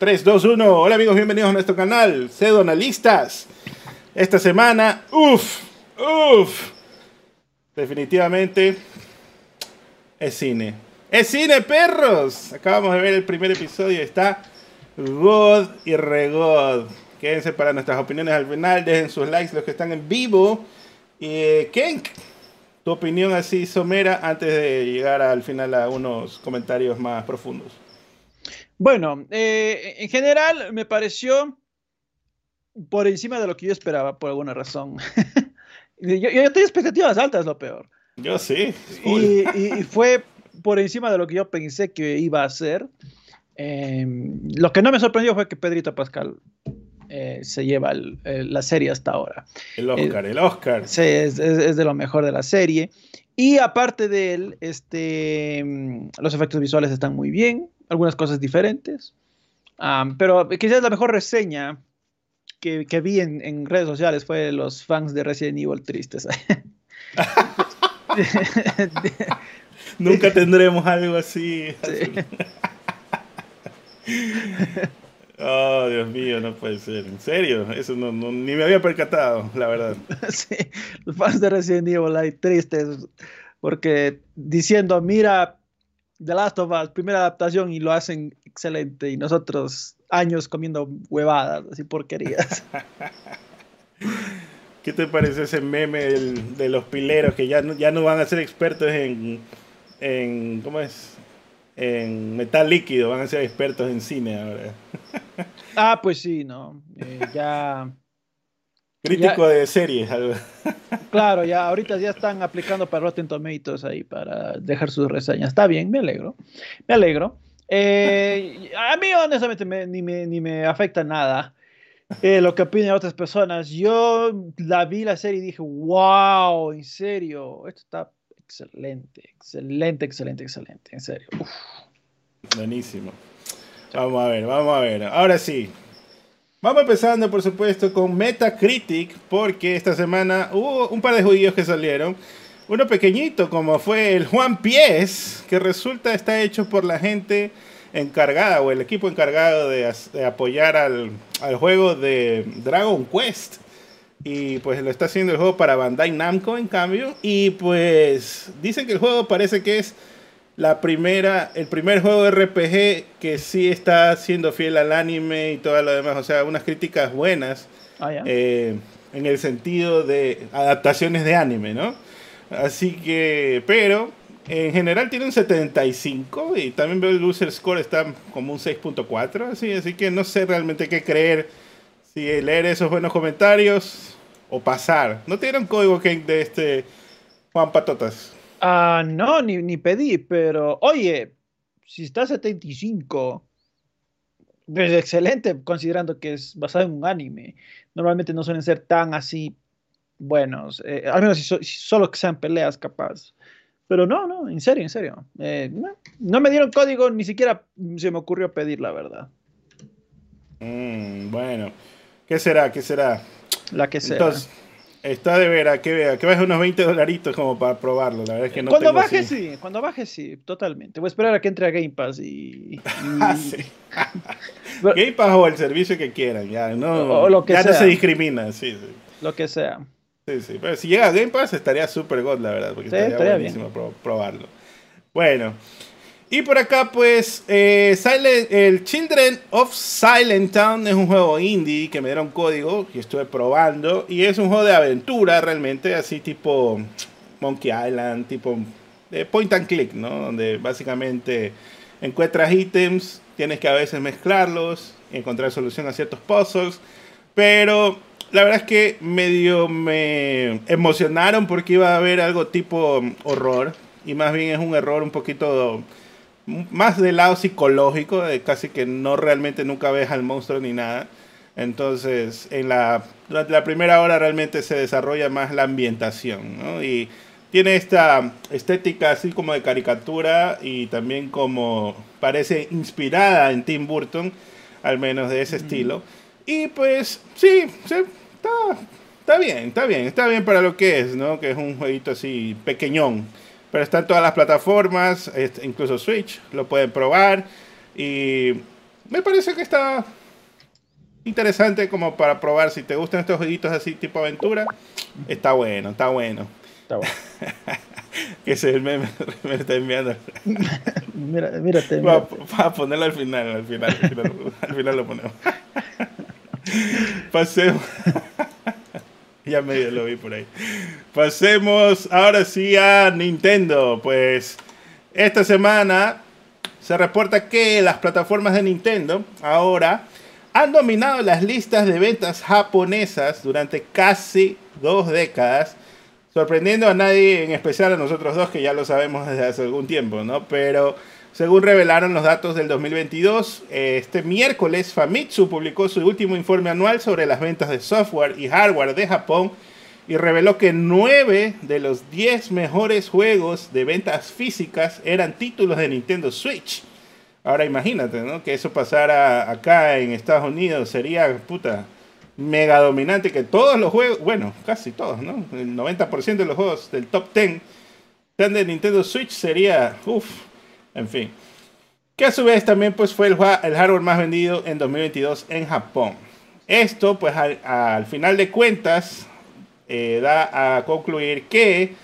3, 2, 1. Hola amigos, bienvenidos a nuestro canal, Cedonalistas. Esta semana, uff, uff. Definitivamente es cine. Es cine, perros. Acabamos de ver el primer episodio. Está God y Regod. Quédense para nuestras opiniones al final. Dejen sus likes los que están en vivo. Y eh, Kenk, tu opinión así somera antes de llegar al final a unos comentarios más profundos. Bueno, eh, en general me pareció por encima de lo que yo esperaba, por alguna razón. yo, yo, tenía expectativas altas, lo peor. Yo sí. Y, y, fue por encima de lo que yo pensé que iba a ser. Eh, lo que no me sorprendió fue que Pedrito Pascal eh, se lleva el, la serie hasta ahora. El Oscar, el Oscar. Sí, es, es, es, de lo mejor de la serie. Y aparte de él, este, los efectos visuales están muy bien algunas cosas diferentes. Um, pero quizás la mejor reseña que, que vi en, en, redes sociales fue los fans de Resident Evil tristes. Nunca tendremos algo así. Sí. Oh, Dios mío, no puede ser. En serio, eso no, no, ni me había percatado, la verdad. Sí, los fans de Resident Evil hay tristes porque diciendo, mira, The Last of Us, primera adaptación, y lo hacen excelente. Y nosotros años comiendo huevadas, así porquerías. ¿Qué te parece ese meme del, de los pileros que ya no, ya no van a ser expertos en, en. ¿Cómo es? En metal líquido, van a ser expertos en cine ahora. ah, pues sí, ¿no? Eh, ya. Crítico ya, de series. claro, ya ahorita ya están aplicando para Rotten Tomatoes ahí para dejar sus reseñas. Está bien, me alegro. Me alegro. Eh, a mí honestamente me, ni, me, ni me afecta nada eh, lo que opinen otras personas. Yo la vi la serie y dije, wow, en serio, esto está excelente, excelente, excelente, excelente, en serio. Uf. Buenísimo. Vamos a ver, vamos a ver. Ahora sí, Vamos empezando, por supuesto, con Metacritic, porque esta semana hubo un par de juegos que salieron. Uno pequeñito, como fue el Juan Pies, que resulta está hecho por la gente encargada o el equipo encargado de, apoyar al, juego de Dragon Quest. Y pues lo está haciendo el juego para Bandai Namco, en cambio. Y pues dicen que el juego parece que es la primera, el primer juego de RPG que sí está siendo fiel al anime y todo lo demás, o sea, unas críticas buenas ah, eh, en el sentido de adaptaciones de anime, ¿no? Así que, pero en general tiene un 75 y también veo el user score está como un 6.4, así, así que no sé realmente qué creer, si leer esos buenos comentarios o pasar. ¿No tiene un código de este Juan Patotas? Uh, no, ni, ni, pedí, pero oye, si está 75, pues excelente, considerando que es basado en un anime. Normalmente no suelen ser tan así buenos, eh, al menos si, so, si, solo que sean peleas capaz. Pero no, no, en serio, en serio. Eh, no, no, me dieron código, ni siquiera se me ocurrió pedir, la verdad. Mm, bueno, ¿qué será? ¿Qué será? La que sea. Entonces, Está de veras, que vea, que baje unos 20 dolaritos como para probarlo. La verdad es que no Cuando tengo baje, así. sí, cuando baje, sí, totalmente. Voy a esperar a que entre a Game Pass y. y... Ah. Game Pass o el servicio que quieran, ya, no, o, lo que ya sea. no se discrimina, sí, sí. Lo que sea. Sí, sí. Pero si llega a Game Pass estaría súper god, la verdad, porque Sí, estaría, estaría buenísimo pro- probarlo. Bueno. Y por acá, pues, eh, Silent- el Children of Silent Town es un juego indie que me dieron código, que estuve probando, y es un juego de aventura realmente, así tipo Monkey Island, tipo de point and click, ¿no? Donde básicamente encuentras ítems, tienes que a veces mezclarlos, encontrar solución a ciertos puzzles, pero la verdad es que medio me emocionaron porque iba a haber algo tipo horror, y más bien es un error un poquito más del lado psicológico, de casi que no realmente nunca ves al monstruo ni nada. Entonces, en la, durante la primera hora realmente se desarrolla más la ambientación, ¿no? Y tiene esta estética así como de caricatura y también como parece inspirada en Tim Burton, al menos de ese mm. estilo. Y pues, sí, sí está, está bien, está bien, está bien para lo que es, ¿no? Que es un jueguito así pequeñón. Pero está en todas las plataformas, incluso Switch, lo pueden probar. Y me parece que está interesante como para probar. Si te gustan estos jueguitos así tipo aventura, está bueno, está bueno. Está bueno. que ese es el meme, me está enviando. mira, mírate. Va, a ponerlo al final, al final, al final, al final lo ponemos. Pasemos. Ya medio lo vi por ahí. Pasemos ahora sí a Nintendo. Pues esta semana se reporta que las plataformas de Nintendo ahora han dominado las listas de ventas japonesas durante casi dos décadas, sorprendiendo a nadie, en especial a nosotros dos, que ya lo sabemos desde hace algún tiempo, ¿no? Pero según revelaron los datos del 2022, este miércoles Famitsu publicó su último informe anual sobre las ventas de software y hardware de Japón y reveló que 9 de los 10 mejores juegos de ventas físicas eran títulos de Nintendo Switch. Ahora imagínate, ¿no? Que eso pasara acá en Estados Unidos sería, puta, mega dominante que todos los juegos, bueno, casi todos, ¿no? El 90% de los juegos del top 10 sean de Nintendo Switch sería, uff, en fin. Que a su vez también pues fue el, hardware más vendido en 2022 en Japón. Esto pues al, final de cuentas eh, da a concluir que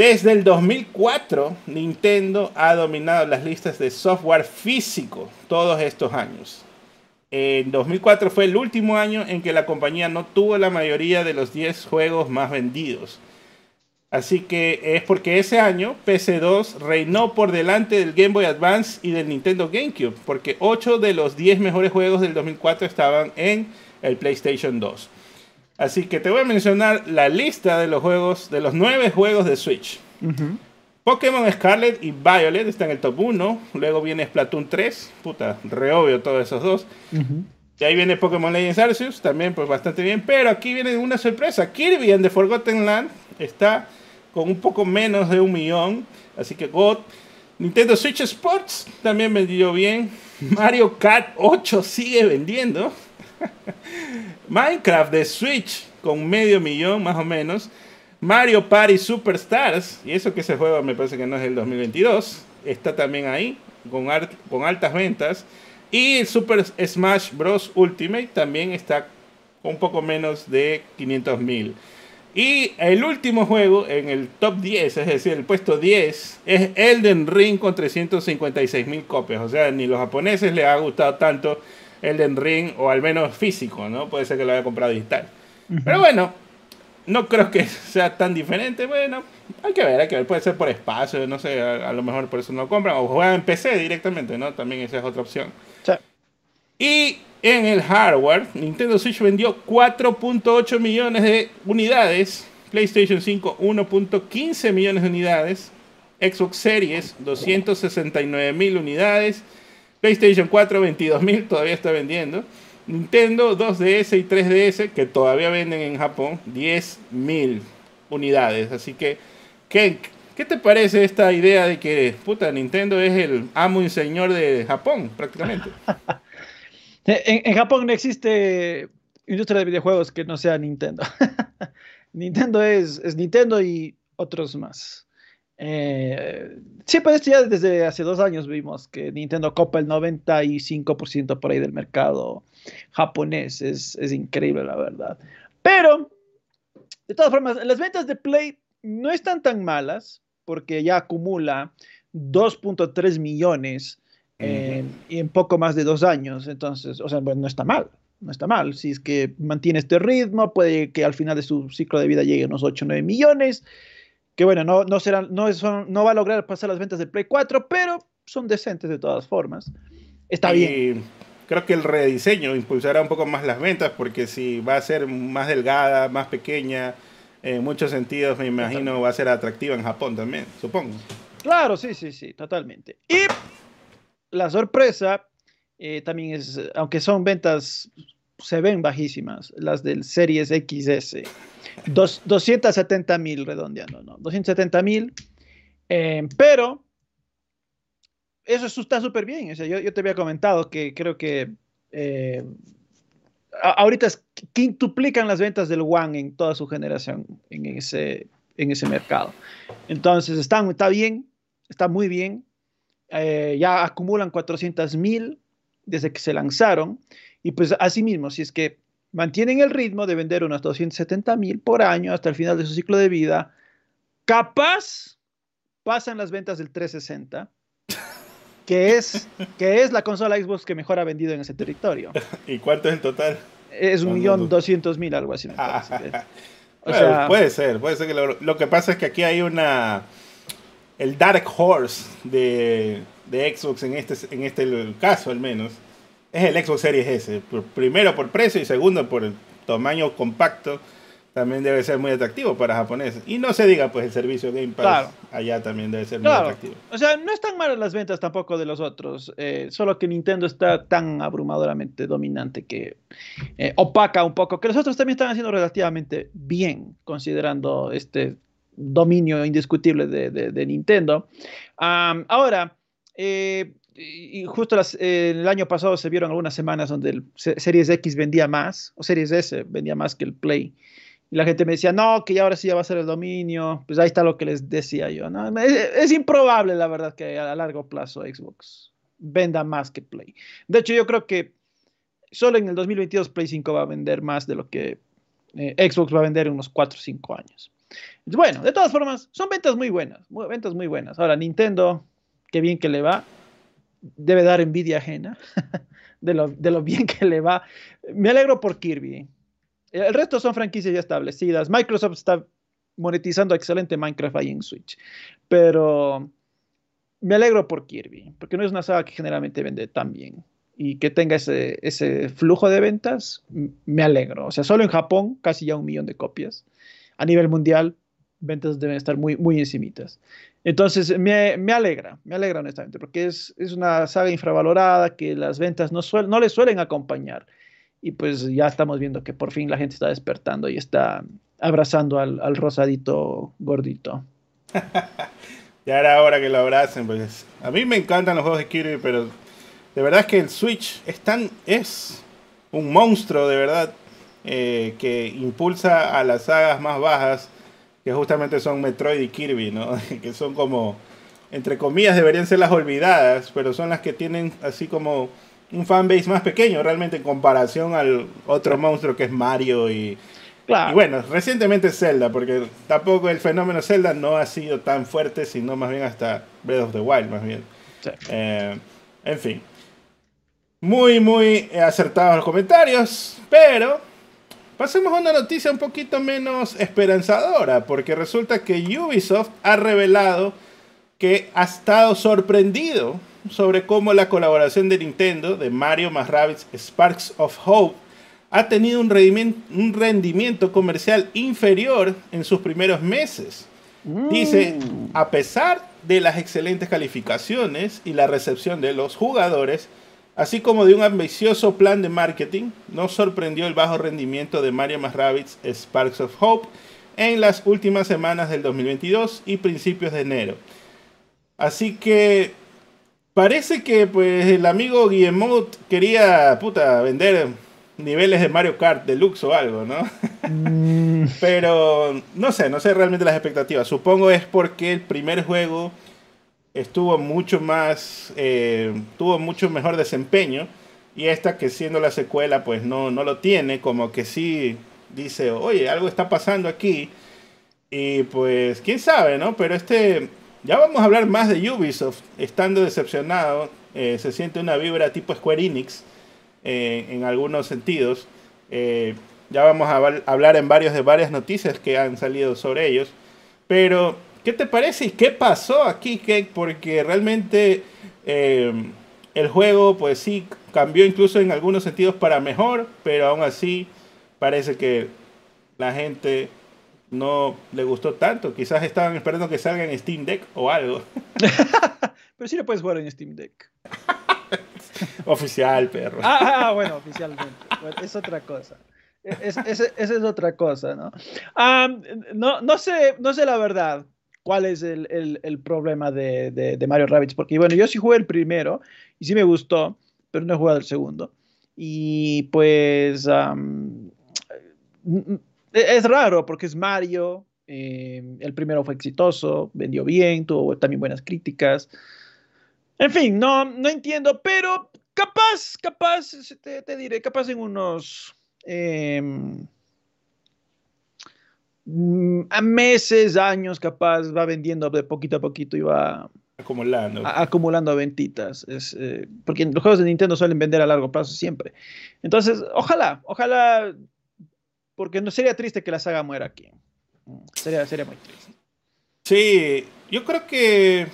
desde el 2004, Nintendo ha dominado las listas de software físico todos estos años. En 2004 fue el último año en que la compañía no tuvo la mayoría de los 10 juegos más vendidos. Así que es porque ese año PC2 reinó por delante del Game Boy Advance y del Nintendo GameCube, porque 8 de los 10 mejores juegos del 2004 estaban en el PlayStation 2. Así que te voy a mencionar la lista de los juegos, de los nueve juegos de Switch. Pokémon Scarlet y Violet están en el top 1. Luego viene Splatoon 3. Puta, re obvio todos esos dos. Y ahí viene Pokémon Legends Arceus, también pues bastante bien. Pero aquí viene una sorpresa. Kirby and the Forgotten Land está con un poco menos de un millón. Así que God. Nintendo Switch Sports también vendió bien. Mario Kart 8 sigue vendiendo. Minecraft de Switch con medio millón más o menos. Mario Party Superstars, y eso que ese juego me parece que no es el 2022, está también ahí con, con altas ventas. Y el Super Smash Bros. Ultimate también está un poco menos de 500 mil. Y el último juego en el top 10, es decir, el puesto 10, es Elden Ring con 356 mil copias. O sea, ni los japoneses les ha gustado tanto Elden Ring, o al menos físico, ¿no? Puede ser que lo haya comprado digital. Pero bueno, no creo que sea tan diferente. Bueno, hay que ver, hay que ver. Puede ser por espacio, no sé, a, lo mejor por eso no lo compran. O juegan en PC directamente, ¿no? También esa es otra opción. Y en el hardware, Nintendo Switch vendió 4.8 millones de unidades. PlayStation 5, 1.15 millones de unidades. Xbox Series, 269 mil unidades. PlayStation 4, 22.000, todavía está vendiendo. Nintendo 2DS y 3DS, que todavía venden en Japón, 10.000 unidades. Así que, ¿qué, ¿qué te parece esta idea de que, Nintendo es el amo y señor de Japón, prácticamente? en, Japón no existe industria de videojuegos que no sea Nintendo. Nintendo es, Nintendo y otros más. Eh, sí, pues ya desde hace dos años vimos que Nintendo copa el 95% por ahí del mercado japonés. Es, es increíble, la verdad. Pero, de todas formas, las ventas de Play no están tan malas porque ya acumula 2.3 millones en, en poco más de dos años. Entonces, o sea, no está mal. No está mal. Si es que mantiene este ritmo, puede que al final de su ciclo de vida llegue a unos 8 o 9 millones que bueno, no, no, serán, no, no va a lograr pasar las ventas del Play 4, pero son decentes de todas formas. Está bien. Creo que el rediseño impulsará un poco más las ventas porque si va a ser más delgada, más pequeña, en muchos sentidos me imagino va a ser atractiva en Japón también, supongo. Claro, sí, sí, sí, totalmente. Y la sorpresa eh, también es, aunque son ventas, se ven bajísimas, las del Series XS. 270 mil redondeando, ¿no? 270 mil. Eh, pero eso está súper bien. O sea, yo, te había comentado que creo que eh, ahorita quintuplican las ventas del One en toda su generación en ese, en ese mercado. Entonces, está, está bien, está muy bien. Eh, ya acumulan 400 mil desde que se lanzaron. Y pues asimismo, si es que mantienen el ritmo de vender unos 270 mil por año hasta el final de su ciclo de vida, capaz pasan las ventas del 360, que es, que es la consola Xbox que mejor ha vendido en ese territorio. ¿Y cuánto es el total? Es un millón doscientos mil, algo así. puede ser, puede ser que lo, que pasa es que aquí hay una el Dark Horse de, de Xbox en este, en este caso al menos es el Xbox Series S. Primero por precio y segundo por el tamaño compacto. También debe ser muy atractivo para japoneses. Y no se diga, pues el servicio Game Pass allá también debe ser muy atractivo. O sea, no están malas las ventas tampoco de los otros. Eh, solo que Nintendo está tan abrumadoramente dominante que eh, opaca un poco. Que los otros también están haciendo relativamente bien, considerando este dominio indiscutible de, Nintendo. ahora, eh, y justo eh, el año pasado se vieron algunas semanas donde el Series X vendía más, o Series S vendía más que el Play. Y la gente me decía, no, que ya ahora sí ya va a ser el dominio. Pues ahí está lo que les decía yo. ¿no? Es, improbable, la verdad, que a largo plazo Xbox venda más que Play. De hecho, yo creo que solo en el 2022 Play 5 va a vender más de lo que eh, Xbox va a vender en unos 4 o 5 años. Bueno, de todas formas, son ventas muy buenas, ventas muy buenas. Ahora, Nintendo, qué bien que le va debe dar envidia ajena de lo, bien que le va. Me alegro por Kirby. El resto son franquicias ya establecidas. Microsoft está monetizando excelente Minecraft ahí en Switch. Pero me alegro por Kirby, porque no es una saga que generalmente vende tan bien. Y que tenga ese, ese flujo de ventas, me alegro. O sea, solo en Japón, casi ya un millón de copias. A nivel mundial, ventas deben estar muy, muy encimitas. Entonces, me, me, alegra, me alegra honestamente, porque es, es, una saga infravalorada que las ventas no, suel, no le suelen acompañar. Y pues ya estamos viendo que por fin la gente está despertando y está abrazando al, al rosadito gordito. ya era hora que lo abracen, pues. A mí me encantan los juegos de Kirby, pero de verdad es que el Switch es tan, es un monstruo de verdad eh, que impulsa a las sagas más bajas que justamente son Metroid y Kirby, ¿no? que son como, entre comillas, deberían ser las olvidadas, pero son las que tienen así como un fanbase más pequeño realmente en comparación al otro monstruo que es Mario y, y bueno, recientemente Zelda, porque tampoco el fenómeno Zelda no ha sido tan fuerte, sino más bien hasta Breath of the Wild, más bien. Eh, en fin. Muy, muy acertados los comentarios, pero Pasemos a una noticia un poquito menos esperanzadora, porque resulta que Ubisoft ha revelado que ha estado sorprendido sobre cómo la colaboración de Nintendo de Mario más Rabbids Sparks of Hope ha tenido un rendimiento, comercial inferior en sus primeros meses. Dice, mm. a pesar de las excelentes calificaciones y la recepción de los jugadores, Así como de un ambicioso plan de marketing, nos sorprendió el bajo rendimiento de Mario más Rabbids Sparks of Hope en las últimas semanas del 2022 y principios de enero. Así que parece que pues el amigo Guillemot quería puta vender niveles de Mario Kart Deluxe o algo, ¿no? Mm. Pero no sé, no sé realmente las expectativas. Supongo es porque el primer juego estuvo mucho más, eh, tuvo mucho mejor desempeño y esta que siendo la secuela pues no, no lo tiene, como que sí dice, oye, algo está pasando aquí y pues quién sabe, ¿no? Pero este, ya vamos a hablar más de Ubisoft, estando decepcionado, eh, se siente una vibra tipo Square Enix eh, en algunos sentidos. ya vamos a hablar en varios de varias noticias que han salido sobre ellos, pero ¿Qué te parece y qué pasó aquí, Cake? Porque realmente eh, el juego, pues sí, cambió incluso en algunos sentidos para mejor, pero aún así parece que la gente no le gustó tanto. Quizás estaban esperando que salga en Steam Deck o algo. pero sí lo puedes jugar en Steam Deck. Oficial, perro. Ah, ah, ah bueno, oficialmente. es otra cosa. Esa es, otra cosa, ¿no? no, no, sé, no sé la verdad cuál es el, problema de, Mario Rabbids. Porque, bueno, yo sí jugué el primero y sí me gustó, pero no he jugado el segundo. Y pues es raro porque es Mario. Eh, el primero fue exitoso, vendió bien, tuvo también buenas críticas. En fin, no, no entiendo, pero capaz, capaz, te, te diré, capaz en unos mm, a meses, años, capaz, va vendiendo de poquito a poquito y va acumulando, a- acumulando ventitas. Es, eh, porque los juegos de Nintendo suelen vender a largo plazo siempre. Entonces, ojalá, ojalá, porque no sería triste que la saga muera aquí. Mm, Sería, sería muy triste. Sí, yo creo que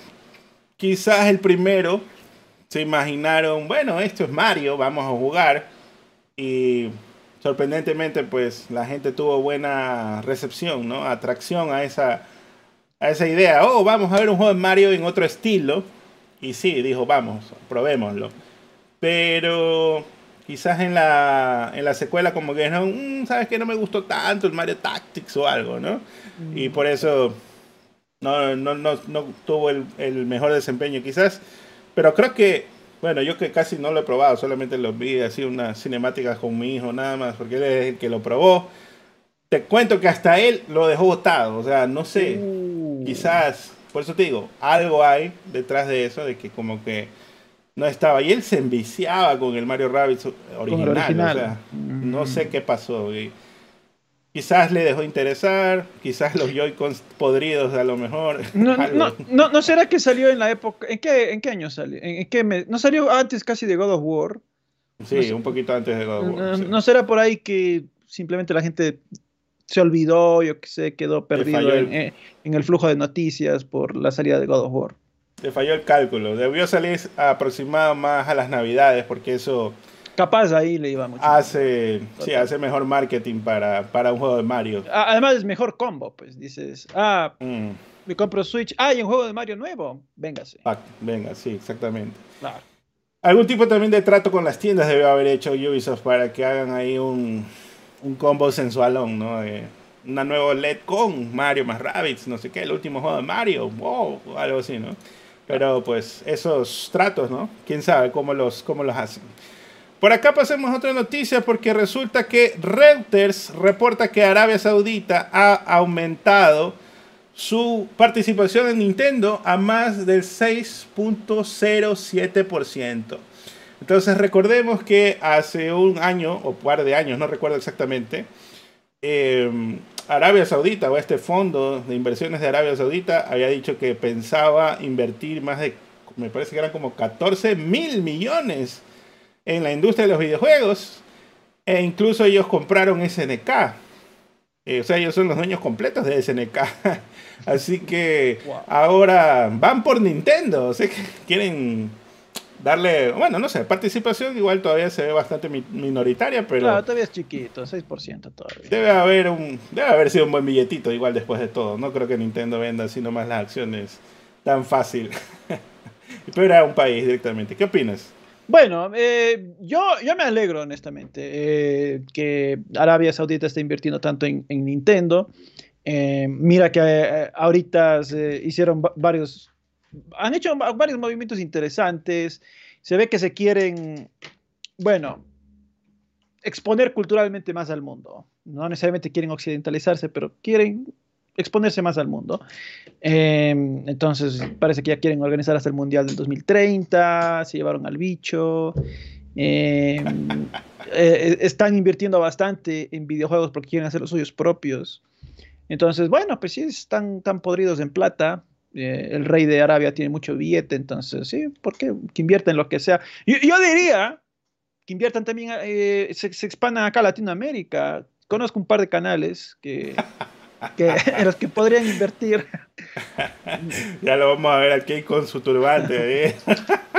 quizás el primero se imaginaron, bueno, esto es Mario, vamos a jugar. Y sorprendentemente, pues la gente tuvo buena recepción, ¿no? Atracción a esa, a esa idea. Oh, vamos a ver un juego de Mario en otro estilo. Y sí, dijo, vamos, probémoslo. Pero quizás en la, en la secuela como que no, "Mm, sabes que no me gustó tanto el Mario Tactics o algo, ¿no? Y por eso no, no, no, no tuvo el, el mejor desempeño quizás. Pero creo que, bueno, yo que casi no lo he probado, solamente lo vi así unas cinemáticas con mi hijo nada más, porque él es el que lo probó. Te cuento que hasta él lo dejó botado, o sea, no sé, Uh. quizás, por eso te digo, algo hay detrás de eso, de que como que no estaba. Y él se enviciaba con el Mario Rabbids original, original. o sea, Mm. no sé qué pasó. y quizás le dejó interesar, quizás los Joy-Cons podridos a lo mejor. No, no, no, ¿no será que salió en la época? ¿En qué, en qué año salió? ¿En, en qué mes? ¿No salió antes casi de God of War? Sí, un poquito antes de God of War, ¿No, sí. no será por ahí que simplemente la gente se olvidó, yo que sé, quedó perdido el- en, el flujo de noticias por la salida de God of War? Le falló el cálculo. Debió salir aproximado más a las navidades porque eso Capaz ahí le iba mucho. hace, sí, Total. hace mejor marketing para, para un juego de Mario. Además es mejor combo, pues dices, ah, Mm, me compro Switch, ah, hay un juego de Mario nuevo, véngase. ah, venga, sí, exactamente. Claro. Algún tipo también de trato con las tiendas debió haber hecho Ubisoft para que hagan ahí un, un combo sensualón, ¿no? De una nueva LED con Mario más Rabbids, no sé qué, el último juego de Mario, wow, algo así, ¿no? Pero pues esos tratos, ¿no? Quién sabe cómo los, cómo los hacen. Por acá pasemos a otra noticia porque resulta que Reuters reporta que Arabia Saudita ha aumentado su participación en Nintendo a más del 6.07%. Entonces recordemos que hace un año o par de años, no recuerdo exactamente, eh, Arabia Saudita o este fondo de inversiones de Arabia Saudita había dicho que pensaba invertir más de, me parece que eran como 14 mil millones en la industria de los videojuegos. E incluso ellos compraron SNK. Eh, o sea, ellos son los dueños completos de SNK. Así que Wow. ahora van por Nintendo. O sea, que quieren darle, bueno, no sé, participación igual todavía se ve bastante mi- minoritaria, pero Claro, todavía es chiquito, 6% todavía. debe haber un debe haber sido un buen billetito igual después de todo. No creo que Nintendo venda así nomás las acciones tan fácil. pero era un país directamente. ¿Qué opinas? Bueno, eh, yo, yo me alegro honestamente eh, que Arabia Saudita esté invirtiendo tanto en, en Nintendo. Eh, mira que ahorita se hicieron va- varios, han hecho va- varios movimientos interesantes. Se ve que se quieren, bueno, exponer culturalmente más al mundo. No necesariamente quieren occidentalizarse, pero quieren exponerse más al mundo. Eh, entonces, parece que ya quieren organizar hasta el Mundial del 2030, se llevaron al bicho. eh, eh, están invirtiendo bastante en videojuegos porque quieren hacer los suyos propios. Entonces, bueno, pues sí, están tan podridos en plata. eh, el rey de Arabia tiene mucho billete, entonces, sí, ¿por qué? Que invierten lo que sea. Yo, yo diría que inviertan también, se, se expandan acá a Latinoamérica. Conozco un par de canales que, que, en los que podrían invertir. Ya lo vamos a ver aquí con su turbante. ¿eh?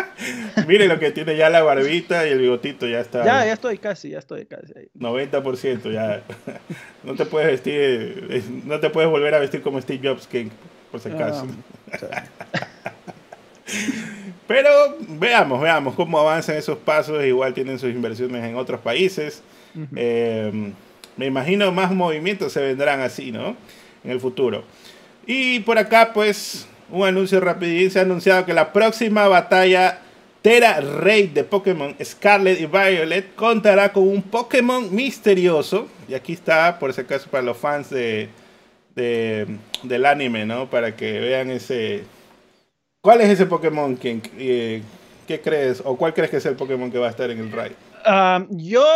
Mire lo que tiene ya la barbita y el bigotito ya está. Ya, ya estoy casi, ya estoy casi ahí. 90% ya. No te puedes vestir, eh, no te puedes volver a vestir como Steve Jobs, que por si acaso. Um, o sea, Pero veamos, veamos cómo avanzan esos pasos. Igual tienen sus inversiones en otros países. Eh, me imagino más movimientos se vendrán así, ¿no? En el futuro. Y por acá, pues, un anuncio rapidín. Se ha anunciado que la próxima batalla Tera Raid de Pokémon Scarlet y Violet contará con un Pokémon misterioso. Y aquí está, por si acaso, para los fans de, de- del anime, ¿no? Para que vean ese... ¿Cuál es ese Pokémon? Eh, ¿Qué crees? ¿O cuál crees que es el Pokémon que va a estar en el ride? Um, yo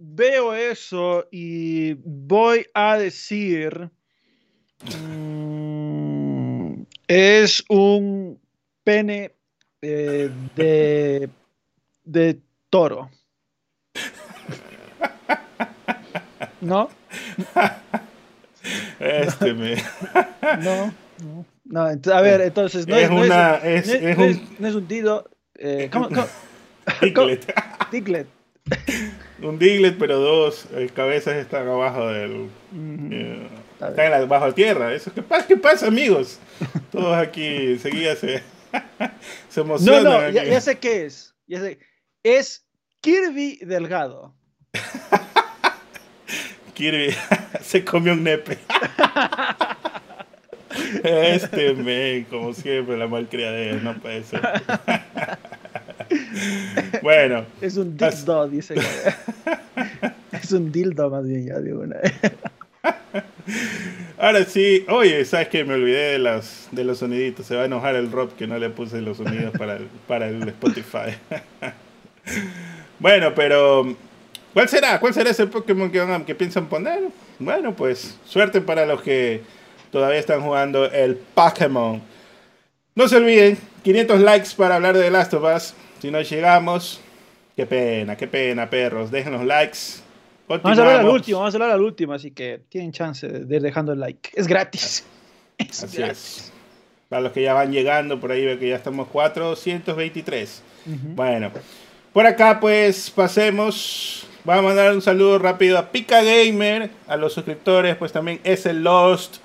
veo eso y voy a decir. mm, es un pene eh, de, de toro. ¿No? Este me... No. No. no, a ver, entonces. No Es un- no es un dildo. eh, ¿cómo- cómo? Diglett. Diglett. Un Diglett, pero dos eh, cabezas están abajo del... Eh, están en la- bajo la tierra. Eso, ¿qué, pasa, ¿Qué pasa, amigos? Todos aquí enseguida se, se No, emocionan. no, ya, aquí. ya sé qué es. Ya sé. Es Kirby Delgado. Kirby se comió un nepe. Este men, como siempre, la malcriadera, no puede ser. Bueno, Es un dildo, dice. es un dildo más bien, ya digo una. ahora sí, oye, ¿sabes qué? Me olvidé de los, de los soniditos. Se va a enojar el Rob que no le puse los sonidos para el, para el Spotify. bueno, pero ¿cuál será? ¿Cuál será ese Pokémon que, van a- que piensan poner? Bueno, pues suerte para los que todavía están jugando el Pokémon. No se olviden, 500 likes para hablar de The Last of Us. Si no llegamos, qué pena, qué pena, perros. Dejen los likes. Vamos a hablar al Continuamos. último, vamos a hablar al último, así que tienen chance de ir dejando el like. Es gratis. Es Así gratis. es. Para los que ya van llegando, por ahí ve que ya estamos 423. Ujú. Bueno, por acá pues pasemos. Vamos a mandar un saludo rápido a Pika Gamer, a los suscriptores, pues también es el Lost.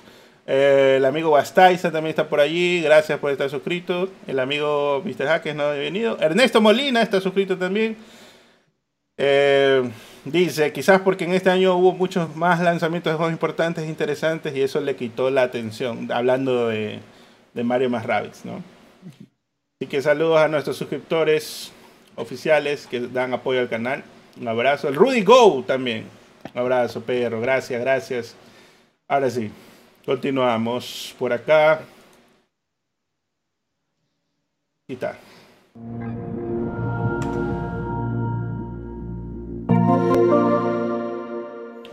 Eh, el amigo Bastaiza también está por allí, gracias por estar suscrito. El amigo Mr. Hackers no ha venido. Ernesto Molina está suscrito también. Eh, dice, quizás porque en este año hubo muchos más lanzamientos de juegos importantes e interesantes y eso le quitó la atención, hablando de, Mario más Rabbids, ¿no? Así que saludos a nuestros suscriptores oficiales que dan apoyo al canal. Un abrazo. El Rudy Go también. Un abrazo, perro. Gracias, gracias. Ahora sí, continuamos por acá.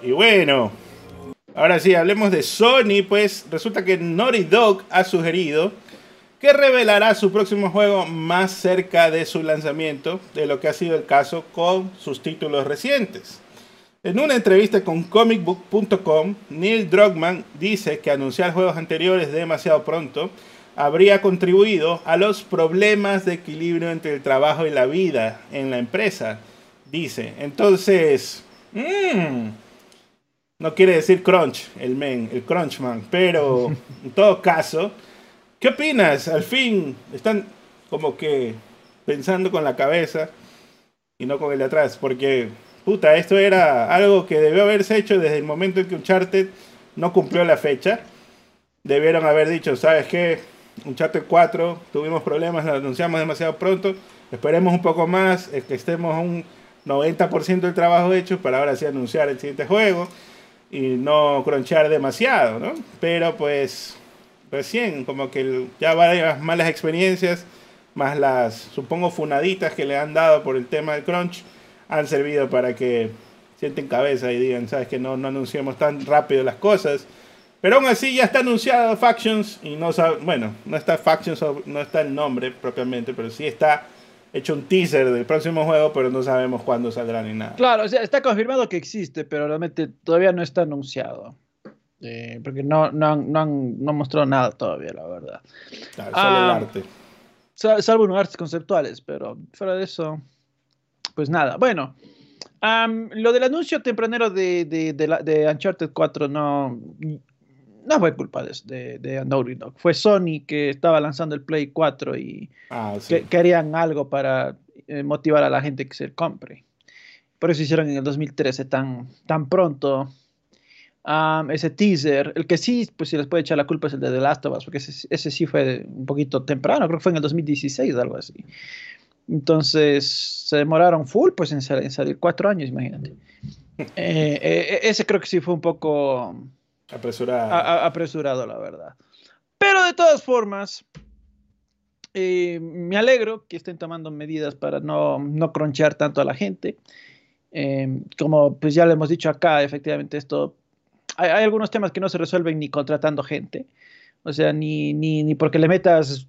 Y bueno, ahora sí, hablemos de Sony, pues resulta que Naughty Dog ha sugerido que revelará su próximo juego más cerca de su lanzamiento de lo que ha sido el caso con sus títulos recientes. En una entrevista con comicbook.com, Neil Druckmann dice que anunciar juegos anteriores demasiado pronto habría contribuido a los problemas de equilibrio entre el trabajo y la vida en la empresa. Dice, entonces, mm, no quiere decir crunch, el men, el crunchman, pero en todo caso, ¿qué opinas? Al fin están como que pensando con la cabeza y no con el de atrás, porque puta, esto era algo que debió haberse hecho desde el momento en que Uncharted no cumplió la fecha. Debieron haber dicho, ¿sabes qué? Uncharted 4, tuvimos problemas, lo anunciamos demasiado pronto, esperemos un poco más, es que estemos a un 90% del trabajo hecho para ahora sí anunciar el siguiente juego y no cronchear demasiado, ¿no? Pero pues recién, como que ya varias malas experiencias, más las, supongo, funaditas que le han dado por el tema del crunch, han servido para que sienten cabeza y digan, sabes que no, no anunciamos tan rápido las cosas. Pero aún así ya está anunciado Factions y no sabe, bueno, no está Factions, no está el nombre propiamente, pero sí está hecho un teaser del próximo juego, pero no sabemos cuándo saldrá ni nada. Claro, o sea, está confirmado que existe, pero realmente todavía no está anunciado. Eh, porque no, no, han, no, han, no han mostrado nada todavía, la verdad. Claro, solo Ah. el arte. Sal- Salvo unos artes conceptuales, pero fuera de eso, pues nada. Bueno, lo del anuncio tempranero de, de, de, la- de Uncharted 4 no, no fue culpa de, de, Naughty Dog. Fue Sony que estaba lanzando el Play 4 y Ah, sí. que querían algo para eh, motivar a la gente que se compre. Por eso hicieron en el 2013 tan, tan pronto ese teaser. El que sí, pues se les puede echar la culpa es el de The Last of Us, porque ese, ese sí fue un poquito temprano, creo que fue en el 2016 algo así. Entonces se demoraron full pues en, sal- en salir cuatro años, imagínate. Eh, eh, ese creo que sí fue un poco Apresurada. a- a- apresurado, la verdad. Pero de todas formas, Eh, me alegro que estén tomando medidas para no, no cronchear tanto a la gente. Eh, como pues ya le hemos dicho acá, efectivamente esto, hay, hay, algunos temas que no se resuelven ni contratando gente, o sea, ni, ni, ni porque le metas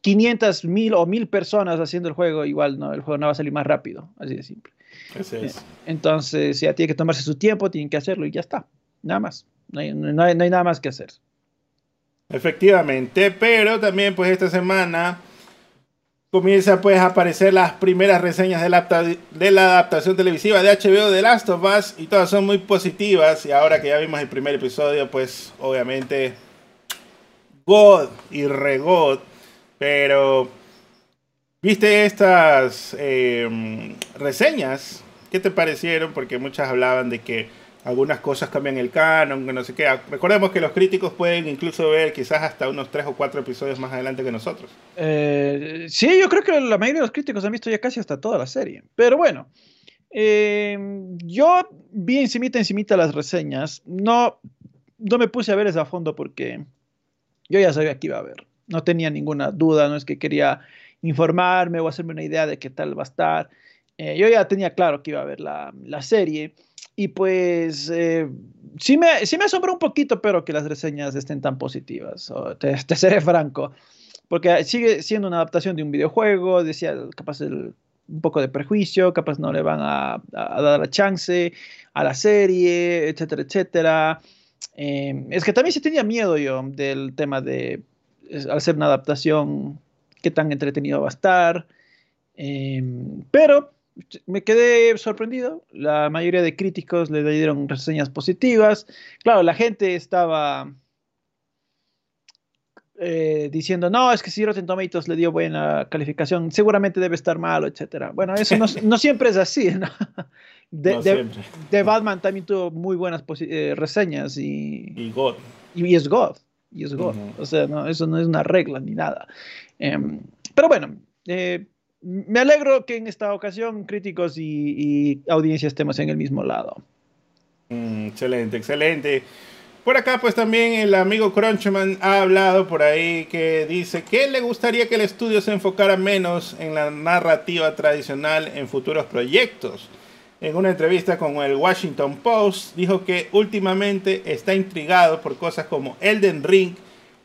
500, mil o mil personas haciendo el juego, igual no, el juego no va a salir más rápido, así de simple. Eh, es. Entonces, ya tiene que tomarse su tiempo, tienen que hacerlo y ya está, nada más, no hay, no hay, no hay nada más que hacer. Efectivamente, pero también pues esta semana comienza pues a aparecer las primeras reseñas de la, de la adaptación televisiva de HBO de Last of Us y todas son muy positivas y ahora que ya vimos el primer episodio pues obviamente God y regod, pero viste estas eh, reseñas, ¿qué te parecieron? Porque muchas hablaban de que algunas cosas cambian el canon, que no sé qué. Recordemos que los críticos pueden incluso ver quizás hasta unos tres o cuatro episodios más adelante que nosotros. Eh, sí, yo creo que la mayoría de los críticos han visto ya casi hasta toda la serie. Pero bueno, eh, yo vi encimita, encimita las reseñas. No, no me puse a ver esa a fondo porque yo ya sabía que iba a ver. No tenía ninguna duda, no es que quería informarme o hacerme una idea de qué tal va a estar. Eh, yo ya tenía claro que iba a ver la, la serie. Y pues eh, sí, me, sí me asombró un poquito, pero que las reseñas estén tan positivas. O te, te seré franco. Porque sigue siendo una adaptación de un videojuego, decía, capaz el, un poco de prejuicio, capaz no le van a, a- dar la chance a la serie, etcétera, etcétera. Eh, es que también se tenía miedo yo del tema de, al ser una adaptación, qué tan entretenido va a estar. Eh, pero me quedé sorprendido. La mayoría de críticos le dieron reseñas positivas. Claro, la gente estaba eh, diciendo, no, es que si Rotten Tomatoes le dio buena calificación, seguramente debe estar malo, etcétera. Bueno, eso no, no siempre es así, ¿no? De, No de- siempre. de Batman también tuvo muy buenas eh, reseñas y, Y God. y es God. Y es. Ujú. O sea, no, eso no es una regla ni nada. Em, pero bueno, eh, me alegro que en esta ocasión críticos y, y audiencia estemos en el mismo lado. Mm, excelente, excelente. Por acá, pues también el amigo Crunchman ha hablado por ahí que dice que le gustaría que el estudio se enfocara menos en la narrativa tradicional en futuros proyectos. En una entrevista con el Washington Post, dijo que últimamente está intrigado por cosas como Elden Ring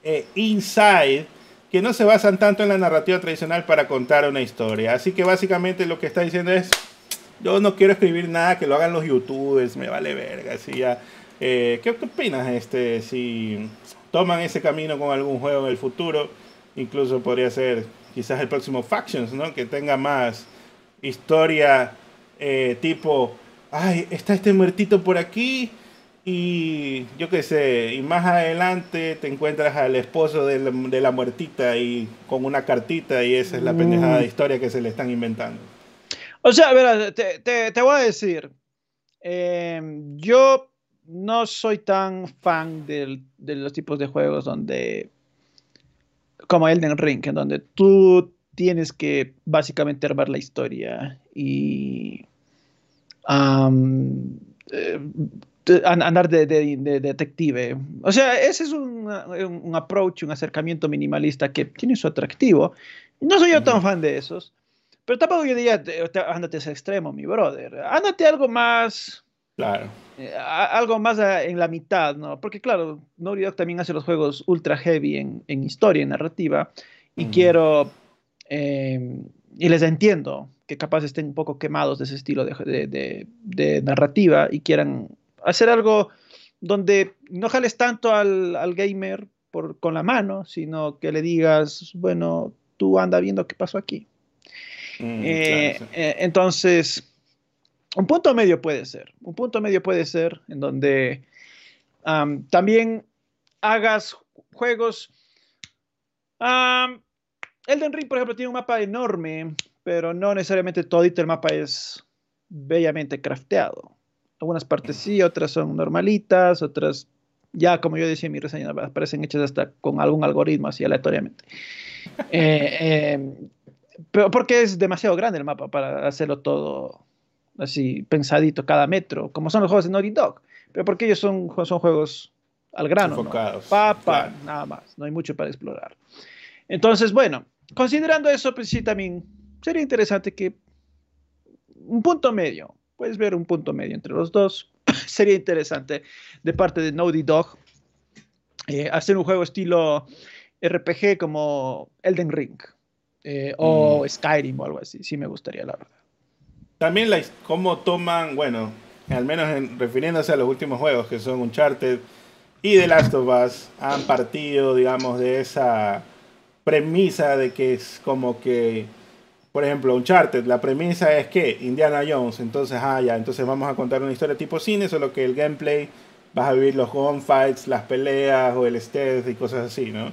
e Inside, que no se basan tanto en la narrativa tradicional para contar una historia. Así que básicamente lo que está diciendo es, yo no quiero escribir nada que lo hagan los youtubers, me vale verga. Así ya. Eh, ¿qué, qué opinas este si toman ese camino con algún juego en el futuro? Incluso podría ser quizás el próximo Factions, ¿no? Que tenga más historia eh, tipo, ay, está este muertito por aquí y yo qué sé, y más adelante te encuentras al esposo de la, de la muertita y con una cartita y esa es la pendejada de historia que se le están inventando. O sea, a ver, te, te- te voy a decir, eh, yo no soy tan fan del- de los tipos de juegos donde, como Elden Ring, en donde tú tienes que básicamente armar la historia y am, eh, andar de, de- de detective. O sea, ese es un, un- approach, un acercamiento minimalista que tiene su atractivo. No soy yo tan fan de esos. Pero tampoco yo diría, te- te- ándate a ese extremo, mi brother. Ándate algo más, Claro. eh, a- algo más a- en la mitad, ¿no? Porque claro, Naughty Dog también hace los juegos ultra heavy en, en historia, en narrativa, y quiero, eh, y les entiendo que capaz estén un poco quemados de ese estilo de, de- de- de narrativa y quieran hacer algo donde no jales tanto al, al gamer por, con la mano, sino que le digas, bueno, tú anda viendo qué pasó aquí. Mm, Eh, claro, sí. eh, entonces, un punto medio puede ser. Un punto medio puede ser en donde am, también hagas juegos. Elden Ring, por ejemplo, tiene un mapa enorme, pero no necesariamente todito el mapa es bellamente crafteado. Algunas partes sí, otras son normalitas, otras ya, como yo decía en mi reseña, parecen hechas hasta con algún algoritmo así aleatoriamente. Eh, eh, pero porque es demasiado grande el mapa para hacerlo todo así pensadito cada metro, como son los juegos de Naughty Dog. Pero porque ellos son, son juegos al grano, Papa, claro. nada más, no hay mucho para explorar. Entonces, bueno, considerando eso, pues sí, también sería interesante que un punto medio, puedes ver un punto medio entre los dos, sería interesante de parte de Naughty Dog eh, hacer un juego estilo RPG como Elden Ring eh, o mm. Skyrim o algo así, sí me gustaría, la verdad. También la, cómo toman, bueno, al menos refiriéndose a los últimos juegos que son Uncharted y The Last of Us, han partido, digamos, de esa premisa de que es como que, por ejemplo, Uncharted, la premisa es que Indiana Jones, entonces, ah, ya, entonces vamos a contar una historia tipo cine, solo que el gameplay vas a vivir los gunfights, las peleas o el stealth y cosas así, ¿no?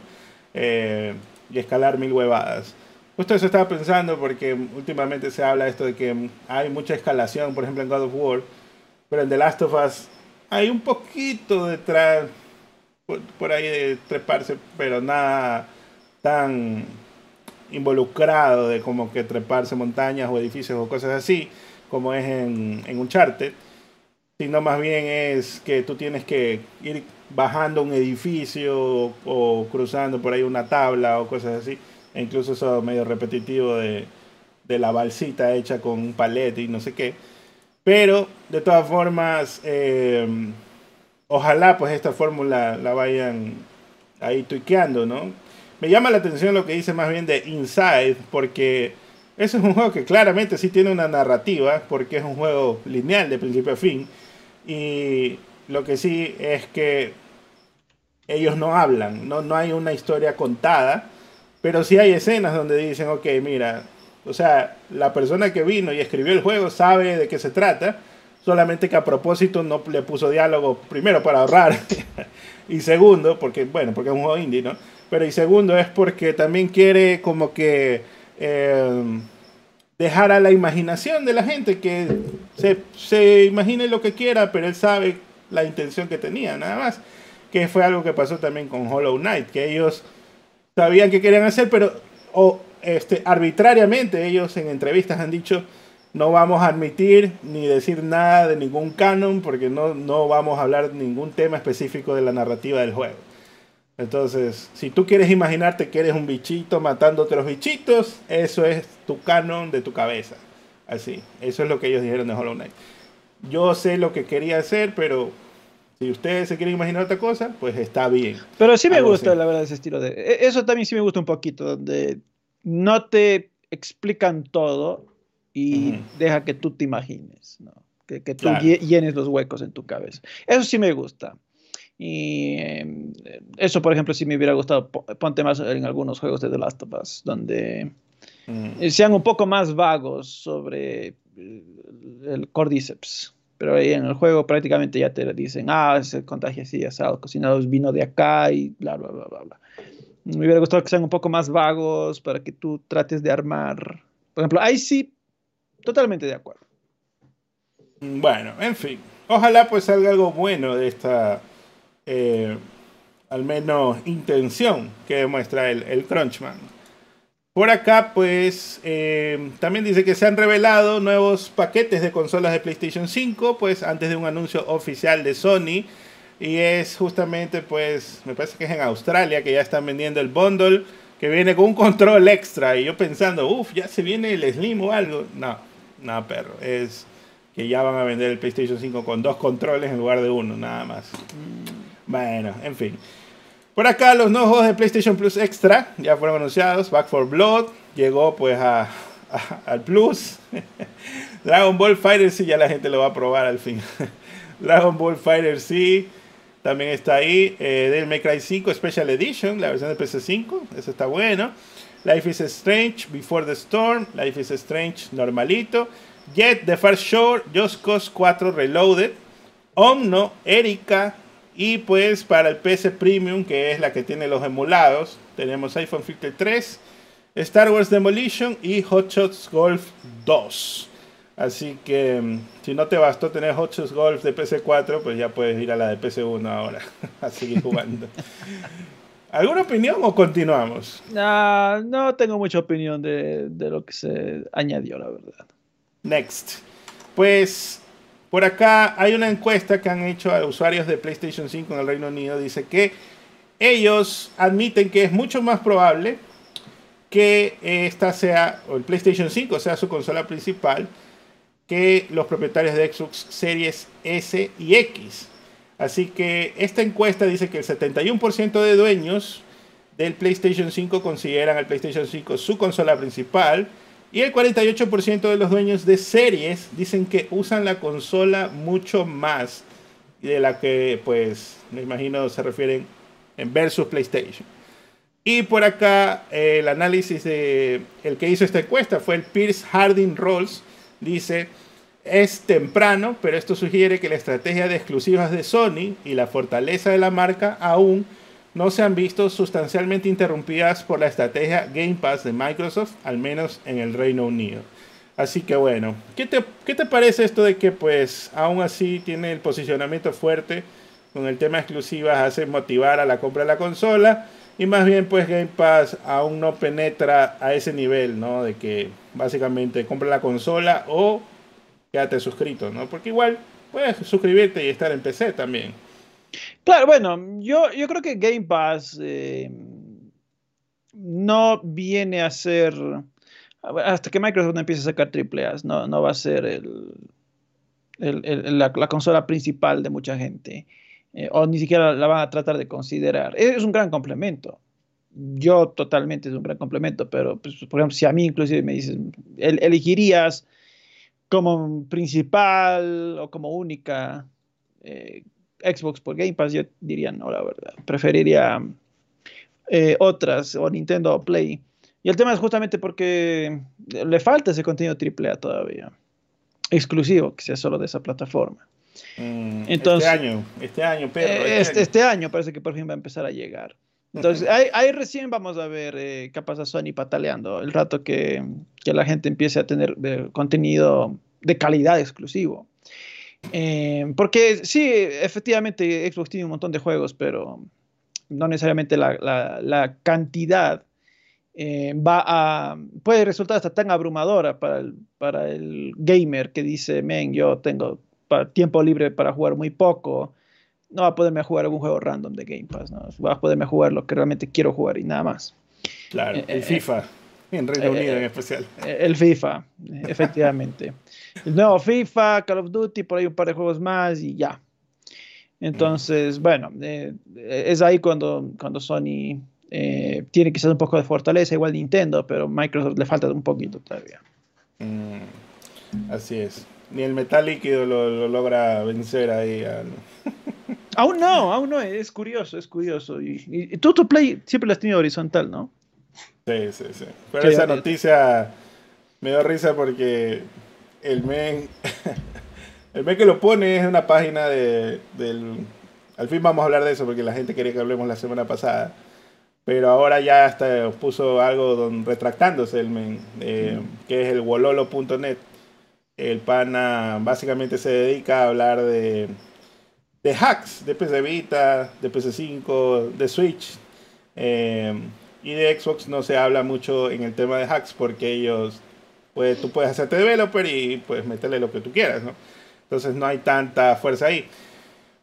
Eh, y escalar mil huevadas. Justo eso estaba pensando porque últimamente se habla esto de que hay mucha escalación, por ejemplo en God of War, pero en The Last of Us hay un poquito detrás, por, ahí de treparse, pero nada tan involucrado de como que treparse montañas o edificios o cosas así, como es en, en Uncharted, sino más bien es que tú tienes que ir bajando un edificio o cruzando por ahí una tabla o cosas así e incluso eso medio repetitivo de, la balsita hecha con un palete y no sé qué. Pero de todas formas, eh, ojalá pues esta fórmula la vayan ahí tuiqueando, ¿no? Me llama la atención lo que dice más bien de Inside, porque eso es un juego que claramente sí tiene una narrativa, porque es un juego lineal de principio a fin. Y lo que sí es que ellos no hablan, no, no hay una historia contada pero sí hay escenas donde dicen, ok, mira, o sea, la persona que vino y escribió el juego sabe de qué se trata, solamente que a propósito no le puso diálogo, primero para ahorrar, y segundo, porque, bueno, porque es un juego indie, ¿no? Pero y segundo es porque también quiere como que eh, dejar a la imaginación de la gente que se, se imagine lo que quiera, pero él sabe la intención que tenía, nada más. Que fue algo que pasó también con Hollow Knight, que ellos sabían que querían hacer, pero o, este, arbitrariamente ellos en entrevistas han dicho no vamos a admitir ni decir nada de ningún canon porque no, no vamos a hablar ningún tema específico de la narrativa del juego. Entonces, si tú quieres imaginarte que eres un bichito matando otros bichitos, eso es tu canon de tu cabeza. Así, eso es lo que ellos dijeron de Hollow Knight. Yo sé lo que quería hacer, pero si ustedes se quieren imaginar otra cosa, pues está bien. Pero sí me gusta, la verdad, ese estilo de... E, eso también sí me gusta un poquito, donde no te explican todo y deja que tú te imagines, ¿no? Que, que tú llenes los huecos en tu cabeza. Eso sí me gusta. Y em, eso, por ejemplo, sí me hubiera gustado, ponte más en algunos juegos de The Last of Us, donde sean un poco más vagos sobre el cordyceps pero ahí en el juego prácticamente ya te dicen, ah, se contagia así, asado, cocinado vino de acá y bla, bla, bla, bla, bla. Me hubiera gustado que sean un poco más vagos para que tú trates de armar. Por ejemplo, ahí sí, totalmente de acuerdo. Bueno, en fin. Ojalá pues salga algo bueno de esta, eh, al menos, intención que demuestra el, el Crunchman. Por acá, pues, eh, también dice que se han revelado nuevos paquetes de consolas de PlayStation 5, pues, antes de un anuncio oficial de Sony. Y es justamente, pues, me parece que es en Australia que ya están vendiendo el bundle que viene con un control extra. Y yo pensando, uff, ya se viene el Slim o algo. No, no, perro. Es que ya van a vender el PlayStation 5 con dos controles en lugar de uno, nada más. Bueno, en fin. Por acá los nuevos juegos de PlayStation Plus Extra ya fueron anunciados. Back for Blood llegó pues al Plus. Dragon Ball Fighter sí, ya la gente lo va a probar al fin. Dragon Ball Fighter sí, también está ahí. Eh, Devil May Cry 5 Special Edition, la versión de PC5, eso está bueno. Life is Strange, Before the Storm, Life is Strange normalito. Jet, The First Shore, Just Cause 4 Reloaded. Omno, Erika, y pues para el PC Premium, que es la que tiene los emulados, tenemos iPhone 3, Star Wars Demolition y Hot Shots Golf 2. Así que mm, si no te bastó tener Hot Shots Golf de PC4, pues ya puedes ir a la de PC1 ahora a seguir jugando. ¿Alguna opinión o continuamos? No, no tengo mucha opinión de, de lo que se añadió, la verdad. Next. Pues por acá hay una encuesta que han hecho a usuarios de PlayStation 5 en el Reino Unido. Dice que ellos admiten que es mucho más probable que esta sea, o el PlayStation 5 sea su consola principal, que los propietarios de Xbox Series S y X. Así que esta encuesta dice que el 71% de dueños del PlayStation 5 consideran al PlayStation 5 su consola principal y el 48% de los dueños de series dicen que usan la consola mucho más de la que, pues, me imagino se refieren en versus PlayStation. Y por acá el análisis de el que hizo esta encuesta fue el Pierce Harding Rolls. Dice, es temprano, pero esto sugiere que la estrategia de exclusivas de Sony y la fortaleza de la marca aún no se han visto sustancialmente interrumpidas por la estrategia Game Pass de Microsoft, al menos en el Reino Unido. Así que bueno, ¿qué te, qué te parece esto de que pues aún así tiene el posicionamiento fuerte con el tema exclusivas, hace motivar a la compra de la consola? Y más bien pues Game Pass aún no penetra a ese nivel, ¿no? De que básicamente compra la consola o quédate suscrito, ¿no? Porque igual puedes suscribirte y estar en PC también. Claro, bueno, yo, yo creo que Game Pass eh, no viene a ser, hasta que Microsoft empiece a sacar triple no, no va a ser el, la, consola principal de mucha gente, eh, o ni siquiera la van a tratar de considerar. Es un gran complemento. Yo totalmente es un gran complemento, pero pues, por ejemplo, si a mí inclusive me dicen, elegirías como principal o como única eh, Xbox por Game Pass, yo diría no, la verdad. Preferiría eh, otras, o Nintendo o Play. Y el tema es justamente porque le falta ese contenido AAA todavía. Exclusivo, que sea solo de esa plataforma. Mm, este Entonces, este año, este año, pero este, este, este, año. parece que por fin va a empezar a llegar. Entonces, ahí, recién vamos a ver eh, qué pasa Sony pataleando, el rato que, que la gente empiece a tener eh, contenido de calidad exclusivo. Eh, porque sí, efectivamente Xbox tiene un montón de juegos, pero no necesariamente la, cantidad eh, va a, puede resultar hasta tan abrumadora para el, para el gamer que dice, men, yo tengo tiempo libre para jugar muy poco, no va a poderme jugar algún juego random de Game Pass, ¿no? va a poderme jugar lo que realmente quiero jugar y nada más. Claro, eh, el FIFA, en Reino Unido en especial. El FIFA, efectivamente. El nuevo FIFA, Call of Duty, por ahí un par de juegos más y ya. Entonces, bueno, eh, es ahí cuando, cuando Sony eh, tiene quizás un poco de fortaleza, igual Nintendo, pero Microsoft le falta un poquito todavía. Mm, así es. Ni el metal líquido lo, logra vencer ahí. aún no, aún no, es curioso, es curioso. Y, tú tu play siempre lo has tenido horizontal, ¿no? Sí, sí, sí. Pero esa noticia me dio risa porque el men, el men que lo pone es una página de, del... Al fin vamos a hablar de eso porque la gente quería que hablemos la semana pasada. Pero ahora ya hasta puso algo don, retractándose el men, eh, que es el wololo.net. El pana básicamente se dedica a hablar de, de hacks de PC Vita, de PC5, de Switch. Eh, y de Xbox no se habla mucho en el tema de hacks porque ellos pues tú puedes hacerte developer y puedes meterle lo que tú quieras, ¿no? Entonces no hay tanta fuerza ahí.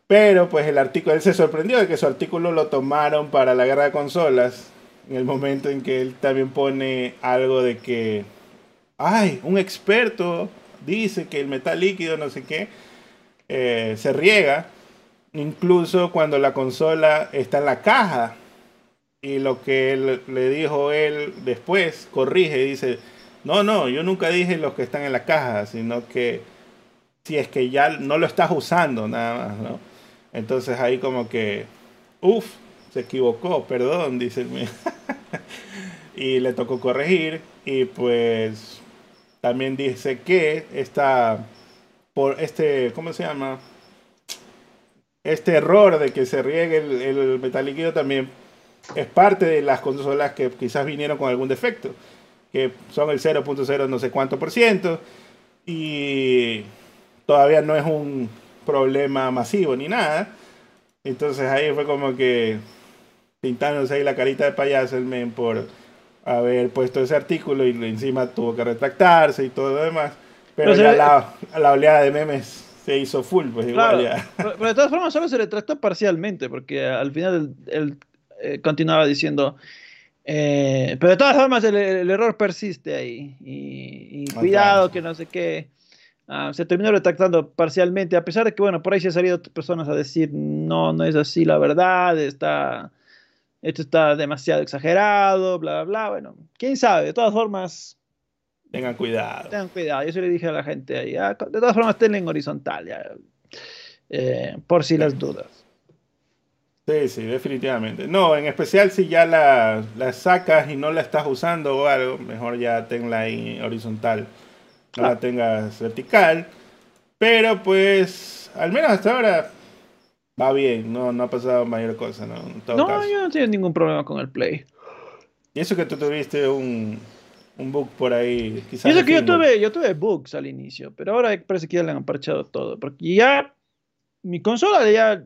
Pero pues el artículo, él se sorprendió de que su artículo lo tomaron para la guerra de consolas, en el momento en que él también pone algo de que, ay, un experto dice que el metal líquido, no sé qué, eh, se riega, incluso cuando la consola está en la caja. Y lo que le dijo él después, corrige, dice, no, no, yo nunca dije los que están en la caja, sino que si es que ya no lo estás usando nada más, ¿no? Entonces ahí como que, uff, se equivocó, perdón, dice el y le tocó corregir y pues también dice que está por este, ¿cómo se llama? Este error de que se riegue el, el metal líquido también es parte de las consolas que quizás vinieron con algún defecto que son el 0.0 no sé cuánto por ciento, y todavía no es un problema masivo ni nada. Entonces ahí fue como que pintándose ahí la carita de payaso el men por haber puesto ese artículo y encima tuvo que retractarse y todo lo demás. Pero, ya la, la, oleada de memes se hizo full, pues igual ya. Pero, de todas formas solo se retractó parcialmente, porque al final él, eh, continuaba diciendo Eh, pero de todas formas el, error persiste ahí. Y, cuidado que no sé qué. Ah, se terminó retractando parcialmente, a pesar de que, bueno, por ahí se han salido personas a decir, no, no es así la verdad, está, esto está demasiado exagerado, bla, bla, bla. Bueno, quién sabe, de todas formas. Tengan cuidado. Tengan cuidado, yo se le dije a la gente ahí, ah, de todas formas, tengan horizontal, ya, eh, por si las dudas. Sí, sí, definitivamente. No, en especial si ya la, sacas y no la estás usando o algo, mejor ya tenla ahí horizontal. No la tengas vertical. Pero pues, al menos hasta ahora va bien, no, no ha pasado mayor cosa, ¿no? no, yo no tengo ningún problema con el Play. Y eso que tú tuviste un, un bug por ahí, quizás. Y eso que yo tuve, yo tuve bugs al inicio, pero ahora parece que ya le han parchado todo. Porque ya mi consola ya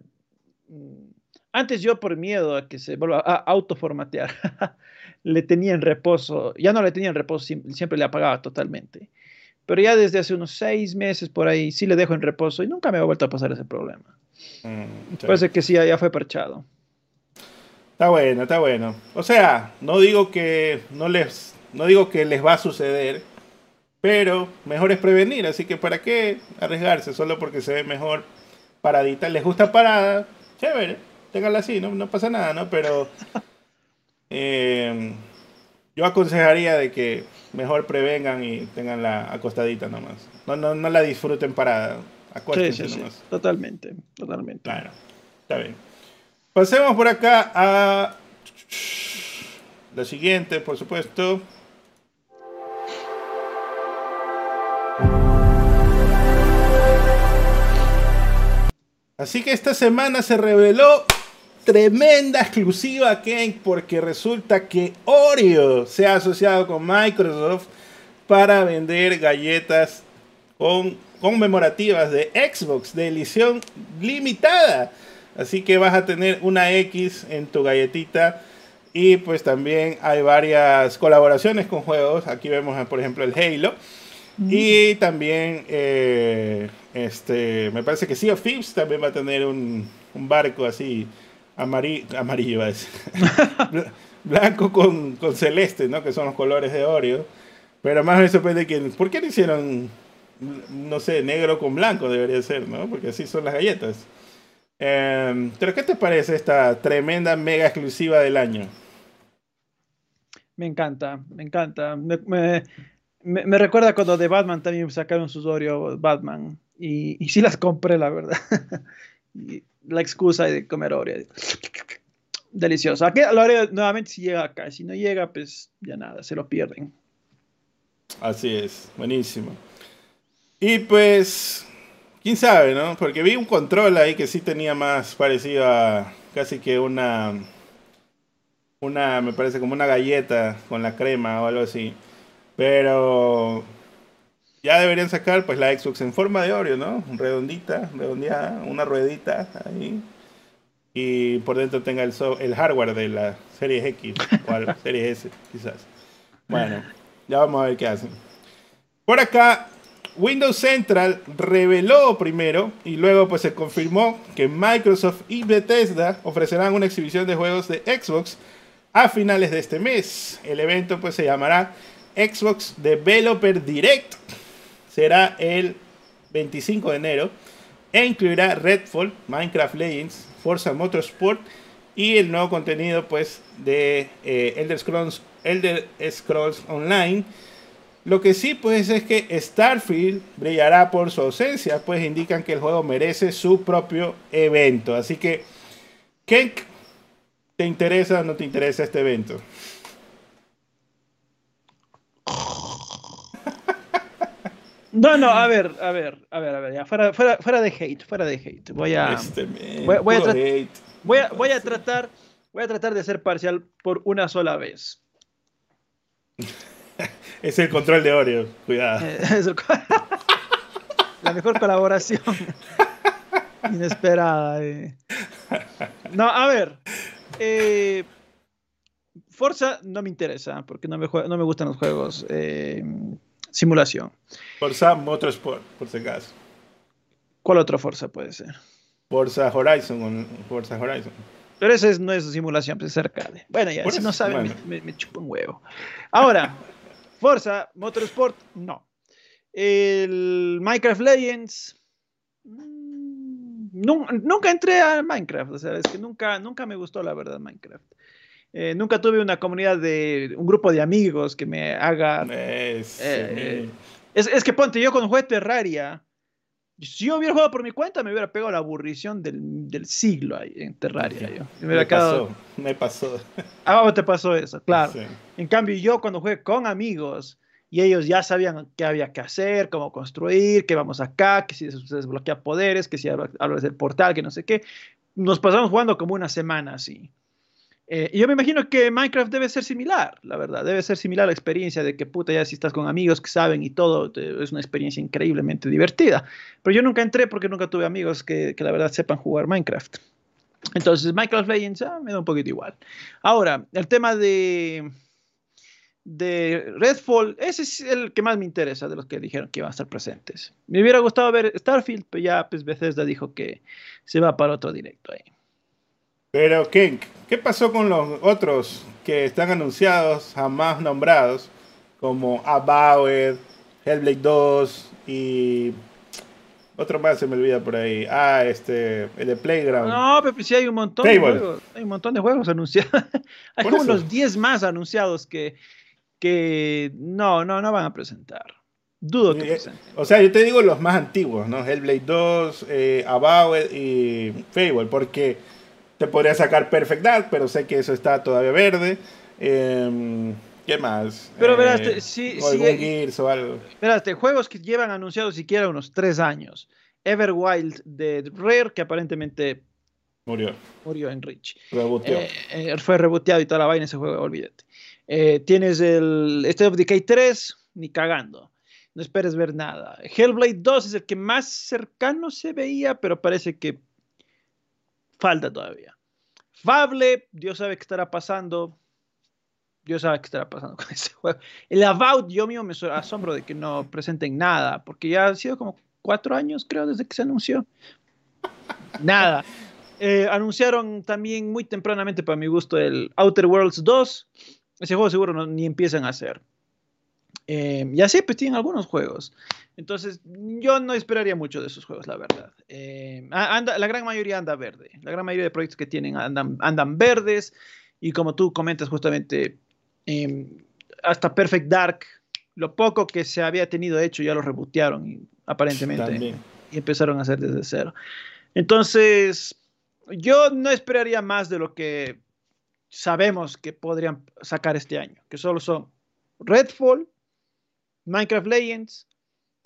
antes yo por miedo a que se vuelva a autoformatear, le tenía en reposo, ya no le tenía en reposo, siempre le apagaba totalmente. Pero ya desde hace unos seis meses por ahí sí le dejo en reposo y nunca me ha vuelto a pasar ese problema. Mm, Parece que sí, ya fue parchado. Está bueno, está bueno. O sea, no digo que no les, no digo que les va a suceder, pero mejor es prevenir. Así que para qué arriesgarse solo porque se ve mejor paradita. Les gusta parada, chévere ténganla así, no, no pasa nada, ¿no? Pero eh, yo aconsejaría de que mejor prevengan y tengan la acostadita nomás. No, no, no la disfruten parada. Acuérdense nomás. Totalmente, totalmente. Claro, está bien. Pasemos por acá a la siguiente, por supuesto. Así que esta semana se reveló tremenda exclusiva, Ken, porque resulta que Oreo se ha asociado con Microsoft para vender galletas con conmemorativas de Xbox de edición limitada. Así que vas a tener una X en tu galletita. Y pues también hay varias colaboraciones con juegos. Aquí vemos, por ejemplo, el Halo. Y también, eh, este, me parece que Sea of Thieves también va a tener un, un barco así amarillo, amarillo blanco con, celeste, ¿no? Que son los colores de Oreo. Pero más me sorprende que, ¿por qué no hicieron, no sé, negro con blanco debería ser, ¿no? Porque así son las galletas. Em, pero ¿qué te parece esta tremenda mega exclusiva del año? Me encanta, me encanta. Me, recuerda cuando de Batman también sacaron sus Oreo Batman. Y, y sí las compré, la verdad. la excusa de comer Oreo. Delicioso. Aquí lo haré nuevamente si llega acá. Si no llega, pues ya nada, se lo pierden. Así es, buenísimo. Y pues, quién sabe, ¿no? Porque vi un control ahí que sí tenía más parecido a casi que una, una, me parece como una galleta con la crema o algo así. Pero ya deberían sacar pues la Xbox en forma de Oreo, ¿no? Redondita, redondeada, una ruedita ahí. Y por dentro tenga el, el hardware de la serie X o la serie S, quizás. Bueno, ya vamos a ver qué hacen. Por acá, Windows Central reveló primero y luego pues se confirmó que Microsoft y Bethesda ofrecerán una exhibición de juegos de Xbox a finales de este mes. El evento pues se llamará Xbox Developer Direct será el 25 de enero e incluirá Redfall, Minecraft Legends, Forza Motorsport y el nuevo contenido pues de eh, Elder, Scrolls, Elder Scrolls Online. Lo que sí pues es que Starfield brillará por su ausencia, pues indican que el juego merece su propio evento. Así que, ¿qué te interesa o no te interesa este evento? No, no, a ver, a ver, a ver, a ver, ya, fuera, fuera, fuera de hate, fuera de hate. Voy a. Este voy, a voy, a, voy, a tratar. Voy a tratar de ser parcial por una sola vez. es el control de Oreo, cuidado. Eh, La mejor colaboración. Inesperada. Eh. No, a ver. Eh, Forza no me interesa porque no me, no me gustan los juegos. Eh, simulación. Forza Motorsport, por si acaso. ¿Cuál otra fuerza puede ser? Forza Horizon. Forza Horizon. Pero eso no es simulación, pues es arcade. Bueno, ya, si no saben, me, me, chupa un huevo. Ahora, Forza Motorsport, no. El Minecraft Legends. Mm, nunca, entré a Minecraft, o sea, es que nunca, nunca me gustó la verdad Minecraft. Eh, nunca tuve una comunidad de un grupo de amigos que me haga. Eh, es, es, que ponte, yo cuando jugué Terraria, si yo hubiera jugado por mi cuenta, me hubiera pegado la aburrición del, del siglo ahí en Terraria. Yo. Me, pasó, me pasó. Ah, te pasó eso, claro. En cambio, yo cuando jugué con amigos y ellos ya sabían qué había que hacer, cómo construir, que vamos acá, que si se desbloquea poderes, que si hablas del portal, que no sé qué. Nos pasamos jugando como una semana así. Eh, yo me imagino que Minecraft debe ser similar, la verdad. Debe ser similar a la experiencia de que puta, ya si estás con amigos que saben y todo, es una experiencia increíblemente divertida. Pero yo nunca entré porque nunca tuve amigos que, que la verdad sepan jugar Minecraft. Entonces, Minecraft Legends ah, me da un poquito igual. Ahora, el tema de, de Redfall, ese es el que más me interesa de los que dijeron que iban a estar presentes. Me hubiera gustado ver Starfield, pero ya pues Bethesda dijo que se va para otro directo ahí. Pero, ¿qué, ¿qué pasó con los otros que están anunciados, jamás nombrados, como About, Hellblade 2 y otro más se me olvida por ahí. Ah, este, el de Playground. No, pero sí hay un montón de juegos. Hay un montón de juegos anunciados. hay unos 10 más anunciados que, que no, no, no van a presentar. Dudo que presenten. O sea, yo te digo los más antiguos, ¿no? Hellblade 2, eh, About y Fable, porque te podría sacar Perfect Dark, pero sé que eso está todavía verde. Em, ¿Qué más? Pero verás, eh, sí, o algún Gears o algo. Verás, juegos que llevan anunciados siquiera unos tres años. Everwild de Rare, que aparentemente murió. Murió en Rich. Eh, eh, fue reboteado y toda la vaina ese juego, olvídate. tienes el State of Decay 3, ni cagando. No esperes ver nada. Hellblade 2 es el que más cercano se veía, pero parece que falta todavía. Fable, Dios sabe qué estará pasando. Dios sabe qué estará pasando con ese juego. El About, yo mío me asombro de que no presenten nada, porque ya ha sido como cuatro años, creo, desde que se anunció. Nada. Eh, anunciaron también muy tempranamente, para mi gusto, el Outer Worlds 2. Ese juego seguro ni empiezan a hacer. Eh, y así, pues tienen algunos juegos. Entonces, yo no esperaría mucho de esos juegos, la verdad. Eh, anda, la gran mayoría anda verde. La gran mayoría de proyectos que tienen andan, andan verdes. Y como tú comentas justamente, em, hasta Perfect Dark, lo poco que se había tenido hecho ya lo rebotearon, aparentemente. Y empezaron a hacer desde cero. Entonces, yo no esperaría más de lo que sabemos que podrían sacar este año, que solo son Redfall, Minecraft Legends,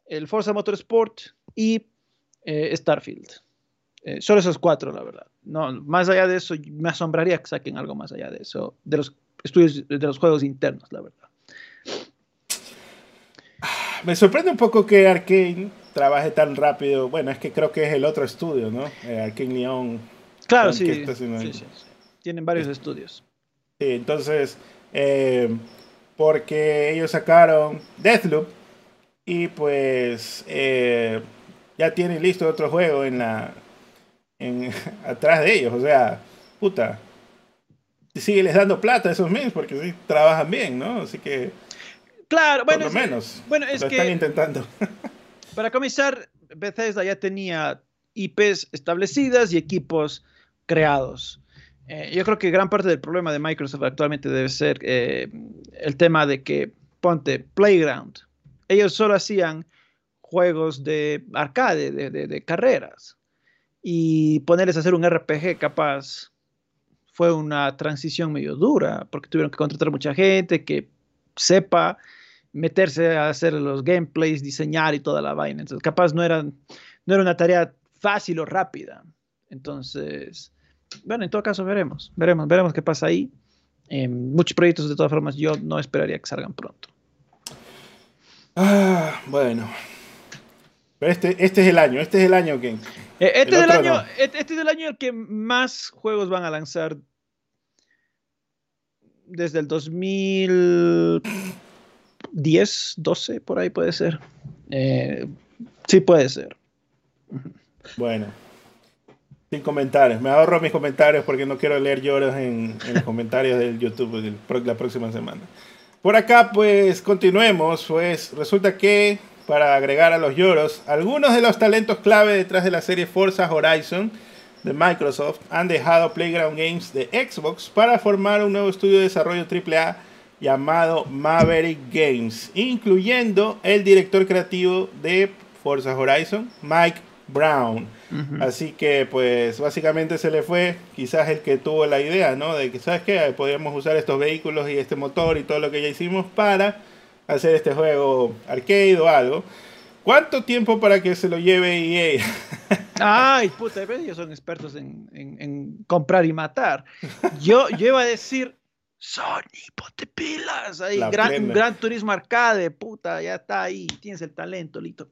el Forza Motorsport y eh, Starfield. Eh, solo esos cuatro, la verdad. No, más allá de eso, me asombraría que saquen algo más allá de eso, de los estudios, de los juegos internos, la verdad. Me sorprende un poco que Arkane trabaje tan rápido. Bueno, es que creo que es el otro estudio, ¿no? Eh, Arkane Leon. Claro, sí, Tienen varios estudios. Sí, entonces, porque ellos sacaron Deathloop y pues eh, ya tienen listo otro juego en la en, atrás de ellos. O sea, puta. Sigue les dando plata a esos mismos porque sí, trabajan bien, ¿no? Así que. Claro, bueno. Por lo menos. Bueno, es lo que. Están intentando. Para comenzar, Bethesda ya tenía IPs establecidas y equipos creados. Eh, yo creo que gran parte del problema de Microsoft actualmente debe ser eh, el tema de que, ponte, Playground, ellos solo hacían juegos de arcade, de, carreras. Y ponerles a hacer un RPG capaz fue una transición medio dura, porque tuvieron que contratar mucha gente que sepa meterse a hacer los gameplays, diseñar y toda la vaina. Entonces, capaz no, eran, no era una tarea fácil o rápida. Entonces, bueno, en todo caso veremos, veremos, veremos qué pasa ahí. Em, muchos proyectos, de todas formas, yo no esperaría que salgan pronto. Ah, bueno. Pero este, este es el año, este es el año que. Eh, este, es el año, este, este es el año que más juegos van a lanzar desde el 2010, 12, por ahí puede ser. Eh, sí, puede ser. Bueno. Sin comentarios. Me ahorro mis comentarios porque no quiero leer lloros en, los comentarios del YouTube la próxima semana. Por acá, pues, continuemos. Pues resulta que, para agregar a los lloros, algunos de los talentos clave detrás de la serie Forza Horizon de Microsoft han dejado Playground Games de Xbox para formar un nuevo estudio de desarrollo AAA llamado Maverick Games, incluyendo el director creativo de Forza Horizon, Mike Brown. Así que pues básicamente se le fue quizás el que tuvo la idea, ¿no? De que, ¿sabes qué? Podríamos usar estos vehículos y este motor y todo lo que ya hicimos para hacer este juego arcade o algo. ¿Cuánto tiempo para que se lo lleve EA? Ay, puta, ellos son expertos en, comprar y matar. Yo, yo iba a decir, Sony, ponte pilas. Ahí, gran, gran turismo arcade, puta, ya está ahí, tienes el talento, listo.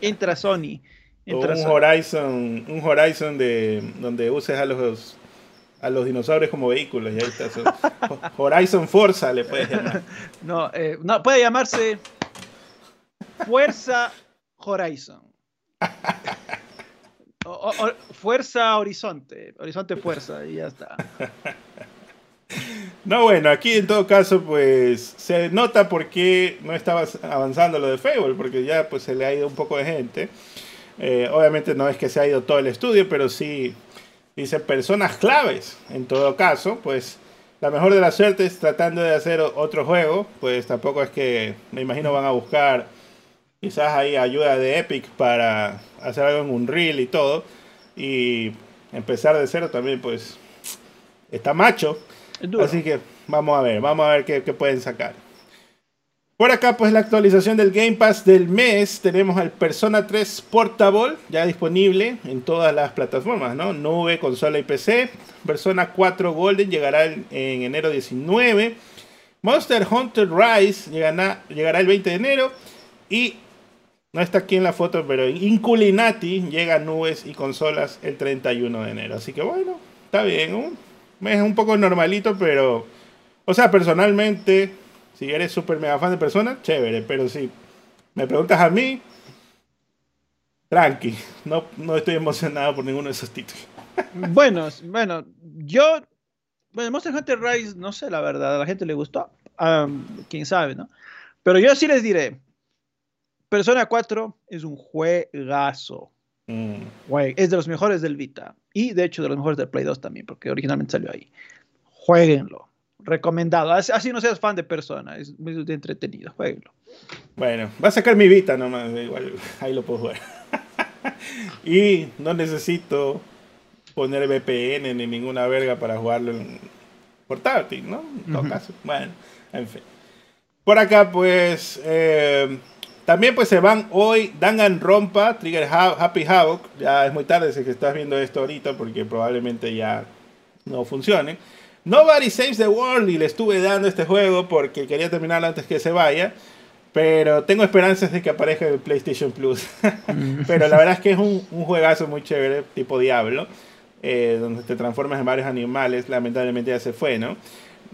Entra Sony. Un Horizon, un Horizon de donde uses a los a los dinosaurios como vehículos. Y ahí está. Horizon Forza le puedes llamar. No, eh, no, puede llamarse Fuerza Horizon. fuerza Horizonte. Horizonte Fuerza y ya está. No, bueno, aquí en todo caso, pues se nota por qué no estaba avanzando lo de Fable, porque ya pues se le ha ido un poco de gente. Eh, obviamente no es que se ha ido todo el estudio, pero sí dice personas claves. En todo caso, pues la mejor de las suertes tratando de hacer otro juego, pues tampoco es que me imagino van a buscar quizás ahí ayuda de Epic para hacer algo en un reel y todo. Y empezar de cero también, pues está macho. Así que vamos a ver, vamos a ver qué, pueden sacar. Por acá, pues la actualización del Game Pass del mes. Tenemos al Persona 3 Portable, ya disponible en todas las plataformas, ¿no? Nube, consola y PC. Persona 4 Golden llegará en, enero 19. Monster Hunter Rise llegará, el 20 de enero. Y no está aquí en la foto, pero Inculinati llega nubes y consolas el 31 de enero. Así que bueno, está bien. Es un poco normalito, pero... O sea, personalmente, si eres súper mega fan de Persona, chévere. Pero si me preguntas a mí, tranqui. No, no estoy emocionado por ninguno de esos títulos. bueno, bueno, yo... Bueno, Monster Hunter Rise, no sé la verdad, a la gente le gustó. Quién sabe, ¿no? Pero yo sí les diré, Persona 4 es un juegazo. Mm. Es de los mejores del Vita. Y de hecho de los mejores del Play 2 también, porque originalmente salió ahí. Jueguenlo. Recomendado. Así, no seas fan de Persona. Es muy entretenido. Jueguenlo. Bueno, va a sacar mi Vita nomás. Igual ahí lo puedo jugar. y no necesito poner VPN ni ninguna verga para jugarlo en portátil, ¿no? En todo caso. Bueno, en fin. Por acá, pues. Eh, también pues se van hoy Danganronpa, Trigger Happy Havoc. Ya es muy tarde si estás viendo esto ahorita porque probablemente ya no funcione. Nobody Saves the World y le estuve dando este juego porque quería terminarlo antes que se vaya. Pero tengo esperanzas de que aparezca en PlayStation Plus. pero la verdad es que es un, juegazo muy chévere, tipo Diablo, eh, donde te transformas en varios animales. Lamentablemente ya se fue, ¿no?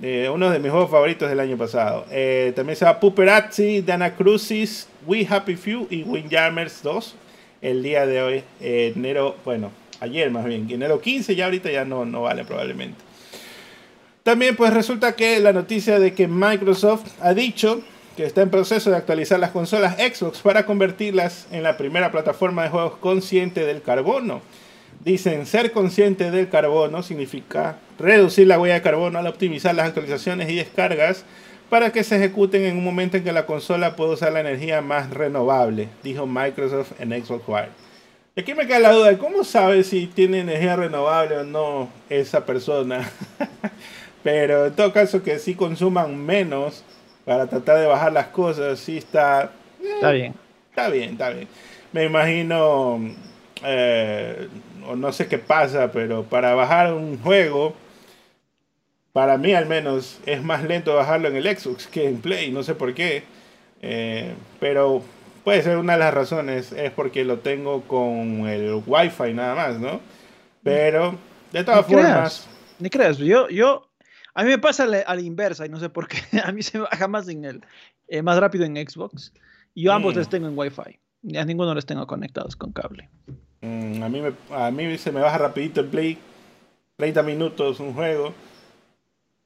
Eh, uno de mis juegos favoritos del año pasado. Eh, también se va Puperazzi, Dana Crucis, We Happy Few y Windjammers 2. El día de hoy, enero, bueno, ayer más bien, enero 15, ya ahorita ya no, no vale probablemente. También pues resulta que la noticia de que Microsoft ha dicho que está en proceso de actualizar las consolas Xbox para convertirlas en la primera plataforma de juegos consciente del carbono. Dicen, ser consciente del carbono significa reducir la huella de carbono al optimizar las actualizaciones y descargas para que se ejecuten en un momento en que la consola pueda usar la energía más renovable, dijo Microsoft en Xbox One. Aquí me queda la duda, ¿cómo sabe si tiene energía renovable o no esa persona? Pero en todo caso que sí consuman menos para tratar de bajar las cosas, sí está... está bien. Está bien, está bien. Me imagino... Eh, o no sé qué pasa, pero para bajar un juego, para mí al menos, es más lento bajarlo en el Xbox que en Play, no sé por qué. Eh, pero puede ser una de las razones, es porque lo tengo con el Wi-Fi nada más, ¿no? Pero, de todas formas... ni creas, yo, yo, a mí me pasa a la, inversa y no sé por qué, a mí se me baja más, en el, eh, más rápido en Xbox. Y yo ambos mm. les tengo en Wi-Fi. A ninguno les tengo conectados con cable. Mm, a, mí me, a mí se me baja rapidito el Play. 30 minutos un juego.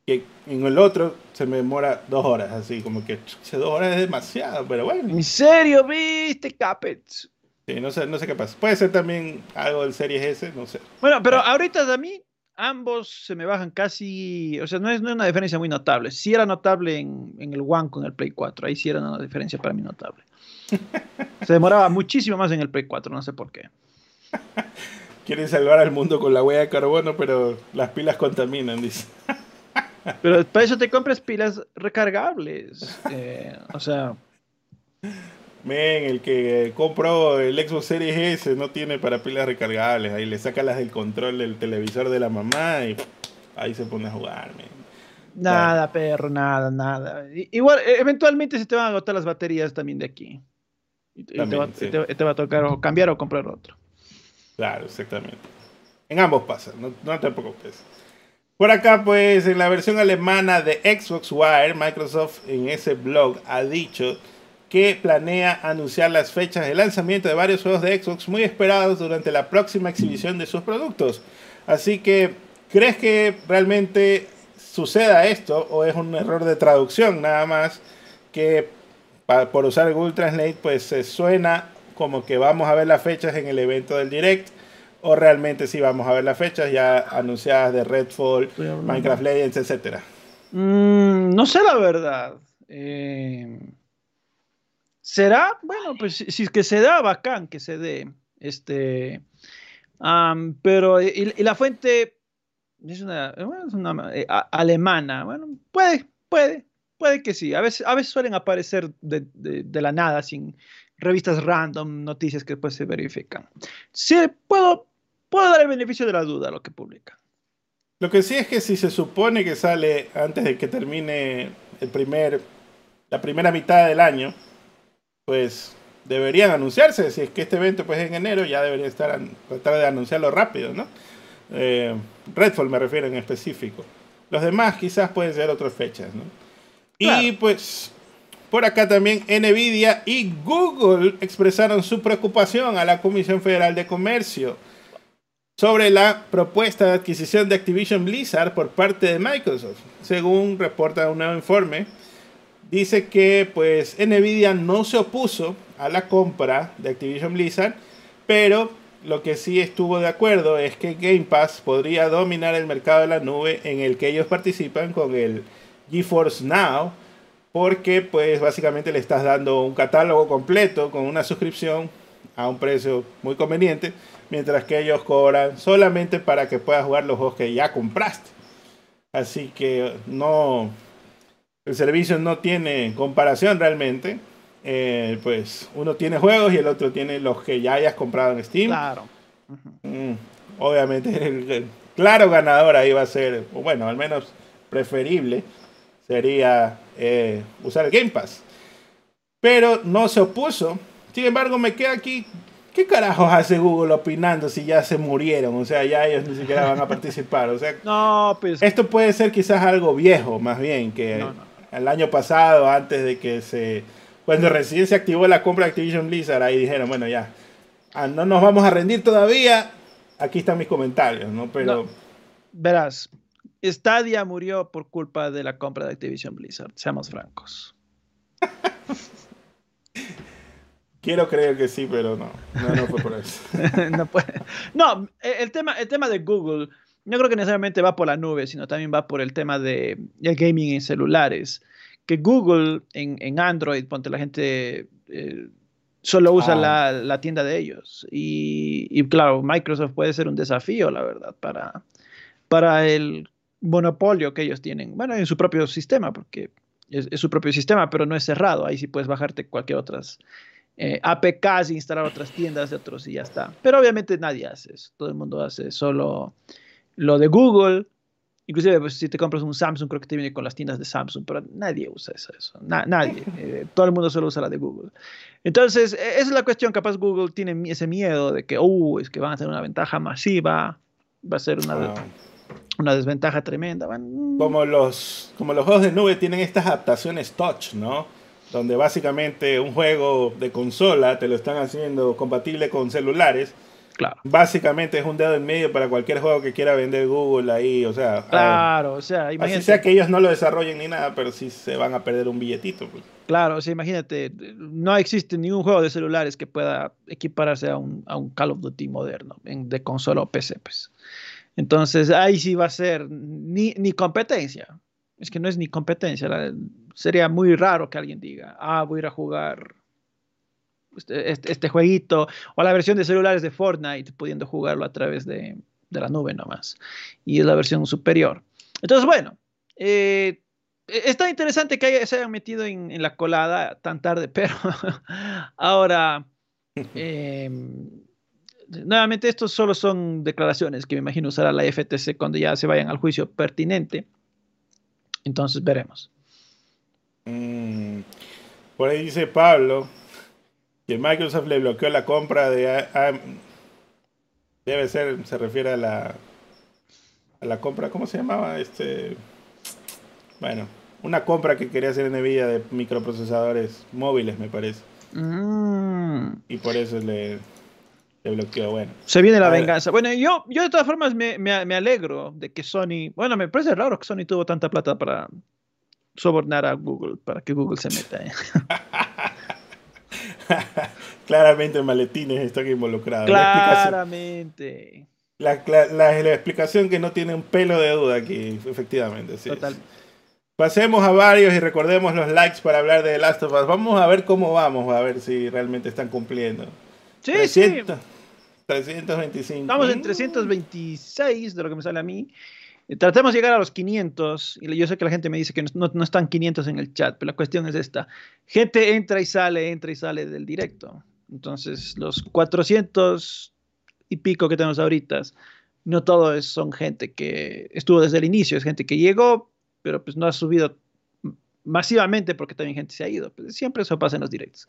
Que en el otro se me demora dos horas, así como que dos horas es demasiado, pero bueno. ¿En serio viste, Capets? Sí, no sé, no sé qué pasa. Puede ser también algo del Series S, no sé. Bueno, pero ahorita a mí ambos se me bajan casi, o sea, no es, no es una diferencia muy notable. Sí era notable en, en, el One con el Play 4, ahí sí era una diferencia para mí notable. se demoraba muchísimo más en el Play 4, no sé por qué. Quieren salvar al mundo con la huella de carbono, pero las pilas contaminan, dice. pero para eso te compras pilas recargables. Eh, o sea... Men, el que compró el Xbox Series S no tiene para pilas recargables. Ahí le saca las del control del televisor de la mamá y ahí se pone a jugar, men. Nada, perro, nada, nada. Igual, e, eventualmente se te van a agotar las baterías también de aquí. Y, te, va, te, va, a tocar o cambiar o comprar otro. Claro, exactamente. En ambos pasa, no, no te preocupes. Por acá, pues, en la versión alemana de Xbox Wire, Microsoft en ese blog ha dicho que planea anunciar las fechas de lanzamiento de varios juegos de Xbox muy esperados durante la próxima exhibición de sus productos. Así que, ¿crees que realmente suceda esto o es un error de traducción nada más que por usar Google Translate pues se suena como que vamos a ver las fechas en el evento del Direct o realmente sí vamos a ver las fechas ya anunciadas de Redfall, Minecraft Legends, etcétera? Mm, no sé la verdad. Eh, ¿Será? Bueno, pues si, es que se da, bacán que se dé. Este, pero, y, la fuente es una, eh, alemana. Bueno, puede, puede, puede que sí. A veces, a veces suelen aparecer de, de, la nada, sin revistas random, noticias que después se verifican. Sí, puedo, puedo dar el beneficio de la duda a lo que publica. Lo que sí es que si se supone que sale antes de que termine el primer, la primera mitad del año, pues deberían anunciarse. Si es que este evento pues en enero, ya debería estar tratar de anunciarlo rápido, ¿no? Eh, Redfall me refiero en específico. Los demás quizás pueden ser otras fechas, ¿no? Y pues por acá también Nvidia y Google expresaron su preocupación a la Comisión Federal de Comercio sobre la propuesta de adquisición de Activision Blizzard por parte de Microsoft, según reporta un nuevo informe dice que pues Nvidia no se opuso a la compra de Activision Blizzard, pero lo que sí estuvo de acuerdo es que Game Pass podría dominar el mercado de la nube en el que ellos participan con el GeForce Now, porque pues básicamente le estás dando un catálogo completo con una suscripción a un precio muy conveniente, mientras que ellos cobran solamente para que puedas jugar los juegos que ya compraste. Así que no, el servicio no tiene comparación realmente. Eh, pues uno tiene juegos y el otro tiene los que ya hayas comprado en Steam. Claro. Mm, obviamente el, claro ganador ahí va a ser, o bueno, al menos preferible, sería eh, usar el Game Pass. Pero no se opuso. Sin embargo, me queda aquí ¿Qué carajos hace Google opinando si ya se murieron? O sea, ya ellos ni siquiera van a participar. O sea, no, pues... esto puede ser quizás algo viejo, más bien, que el año pasado, antes de que se... Cuando recién se activó la compra de Activision Blizzard, ahí dijeron, bueno, ya, ah, no nos vamos a rendir todavía. Aquí están mis comentarios, ¿no? Pero... Verás, Stadia murió por culpa de la compra de Activision Blizzard, seamos francos. Quiero creer que sí, pero no, no, no fue por eso. no, no, el tema, el tema de Google no creo que necesariamente va por la nube, sino también va por el tema de el gaming en celulares. Que Google en, en Android, ponte la gente eh, solo usa ah. la, la, tienda de ellos. Y, y, claro, Microsoft puede ser un desafío, la verdad, para, para el monopolio que ellos tienen. Bueno, en su propio sistema, porque es, es su propio sistema, pero no es cerrado. Ahí sí puedes bajarte cualquier otras eh, APKs, instalar otras tiendas de otros y ya está. Pero obviamente nadie hace eso. Todo el mundo hace solo lo de Google, inclusive pues, si te compras un Samsung, creo que te viene con las tiendas de Samsung, pero nadie usa eso, nadie, eh, todo el mundo solo usa la de Google. Entonces, e, esa es la cuestión, capaz Google tiene ese miedo de que, uh, es que van a tener una ventaja masiva, va a ser una, ah. una desventaja tremenda. Mm. Como, los, como los juegos de nube tienen estas adaptaciones touch, ¿no? Donde básicamente un juego de consola te lo están haciendo compatible con celulares Claro. Básicamente es un dedo en medio para cualquier juego que quiera vender Google ahí, o sea. Claro, o sea, imagínate. Así sea que ellos no lo desarrollen ni nada, pero sí se van a perder un billetito. Pues. Claro, o sea, imagínate, no existe ningún juego de celulares que pueda equiparse a un, a un Call of Duty moderno, en, de consola o PC, pues. Entonces, ahí sí va a ser ni, ni competencia. Es que no es ni competencia. sería muy raro que alguien diga, ah, voy a ir a jugar este, este, este, jueguito, o la versión de celulares de Fortnite, pudiendo jugarlo a través de, la nube nomás. Y es la versión superior. Entonces, bueno, eh, es tan interesante que se hayan metido en, la colada tan tarde, pero ahora, em, nuevamente, estos solo son declaraciones que me imagino usará la FTC cuando ya se vayan al juicio pertinente. Entonces, veremos. Mm, por ahí dice Pablo, que Microsoft le bloqueó la compra de debe ser se refiere a la a la compra cómo se llamaba este bueno una compra que quería hacer Nvidia de microprocesadores móviles me parece. Mm. y por eso le, le bloqueó bueno. Se viene la venganza. Bueno yo yo de todas formas me, me, me alegro de que Sony bueno me parece raro que Sony tuvo tanta plata para sobornar a Google para que Google se meta ¿eh? Claramente maletines están involucrados. Claramente. La, la, explicación que no tiene un pelo de duda aquí, efectivamente. Sí. Total. Pasemos a varios y recordemos los likes para hablar de The Last of Us. Vamos a ver cómo vamos, a ver si realmente están cumpliendo. Sí, 300, sí. 325. Estamos en 326 de lo que me sale a mí. Tratemos de llegar a los 500. Y yo sé que la gente me dice que no, no, están 500 en el chat, pero la cuestión es esta. Gente entra y sale, entra y sale del directo. Entonces, los 400 y pico que tenemos ahorita, no todo son gente que estuvo desde el inicio, es gente que llegó, pero pues no ha subido masivamente porque también gente se ha ido. Pues siempre eso pasa en los directos.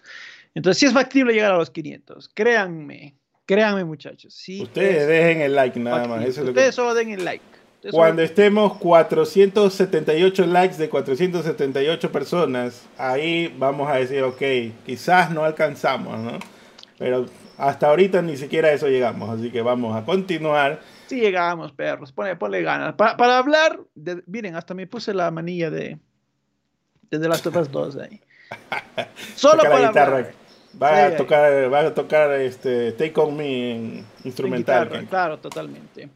Entonces, sí es factible llegar a los 500. Créanme, créanme muchachos. Sí Ustedes dejen el like nada más. Ustedes solo den el like. Cuando estemos 478 likes de 478 personas, ahí vamos a decir, ok, quizás no alcanzamos, ¿no? Pero hasta ahorita ni siquiera a eso llegamos, así que vamos a continuar. Sí llegamos, perros, ponle, ponle ganas. Para, hablar, miren, hasta me puse la manilla de, de The Last of Us 2 ahí. Solo para guitarra. Va, a tocar, va a tocar este Take On Me en instrumental. claro, totalmente.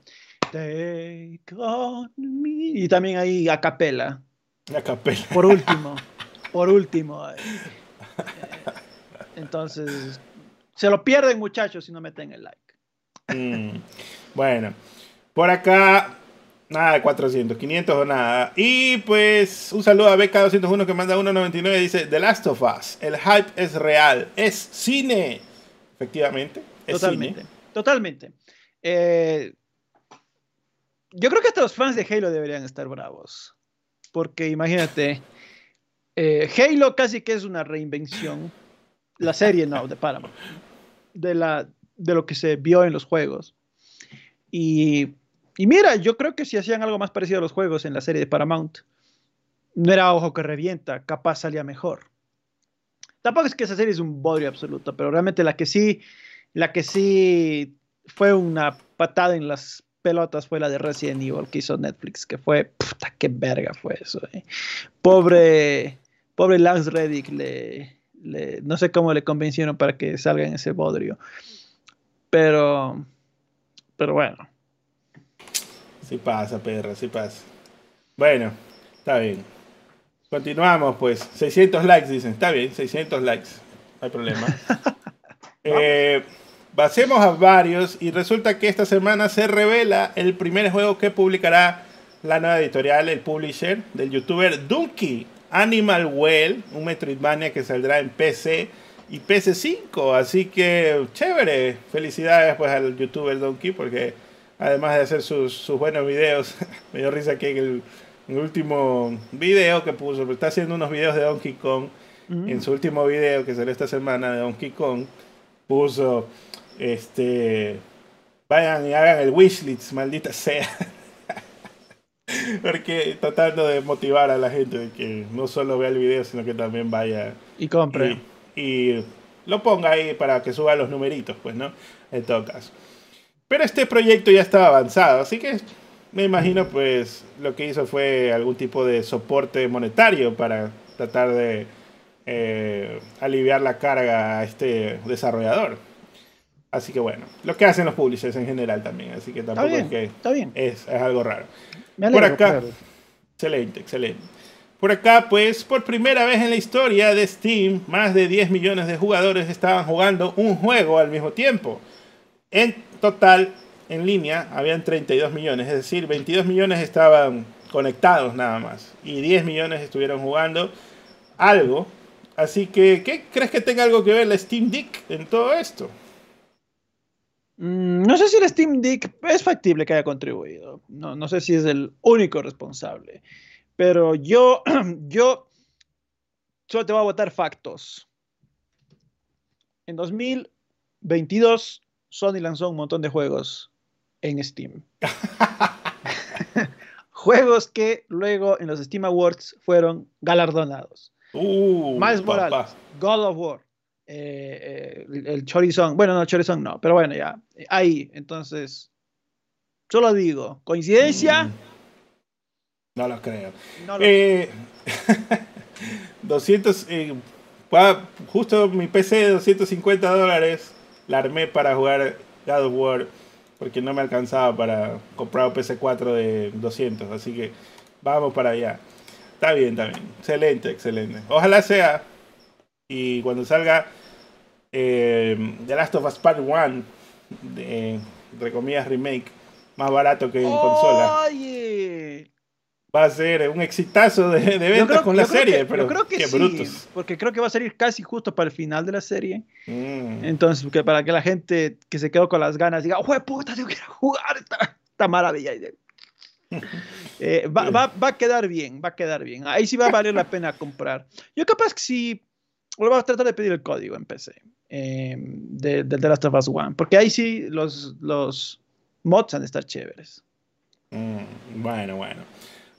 Take on me. Y también ahí a capela. A capela. Por último. por último. Eh, entonces, se lo pierden muchachos si no meten el like. Mm, bueno, por acá Nada de 400, 500 o nada. Y pues un saludo a BK201 que manda 1.99 dice The Last of Us. El hype es real. Es cine. Efectivamente. Es totalmente. Totalmente. Eh, yo creo que hasta los fans de Halo deberían estar bravos. Porque imagínate, eh, Halo casi que es una reinvención. La serie no, de Paramount. De, la, de lo que se vio en los juegos. Y, y mira, yo creo que si hacían algo más parecido a los juegos en la serie de Paramount, no era ojo que revienta, capaz salía mejor. Tampoco es que esa serie es un bodrio absoluto, pero realmente la que sí, la que sí fue una patada en las pelotas fue la de Resident Evil que hizo Netflix, que fue, puta, qué verga fue eso. Eh. Pobre, pobre Lance Reddick, le, no sé cómo le convencieron para que salga en ese bodrio. Pero, pero bueno. Sí pasa, perra, sí pasa. Bueno, está bien. Continuamos, pues. 600 likes, dicen. Está bien, 600 likes. No hay problema. eh, Basemos a varios y resulta que esta semana se revela el primer juego que publicará la nueva editorial, el publisher del youtuber Donkey Animal Well, un Metroidvania que saldrá en PC y PC5. Así que chévere. Felicidades pues al youtuber Donkey porque además de hacer sus, buenos videos, me dio risa que en el, último video que puso, está haciendo unos videos de Donkey Kong. En su último video que salió esta semana de Donkey Kong, puso este, vayan y hagan el wishlist, maldita sea. Porque tratando de motivar a la gente de que no solo vea el video, sino que también vaya y compre. Y, lo ponga ahí para que suba los numeritos, pues, ¿no? En todo caso. Pero este proyecto ya estaba avanzado, así que me imagino pues lo que hizo fue algún tipo de soporte monetario para tratar de eh, aliviar la carga a este desarrollador. Así que bueno, lo que hacen los publishers en general también, así que tampoco es que está bien. Es, algo raro. por acá, excelente, excelente. Por acá, pues, por primera vez en la historia de Steam, más de 10 millones de jugadores estaban jugando un juego al mismo tiempo. En total, en línea, habían 32 millones, es decir, 22 millones estaban conectados nada más y 10 millones estuvieron jugando algo. Así que, ¿qué crees que tenga algo que ver la Steam Deck en todo esto? Mm, no sé si el Steam Deck es factible que haya contribuido. No, no sé si es el único responsable. Pero yo, yo solo te voy a votar factos. En 2022, Sony lanzó un montón de juegos en Steam. juegos que luego en los Steam Awards fueron galardonados. Uh, Miles Morales, God of War, eh, eh, el Chorizón. Bueno, no, Chorizón no, pero bueno, ya. Ahí, entonces, solo digo, ¿coincidencia? Mm. No lo creo. 200, eh, justo mi PC de 250 dólares la armé para jugar God of War porque no me alcanzaba para comprar un PC 4 de 200, así que vamos para allá. Está bien, está bien. Excelente, excelente. Ojalá sea. Y cuando salga eh, The Last of Us Part 1, de, entre comillas, remake, más barato que en consola. Oye, va a ser un exitazo de, de ventas con la serie, pero creo que qué sí, brutos. Porque creo que va a salir casi justo para el final de la serie. Mm. Entonces, que para que la gente que se quedó con las ganas diga, ¡Jue puta, tengo que ir a jugar esta, esta maravilla! Eh, va, va, va, a quedar bien, va a quedar bien. Ahí sí va a valer la pena comprar. Yo capaz que sí, voy a tratar de pedir el código en PC eh, de, de The Last of Us One, porque ahí sí los, los mods han de estar chéveres. Mm, bueno, bueno.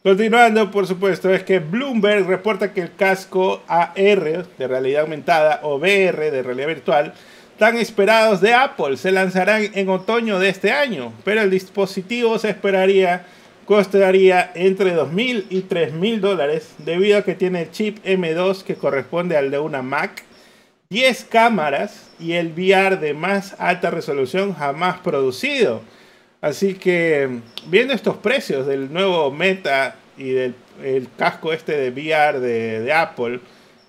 Continuando, por supuesto, es que Bloomberg reporta que el casco AR de realidad aumentada o VR de realidad virtual tan esperados de Apple se lanzarán en otoño de este año, pero el dispositivo se esperaría costaría entre 2.000 y 3.000 dólares debido a que tiene el chip M2 que corresponde al de una Mac, 10 cámaras y el VR de más alta resolución jamás producido. Así que viendo estos precios del nuevo Meta y del casco este de VR de, Apple,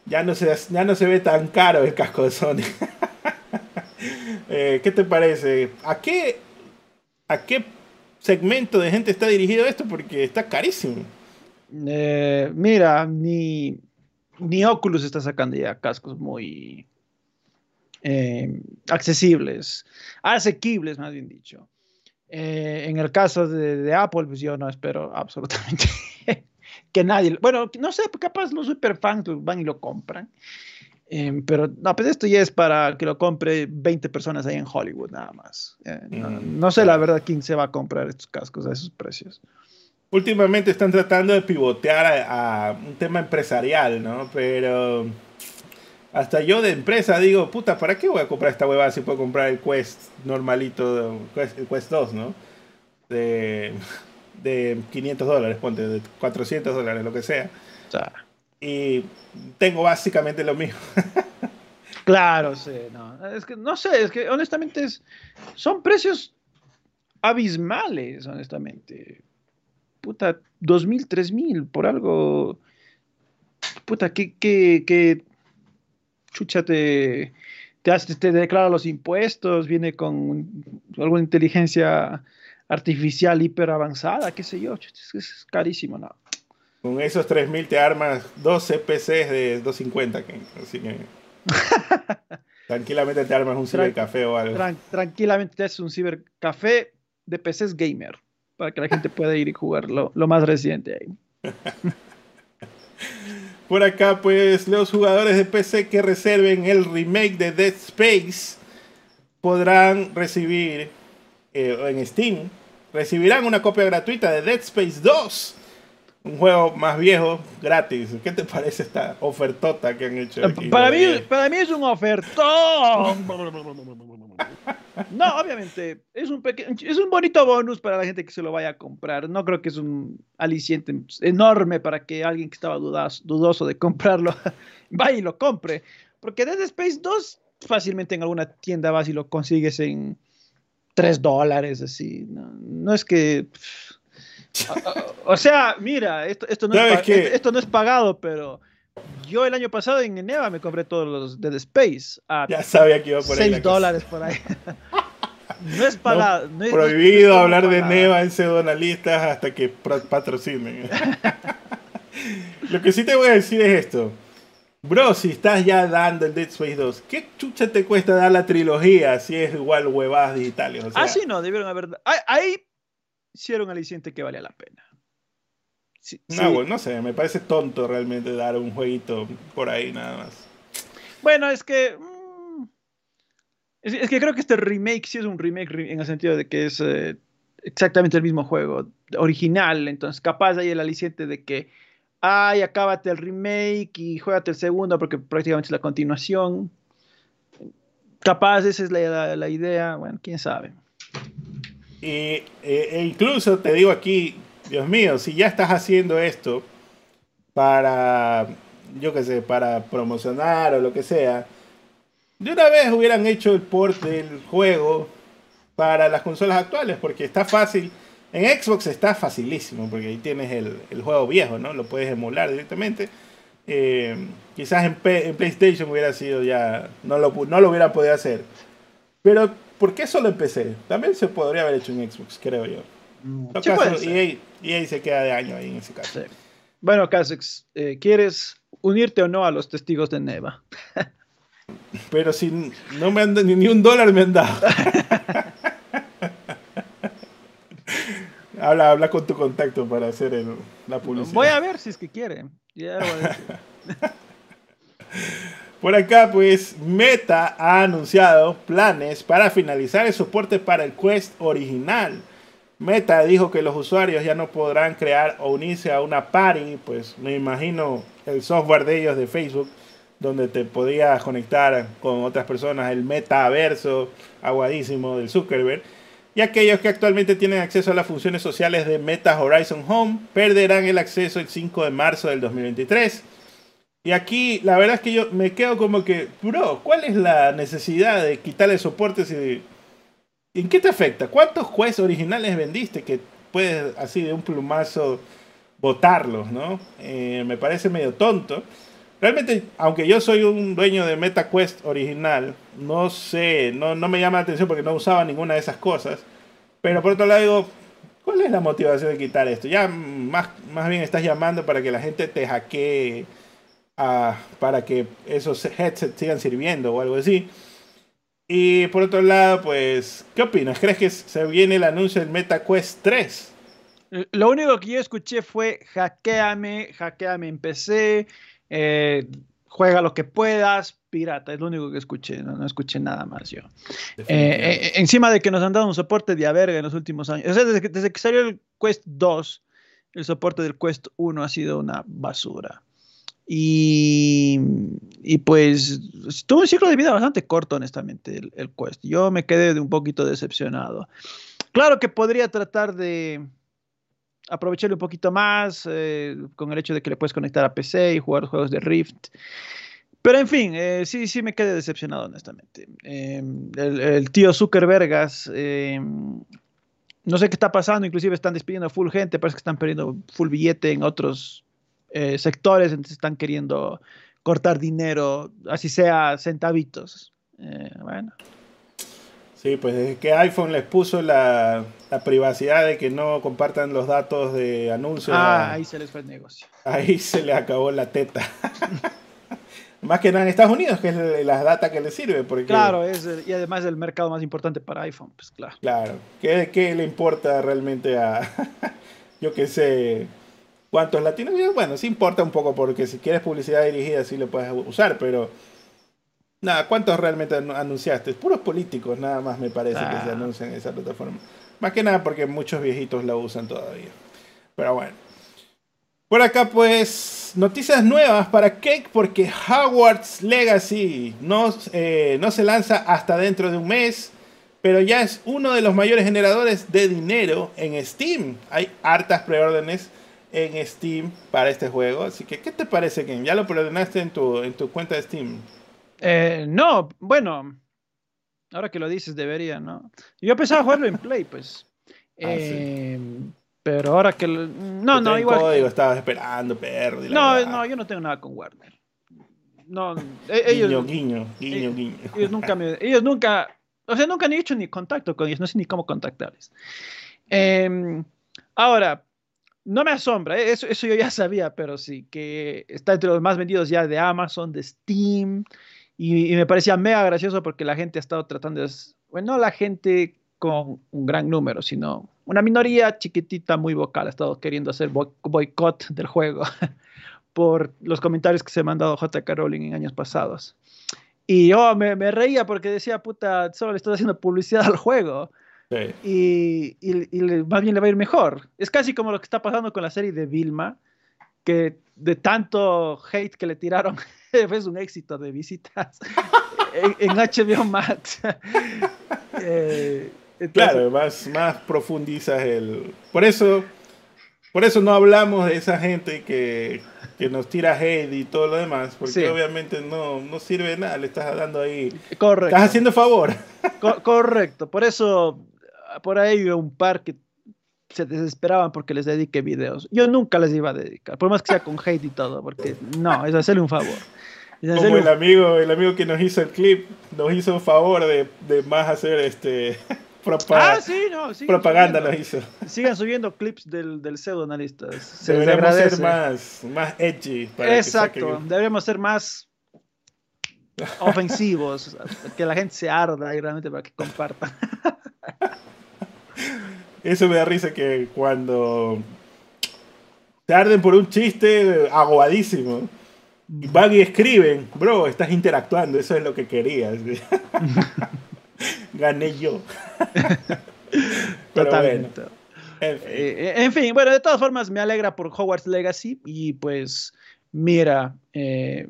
ya no, se, ya no se ve tan caro el casco de Sony. Eh, ¿Qué te parece? ¿A qué, ¿A qué segmento de gente está dirigido esto? Porque está carísimo. Eh, mira, ni, ni Oculus está sacando ya cascos muy eh, accesibles, asequibles, más bien dicho. Eh, en el caso de, Apple, pues yo no espero absolutamente que nadie, bueno, no sé, capaz los superfans van y lo compran. Em, pero no, pues esto ya es para que lo compre 20 personas ahí en Hollywood nada más. Eh, mm, no, sé la verdad quién se va a comprar estos cascos a esos precios. Últimamente están tratando de pivotear a un tema empresarial, ¿no? Pero hasta yo de empresa digo, puta, ¿para qué voy a comprar esta huevada si puedo comprar el Quest normalito, el Quest 2, ¿no? De, de 500 dólares, ponte, de 400 dólares, lo que sea. Y tengo básicamente lo mismo. claro, sí, no. Es que no sé, es que honestamente es, son precios abismales, honestamente. Puta, 2000, 3000 por algo. Puta, que, que, que chucha, te, te, declara los impuestos, viene con alguna inteligencia artificial hiper avanzada, qué sé yo, es, carísimo, ¿no? Con esos 3000 te armas dos CPCs de 250, así que tranquilamente te armas un cibercafé o algo. tranquilamente te haces un cibercafé de PCs gamer, para que la gente pueda ir y jugar lo, lo más reciente ahí. Por acá, pues los jugadores de PC que reserven el remake de Dead Space podrán recibir eh, en Steam, recibirán una copia gratuita de Dead Space 2. Un juego más viejo, gratis. ¿Qué te parece esta ofertota que han hecho? Para, mí, para mí es un ofertón. No, obviamente, es un, es un bonito bonus para la gente que se lo vaya a comprar. No creo que es un aliciente enorme para que alguien que estaba dudoso de comprarlo vaya y lo compre. Porque Dead Space 2 fácilmente en alguna tienda vas y lo consigues en 3 dólares, así. No, es que... o, sea, mira, esto, esto, no es, esto no es pagado, pero yo el año pasado en Eneva me compré todos los Dead Space a ya sabía que iba por 6 dólares por ahí. no es pagado. prohibido hablar de Neva en pseudonalistas hasta que patrocinen. Lo que sí te voy a decir es esto. Bro, si estás ya dando el Dead Space 2, ¿qué chucha te cuesta dar la trilogía si es igual huevadas digitales? ah, sí, no, debieron haber. Ahí hicieron aliciente que valía la pena. No, no sé, me parece tonto realmente dar un jueguito por ahí nada más. Bueno, es que. Mm, es, que creo que este remake sí es un remake en el sentido de que es eh, exactamente el mismo juego original. Entonces, capaz hay el aliciente de que ay, acábate el remake y juégate el segundo porque prácticamente es la continuación. Capaz esa es la, idea, bueno, quién sabe. E, e incluso te digo aquí, Dios mío, si ya estás haciendo esto para, yo qué sé, para promocionar o lo que sea, de una vez hubieran hecho el port del juego para las consolas actuales, porque está fácil en Xbox está facilísimo, porque ahí tienes el, juego viejo, ¿no? Lo puedes emular directamente. Eh, quizás en, PlayStation hubiera sido ya, no lo, no lo hubieran podido hacer. Pero, ¿por qué solo en PC? También se podría haber hecho en Xbox, creo yo. Mm, y ahí se queda de año ahí en ese caso. Bueno, Casex, eh, ¿quieres unirte o no a los testigos de Neva? Pero si no me han ni, ni un dólar me han dado. Habla, habla con tu contacto para hacer la publicidad. Voy a ver si es que quiere. Por acá, pues, Meta ha anunciado planes para finalizar el soporte para el Quest original. Meta dijo que los usuarios ya no podrán crear o unirse a una party, pues me imagino el software de ellos de Facebook, donde te podías conectar con otras personas, el metaverso aguadísimo del Zuckerberg y aquellos que actualmente tienen acceso a las funciones sociales de Meta Horizon Home perderán el acceso el 5 de marzo del 2023. Y aquí la verdad es que yo me quedo como que, bro, ¿cuál es la necesidad de quitarle soporte si... ¿En qué te afecta? ¿Cuántos jueces originales vendiste que puedes así de un plumazo botarlos, no? Eh, me parece medio tonto. Realmente, aunque yo soy un dueño de MetaQuest original, no sé, no, no me llama la atención porque no usaba ninguna de esas cosas. Pero por otro lado digo, ¿cuál es la motivación de quitar esto? Ya más, más bien estás llamando para que la gente te hackee para que esos headsets sigan sirviendo o algo así. Y por otro lado, pues, ¿qué opinas? ¿Crees que se viene el anuncio del MetaQuest 3? Lo único que yo escuché fue hackeame, hackeame en PC, eh, juega lo que puedas, pirata, es lo único que escuché, no, escuché nada más yo. Eh, eh, encima de que nos han dado un soporte de a verga en los últimos años, desde que, desde que salió el Quest 2, el soporte del Quest 1 ha sido una basura. Y, pues tuvo un ciclo de vida bastante corto, honestamente, el, el, Quest. Yo me quedé un poquito decepcionado. Claro que podría tratar de, aprovecharlo un poquito más eh, con el hecho de que le puedes conectar a PC y jugar juegos de Rift. Pero en fin, eh, sí, sí me quedé decepcionado, honestamente. Em, el, tío Zuckerbergas, em, no sé qué está pasando, inclusive están despidiendo a full gente, parece que están perdiendo full billete en otros eh, sectores, entonces están queriendo cortar dinero, así sea centavitos. bueno. Sí, pues desde que iPhone les puso la, privacidad de que no compartan los datos de anuncios. Ah, ahí se les fue el negocio. Ahí se le acabó la teta. más que nada en Estados Unidos, que es la data que les sirve. Porque... Claro, es y además es el mercado más importante para iPhone, pues claro. Claro, ¿qué, qué le importa realmente a, yo qué sé, cuántos latinos? Bueno, sí importa un poco porque si quieres publicidad dirigida sí lo puedes usar, pero Nada, ¿cuántos realmente anunciaste? Puros políticos, nada más me parece que se ah. anuncian en esa plataforma. Más que nada porque muchos viejitos la usan todavía. Pero bueno. Por acá, pues, noticias nuevas para Cake porque Hogwarts Legacy no, eh, no se lanza hasta dentro de un mes. pero ya es uno de los mayores generadores de dinero en Steam. Hay hartas preórdenes en Steam para este juego. Así que, ¿qué te parece, Ken? ¿Ya lo preordenaste en tu, en tu cuenta de Steam? Eh, no, bueno, ahora que lo dices, debería, ¿no? Yo pensaba jugarlo en Play, pues. Ah, eh, pero ahora que... No, no, igual... código estabas esperando, perro. No, no, yo no tengo nada con Warner. No, e-, ellos... Guiño, guiño, guiño, eh, guiño. Ellos nunca me... Ellos nunca o sea, nunca han hecho ni contacto con ellos, no sé ni cómo contactarles. Em, ahora, no me asombra, ¿eh? eso, eso yo ya sabía, pero sí, que está entre los más vendidos ya de Amazon, de Steam, y, me parecía mega gracioso porque la gente ha estado tratando de, bueno, no la gente con un gran número, sino una minoría chiquitita, muy vocal, ha estado queriendo hacer boicot del juego por los comentarios que se me han dado J.K. Rowling en años pasados. Y yo me, me, reía porque decía, puta, solo le estoy haciendo publicidad al juego. Y, y, más bien le va a ir mejor. Es casi como lo que está pasando con la serie de Vilma, que de tanto hate que le tiraron, fue un éxito de visitas en, HBO Max. Eh, claro, más, más profundizas el... Por eso, por eso no hablamos de esa gente que, que nos tira hate y todo lo demás, porque obviamente no, no sirve de nada, le estás dando ahí. Correcto. Estás haciendo favor. correcto, por eso por ahí un par que se desesperaban porque les dedique videos. Yo nunca les iba a dedicar, por más que sea con hate y todo, porque no, es hacerle un favor. Como el amigo, el amigo que nos hizo el clip, nos hizo un favor de, de más hacer este ah, sí, no, propaganda lo hizo. Sigan subiendo clips del, del pseudo analista. Deberíamos ser más, más edgy. Exacto, deberíamos ser más ofensivos, que la gente se arda y realmente para que compartan. Eso me da risa que cuando te arden por un chiste aguadísimo. Van y escriben, bro, estás interactuando, eso es lo que querías. gané yo. Totalmente. Eh, en, fin. bueno, de todas formas me alegra por Hogwarts Legacy y pues mira, eh,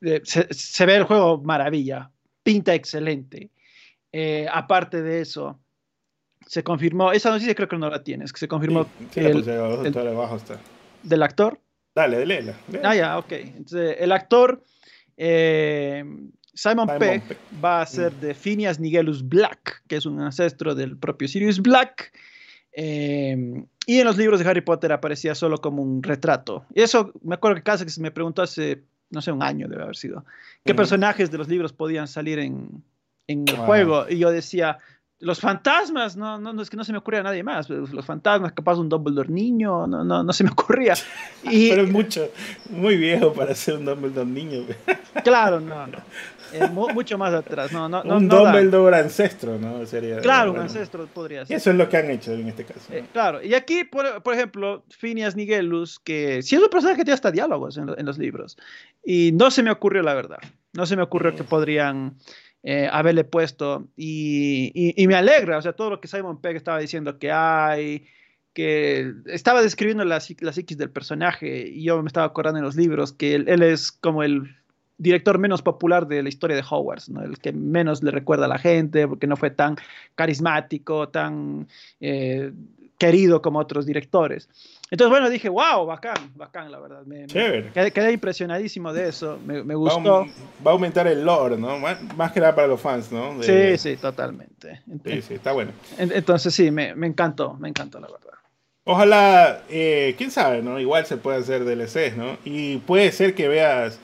eh, se, ve el juego maravilla, pinta excelente. aparte de eso, se confirmó, esa noticia creo que no la tienes, que se confirmó el, del actor. Dale, léela. Ah, ya, ok. Entonces, el actor Simon, Pegg, va a ser mm. de Phineas Nigellus Black, que es un ancestro del propio Sirius Black. Em, y en los libros de Harry Potter aparecía solo como un retrato. Y eso me acuerdo que que se me preguntó hace, no sé, un año debe haber sido, qué personajes de los libros podían salir en, en el juego. Y yo decía, los fantasmas, no, no, es que no se me ocurría a nadie más. Los fantasmas, capaz un Dumbledore niño, no, no, no se me ocurría. Y, Pero es mucho, muy viejo para ser un Dumbledore niño. claro, no, no. mucho más atrás. No, no, un Dumbledore ancestro, ¿no? Sería, claro, un ancestro podría ser. Eso es lo que han hecho en este caso. Eh, claro, y aquí, por, por, ejemplo, Phineas Nigellus, que sí es un personaje que tiene hasta diálogos en, en, los libros. Y no se me ocurrió, la verdad. No se me ocurrió que podrían eh, haberle puesto. Y, y, me alegra, o sea, todo lo que Simon Pegg estaba diciendo que hay, que estaba describiendo la, la psiquis del personaje y yo me estaba acordando en los libros que él, es como el director menos popular de la historia de Hogwarts, ¿no? el que menos le recuerda a la gente porque no fue tan carismático, tan eh, querido como otros directores. Entonces, bueno, dije, wow, bacán, bacán, la verdad. Me, quedé, impresionadísimo de eso, me, gustó. Va a, aumentar el lore, ¿no? Más, que nada para los fans, ¿no? Sí, sí, totalmente. sí, sí, está bueno. Entonces, sí, me, encantó, me encantó, la verdad. Ojalá, eh, quién sabe, ¿no? Igual se puede hacer DLCs, ¿no? Y puede ser que veas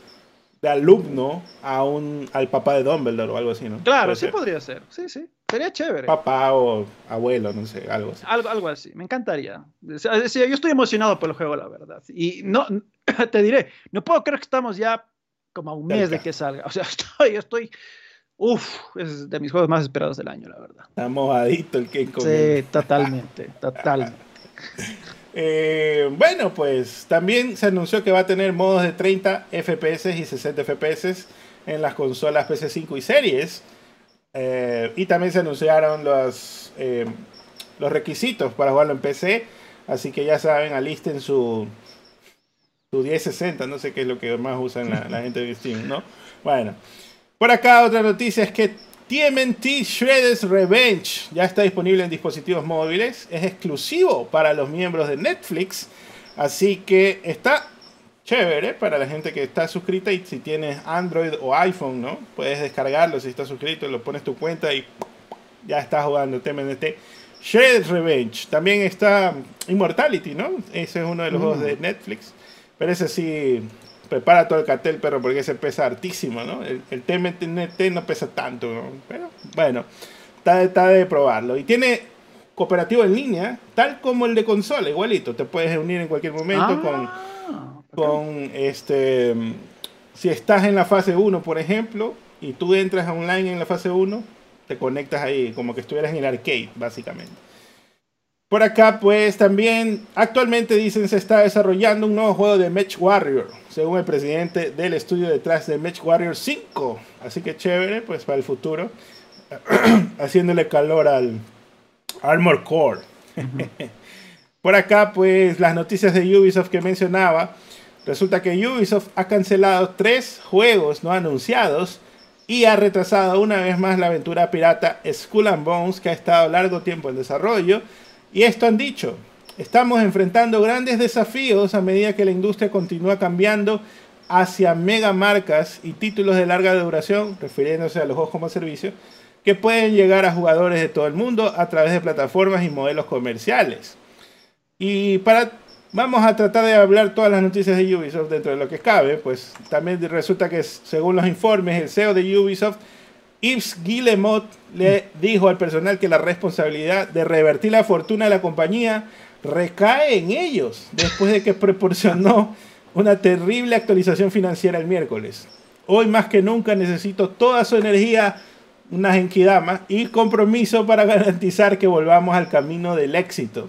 de alumno a un, al papá de Dumbledore o algo así, ¿no? Claro, sí podría ser, sí, sí. Sería chévere. Papá o abuelo, no sé, algo así. Algo, algo así, me encantaría. yo estoy emocionado por el juego, la verdad. Y no, te diré, no puedo creer que estamos ya como a un mes de que salga. O sea, estoy, estoy, uff, es de mis juegos más esperados del año, la verdad. Está mojadito el que Sí, totalmente, totalmente. Eh, bueno, pues también se anunció que va a tener modos de 30 FPS y 60 FPS en las consolas PC5 y series. Eh, y también se anunciaron los, eh, los requisitos para jugarlo en PC. Así que ya saben, alisten su, su 1060. No sé qué es lo que más usan la, gente de Steam, ¿no? Bueno, por acá otra noticia es que TMNT Shredder's Revenge ya está disponible en dispositivos móviles. Es exclusivo para los miembros de Netflix. Así que está chévere para la gente que está suscrita y si tienes Android o iPhone, ¿no? Puedes descargarlo si estás suscrito, lo pones tu cuenta y ya estás jugando TMNT. Shredder's Revenge. También está Immortality, ¿no? Ese es uno de los juegos de mm. Netflix. Pero ese sí, prepara todo el cartel, perro, porque ese pesa hartísimo, ¿no? El, el TMNT no pesa tanto, ¿no? Pero bueno, está, está de probarlo. Y tiene cooperativo en línea, tal como el de consola, igualito. Te puedes unir en cualquier momento con, ah, con este. Si estás en la fase 1, por ejemplo, y tú entras online en la fase 1, te conectas ahí, como que estuvieras en el arcade, básicamente. Por acá, pues también actualmente dicen se está desarrollando un nuevo juego de Match Warrior, según el presidente del estudio detrás de Match Warrior 5. Así que chévere, pues para el futuro, haciéndole calor al Armor Core. Por acá, pues las noticias de Ubisoft que mencionaba. Resulta que Ubisoft ha cancelado tres juegos no anunciados y ha retrasado una vez más la aventura pirata Skull and Bones que ha estado largo tiempo en desarrollo y esto han dicho, estamos enfrentando grandes desafíos a medida que la industria continúa cambiando hacia mega marcas y títulos de larga duración, refiriéndose a los juegos como servicio, que pueden llegar a jugadores de todo el mundo a través de plataformas y modelos comerciales. Y para vamos a tratar de hablar todas las noticias de Ubisoft dentro de lo que cabe, pues también resulta que según los informes el CEO de Ubisoft Yves Guillemot le dijo al personal que la responsabilidad de revertir la fortuna de la compañía recae en ellos, después de que proporcionó una terrible actualización financiera el miércoles. Hoy más que nunca necesito toda su energía, una genkidama y compromiso para garantizar que volvamos al camino del éxito.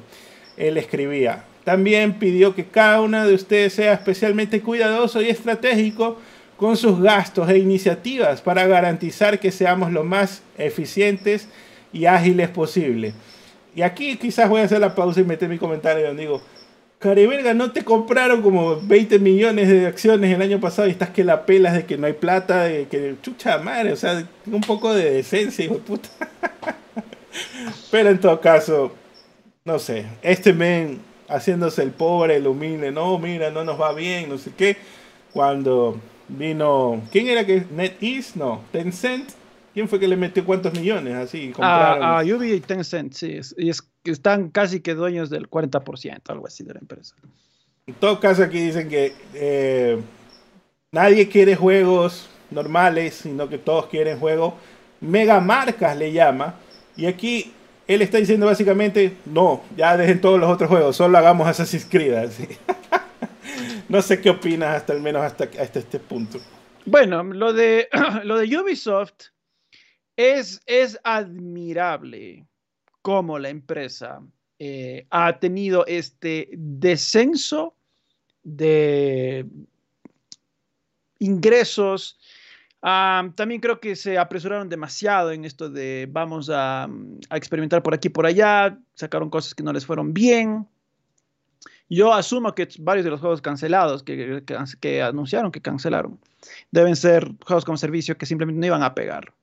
Él escribía. También pidió que cada uno de ustedes sea especialmente cuidadoso y estratégico con sus gastos e iniciativas para garantizar que seamos lo más eficientes y ágiles posible. Y aquí quizás voy a hacer la pausa y meter mi comentario donde digo, Cariberga, no te compraron como 20 millones de acciones el año pasado y estás que la pelas de que no hay plata, de que chucha madre, o sea, un poco de decencia, hijo de puta. Pero en todo caso, no sé, este men haciéndose el pobre, el humilde, no, mira, no nos va bien, no sé qué, cuando Vino. ¿Quién era que? NetEase? No. Tencent. ¿Quién fue que le metió cuántos millones? Así. Ah, ah Ubi y Tencent, sí. Y es, están casi que dueños del 40%, algo así de la empresa. En todo caso, aquí dicen que eh, nadie quiere juegos normales, sino que todos quieren juegos mega marcas, le llama. Y aquí él está diciendo básicamente, no, ya dejen todos los otros juegos, solo hagamos Assassin's Creed. Así. no sé qué opinas hasta al menos hasta, este punto. Bueno, lo de, lo de Ubisoft es, es admirable cómo la empresa eh, ha tenido este descenso de ingresos. Ah, también creo que se apresuraron demasiado en esto de vamos a, a experimentar por aquí por allá, sacaron cosas que no les fueron bien. Yo asumo que varios de los juegos cancelados que, que, anunciaron que cancelaron deben ser juegos como servicio que simplemente no iban a pegar.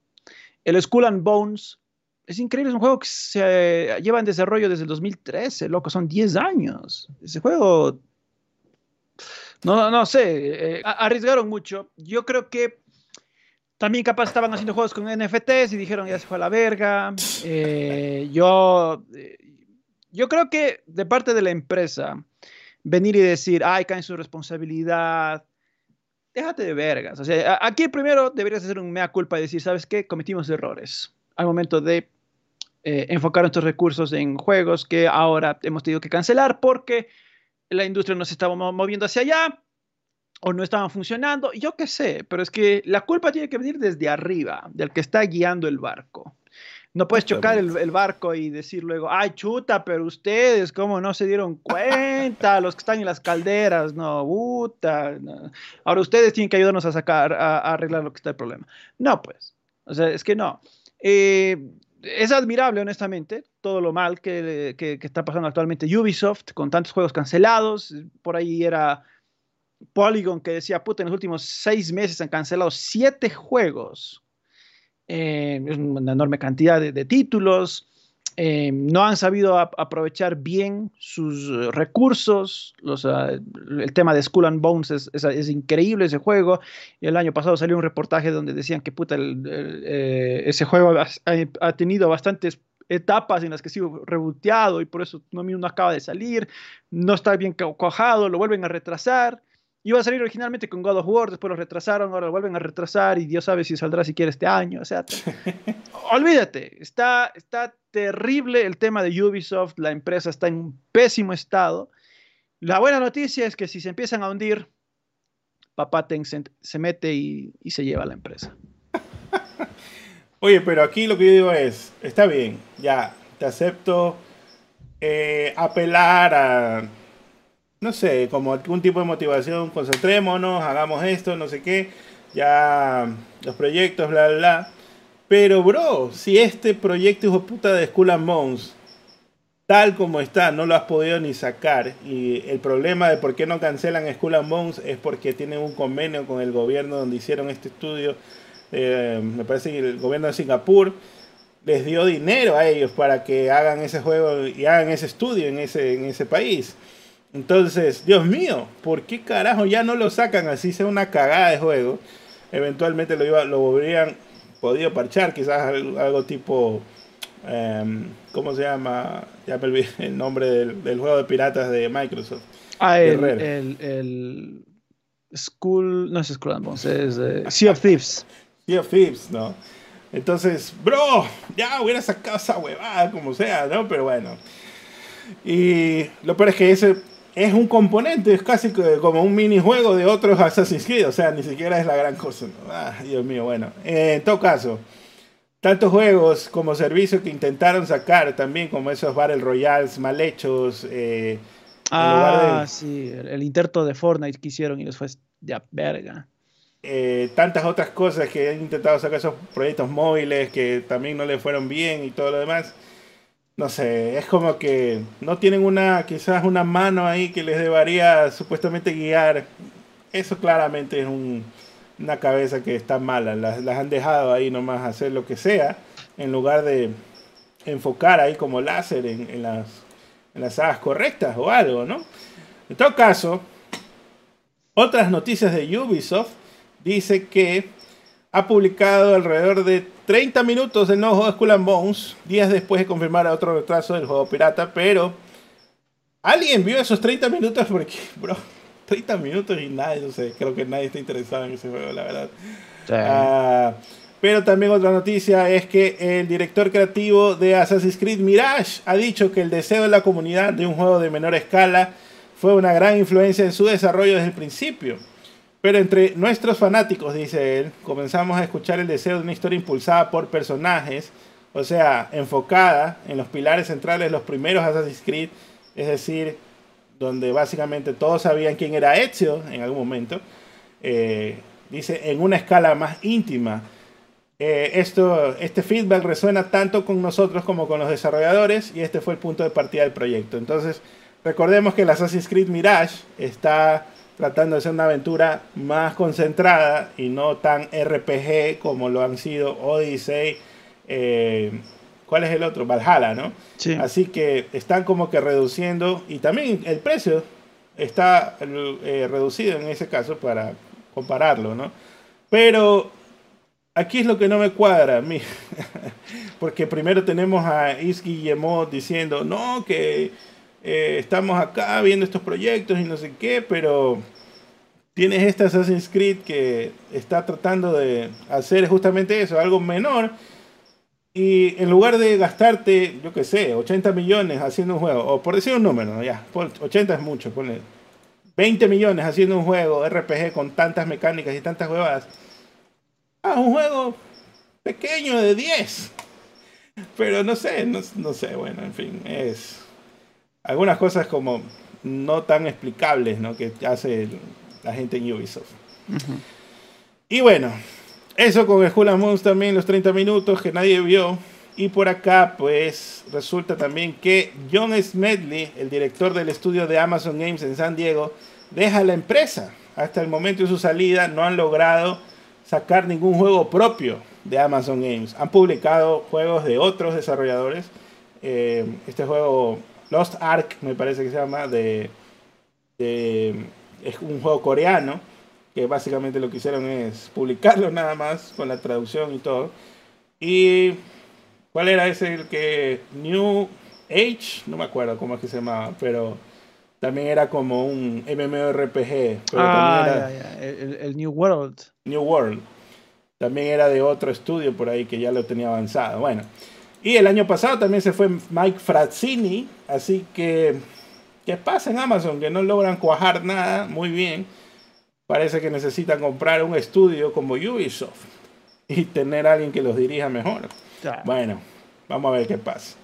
El Skull and Bones es increíble, es un juego que se lleva en desarrollo desde el 2013, loco, son 10 años. Ese juego, no, no sé, eh, arriesgaron mucho. Yo creo que también capaz estaban haciendo juegos con NFTs y dijeron ya se fue a la verga. Eh, yo, eh, yo creo que de parte de la empresa, venir y decir, ay, cae en su responsabilidad, déjate de vergas. O sea, aquí primero deberías hacer un mea culpa y decir, ¿sabes qué? Cometimos errores al momento de eh, enfocar nuestros recursos en juegos que ahora hemos tenido que cancelar porque la industria no se estaba moviendo hacia allá o no estaban funcionando, yo qué sé, pero es que la culpa tiene que venir desde arriba, del que está guiando el barco. No puedes chocar el, barco y decir luego, ay, chuta, pero ustedes, ¿cómo no se dieron cuenta? Los que están en las calderas, no, puta. Ahora ustedes tienen que ayudarnos a sacar, a, arreglar lo que está el problema. No, pues. O sea, es que no. Eh, es admirable, honestamente, todo lo mal que, que, está pasando actualmente Ubisoft, con tantos juegos cancelados. Por ahí era Polygon que decía, puta, en los últimos seis meses han cancelado siete juegos eh, es una enorme cantidad de, títulos, eh, no han sabido aprovechar bien sus recursos. Los, ah, el tema de Skull and Bones es, increíble ese juego. El año pasado salió un reportaje donde decían que puta, ese juego ha, tenido bastantes etapas en las que ha sido reboteado y por eso no, no acaba de salir, no está bien cojado, lo vuelven a retrasar. Iba a salir originalmente con God of War, después lo retrasaron, ahora lo vuelven a retrasar y Dios sabe si saldrá siquiera este año. O sea, olvídate, está, está terrible el tema de Ubisoft, la empresa está en un pésimo estado. La buena noticia es que si se empiezan a hundir, papá Tencent se mete y, y se lleva la empresa. Oye, pero aquí lo que yo digo es, está bien, ya, te acepto eh, apelar a no sé, como algún tipo de motivación, concentrémonos, hagamos esto, no sé qué, ya los proyectos, bla, bla, bla. Pero, bro, si este proyecto hijo puta de Skull and Bones, tal como está, no lo has podido ni sacar, y el problema de por qué no cancelan Skull and Bones es porque tienen un convenio con el gobierno donde hicieron este estudio, eh, me parece que el gobierno de Singapur les dio dinero a ellos para que hagan ese juego y hagan ese estudio en ese, en ese país. Entonces, Dios mío, ¿por qué carajo ya no lo sacan así sea una cagada de juego? Eventualmente lo, iba, lo habrían podido parchar, quizás algo, tipo, em, ¿cómo se llama? Ya me olvidé el nombre del, juego de piratas de Microsoft. Ah, el, el, School, no es School es eh, Sea of Thieves. Sea of Thieves, ¿no? Entonces, bro, ya hubiera sacado esa huevada, como sea, ¿no? Pero bueno. Y lo peor es que ese es un componente, es casi como un minijuego de otros Assassin's Creed, o sea, ni siquiera es la gran cosa. Ah, Dios mío, bueno. en todo caso, tantos juegos como servicio que intentaron sacar también, como esos Battle Royales mal hechos. Eh, ah, sí, el, intento de Fortnite que hicieron y después, ya, verga. Eh, tantas otras cosas que han intentado sacar esos proyectos móviles que también no le fueron bien y todo lo demás no sé, es como que no tienen una, quizás una mano ahí que les debería supuestamente guiar. Eso claramente es una cabeza que está mala. Las, han dejado ahí nomás hacer lo que sea, en lugar de enfocar ahí como láser en, las, en las correctas o algo, ¿no? En todo caso, otras noticias de Ubisoft dice que ha publicado alrededor de 30 minutos del nuevo juego de Skull and Bones, días después de confirmar otro retraso del juego pirata, pero alguien vio esos 30 minutos porque, bro, 30 minutos y nadie, no sé, creo que nadie está interesado en ese juego, la verdad. Ah, pero también otra noticia es que el director creativo de Assassin's Creed Mirage ha dicho que el deseo de la comunidad de un juego de menor escala fue una gran influencia en su desarrollo desde el principio. Pero entre nuestros fanáticos, dice él, comenzamos a escuchar el deseo de una historia impulsada por personajes, o sea, enfocada en los pilares centrales los primeros Assassin's Creed, es decir, donde básicamente todos sabían quién era Ezio en algún momento, eh, dice, en una escala más íntima. Eh, esto, este feedback resuena tanto con nosotros como con los desarrolladores y este fue el punto de partida del proyecto. Entonces, recordemos que el Assassin's Creed Mirage está tratando de hacer una aventura más concentrada y no tan RPG como lo han sido Odyssey. Eh, ¿Cuál es el otro? Valhalla, ¿no? Así que están como que reduciendo y también el precio está eh, reducido en ese caso para compararlo, ¿no? Pero aquí es lo que no me cuadra a mí. Porque primero tenemos a Isky Yemot diciendo, no, que eh, estamos acá viendo estos proyectos y no sé qué, pero tienes esta Assassin's Creed que está tratando de hacer justamente eso, algo menor. Y en lugar de gastarte, yo qué sé, 80 millones haciendo un juego, o por decir un número, ya, 80 es mucho, ponle 20 millones haciendo un juego RPG con tantas mecánicas y tantas huevadas. Ah, un juego pequeño de 10. Pero no sé, no, no sé, bueno, en fin, es algunas cosas como no tan explicables ¿no? que hace la gente en Ubisoft. Y bueno, eso con Skull and también los 30 minutos que nadie vio. Y por acá, pues resulta también que John Smedley, el director del estudio de Amazon Games en San Diego, deja la empresa. Hasta el momento de su salida no han logrado sacar ningún juego propio. de Amazon Games. Han publicado juegos de otros desarrolladores. Eh, este juego, Lost Ark, me parece que se llama, de, es un juego coreano, que básicamente lo que hicieron es publicarlo nada más, con la traducción y todo. Y, ¿cuál era ese? El que New Age, no me acuerdo cómo es que se llamaba, pero también era como un MMORPG. ah, El, New World. New World. También era de otro estudio por ahí que ya lo tenía avanzado. Bueno. Y el año pasado también se fue Mike Frazzini. Así que, ¿qué pasa en Amazon? Que no logran cuajar nada muy bien. Parece que necesitan comprar un estudio como Ubisoft y tener a alguien que los dirija mejor. Bueno, vamos a ver qué pasa.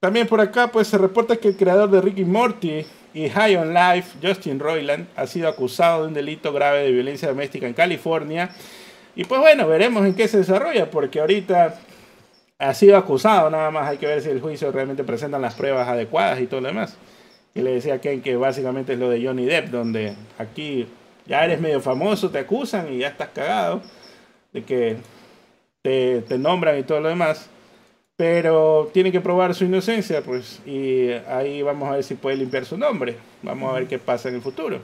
También por acá pues se reporta que el creador de Ricky Morty y High on Life, Justin Roiland, ha sido acusado de un delito grave de violencia doméstica en California. Y pues bueno, veremos en qué se desarrolla, porque ahorita ha sido acusado, nada más hay que ver si el juicio realmente presenta las pruebas adecuadas y todo lo demás. Y le decía a Ken que básicamente es lo de Johnny Depp, donde aquí ya eres medio famoso, te acusan y ya estás cagado de que te, te nombran y todo lo demás pero tiene que probar su inocencia, pues, y ahí vamos a ver si puede limpiar su nombre. Vamos a ver qué pasa en el futuro.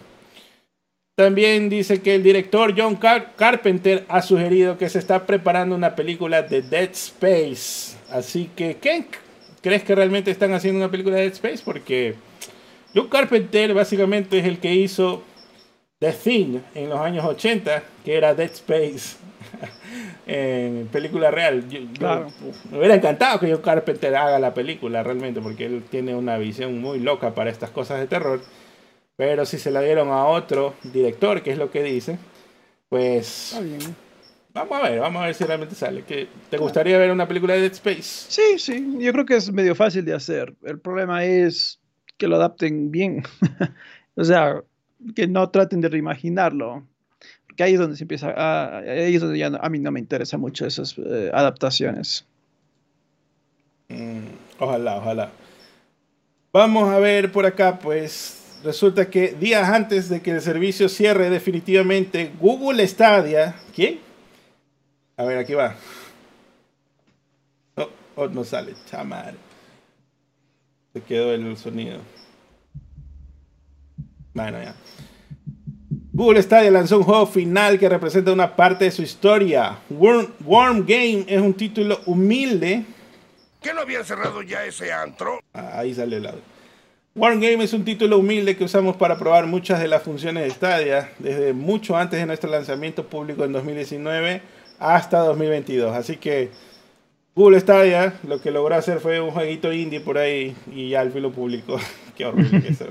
También dice que el director John Carpenter ha sugerido que se está preparando una película de Dead Space. Así que, ¿qué crees que realmente están haciendo una película de Dead Space? Porque John Carpenter básicamente es el que hizo The Thing en los años 80, que era Dead Space en película real. me hubiera encantado que John Carpenter haga la película realmente, porque él tiene una visión muy loca para estas cosas de terror. Pero si se la dieron a otro director, que es lo que dice, pues... Vamos a ver, vamos a ver si realmente sale. ¿Te gustaría ver una película de Dead Space? Sí, sí, yo creo que es medio fácil de hacer. El problema es que lo adapten bien. o sea, que no traten de reimaginarlo que ahí es donde se empieza, a, ahí es donde ya a mí no me interesa mucho esas eh, adaptaciones. Mm, ojalá, ojalá. Vamos a ver por acá, pues resulta que días antes de que el servicio cierre definitivamente, Google Stadia, ¿quién? A ver, aquí va. Oh, oh no sale, chamar. Se quedó el sonido. Bueno, ya. Google Stadia lanzó un juego final que representa una parte de su historia. Warm, Game es un título humilde. ¿Qué no había cerrado ya ese antro? Ah, ahí sale el audio. Warm Game es un título humilde que usamos para probar muchas de las funciones de Stadia desde mucho antes de nuestro lanzamiento público en 2019 hasta 2022. Así que Google Stadia lo que logró hacer fue un jueguito indie por ahí y ya al fin lo publicó. Qué horrible que eso.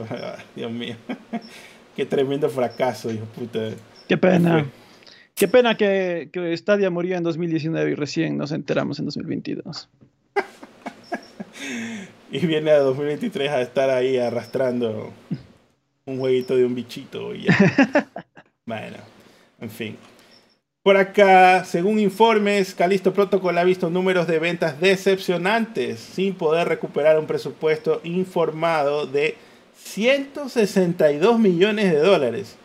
Dios mío. Qué tremendo fracaso, hijo puta. Qué pena. Qué pena que, que Stadia murió en 2019 y recién nos enteramos en 2022. y viene a 2023 a estar ahí arrastrando un jueguito de un bichito. bueno, en fin. Por acá, según informes, Calisto Protocol ha visto números de ventas decepcionantes sin poder recuperar un presupuesto informado de 162 millones de dólares.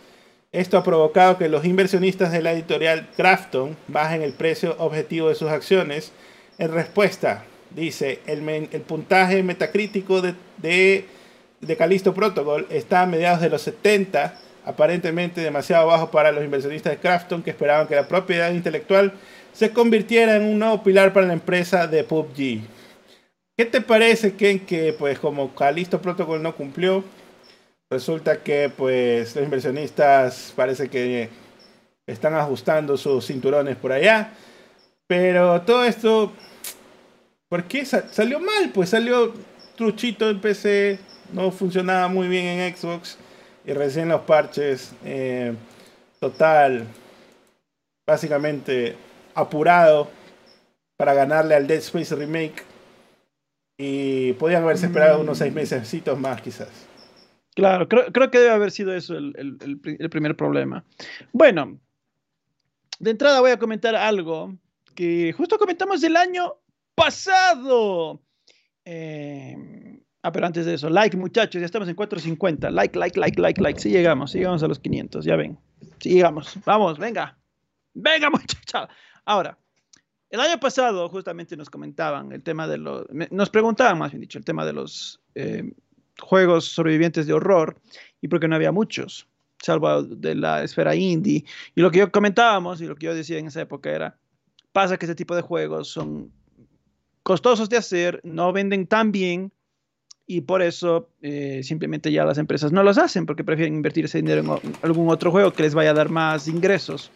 Esto ha provocado que los inversionistas de la editorial Crafton bajen el precio objetivo de sus acciones. En respuesta, dice, el, puntaje metacrítico de, de, Protocol está a mediados de los 70, aparentemente demasiado bajo para los inversionistas de Crafton que esperaban que la propiedad intelectual se convirtiera en un nuevo pilar para la empresa de PUBG. ¿Qué te parece, Ken, que pues como Calisto Protocol no cumplió, resulta que pues los inversionistas parece que están ajustando sus cinturones por allá, pero todo esto, ¿por qué salió mal? Pues salió truchito en PC, no funcionaba muy bien en Xbox y recién los parches, eh, total, básicamente apurado para ganarle al Dead Space Remake y podían haberse esperado unos seis meses más, quizás. Claro, creo, creo, que debe haber sido eso el, el, primer problema. Bueno, de entrada voy a comentar algo que justo comentamos el año pasado. Eh, ah, pero antes de eso, like muchachos, ya estamos en 450. Like, like, like, like, like. Sí llegamos, llegamos a los 500, ya ven. Sí llegamos, vamos, venga. Venga muchachos. Ahora, el año pasado justamente nos comentaban el tema de los, nos preguntaban más bien dicho, el tema de los eh, juegos sobrevivientes de horror y porque no había muchos, salvo de la esfera indie. Y lo que yo comentábamos y lo que yo decía en esa época era, pasa que ese tipo de juegos son costosos de hacer, no venden tan bien y por eso eh, simplemente ya las empresas no los hacen porque prefieren invertir ese dinero en algún otro juego que les vaya a dar más ingresos.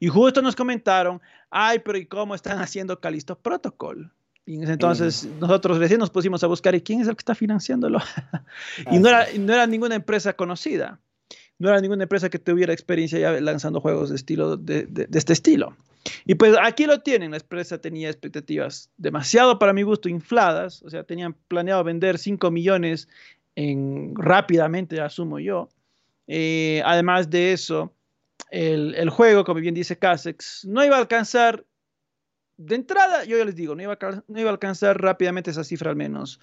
Y justo nos comentaron, ay, pero ¿y cómo están haciendo Calisto Protocol? Y entonces nosotros recién nos pusimos a buscar, ¿y quién es el que está financiándolo? y no era, no era ninguna empresa conocida, no era ninguna empresa que tuviera experiencia ya lanzando juegos de, estilo, de, de este estilo. Y pues aquí lo tienen, la empresa tenía expectativas demasiado para mi gusto infladas, o sea, tenían planeado vender 5 millones en, rápidamente, asumo yo. Eh, además de eso, el, el, juego, como bien dice Casex, no iba a alcanzar, de entrada, yo ya les digo, no iba a, no iba a alcanzar rápidamente esa cifra al menos,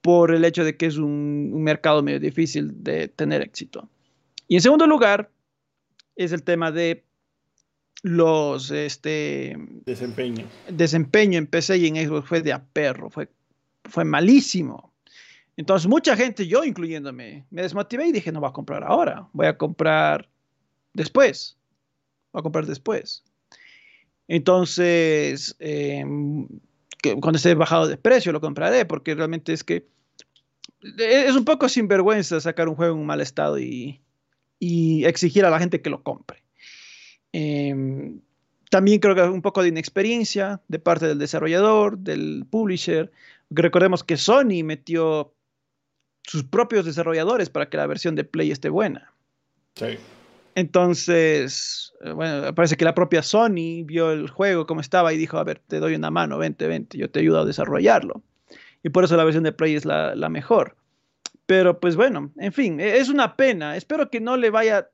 por el hecho de que es un, un mercado medio difícil de tener éxito. Y en segundo lugar, es el tema de los este desempeño. desempeño en PC y en Xbox fue de a perro, fue, fue malísimo. Entonces mucha gente, yo incluyéndome, me desmotivé y dije, no voy a comprar ahora, voy a comprar después, voy a comprar después. Entonces, eh, que cuando esté bajado de precio lo compraré, porque realmente es que es un poco sinvergüenza sacar un juego en un mal estado y, y exigir a la gente que lo compre. Eh, también creo que un poco de inexperiencia de parte del desarrollador, del publisher. Recordemos que Sony metió sus propios desarrolladores para que la versión de Play esté buena. Sí. Entonces, eh, bueno, parece que la propia Sony vio el juego como estaba y dijo, a ver, te doy una mano, vente, vente, yo te ayudo a desarrollarlo. Y por eso la versión de Play es la, la mejor. Pero pues bueno, en fin, e, es una pena. Espero que no le vaya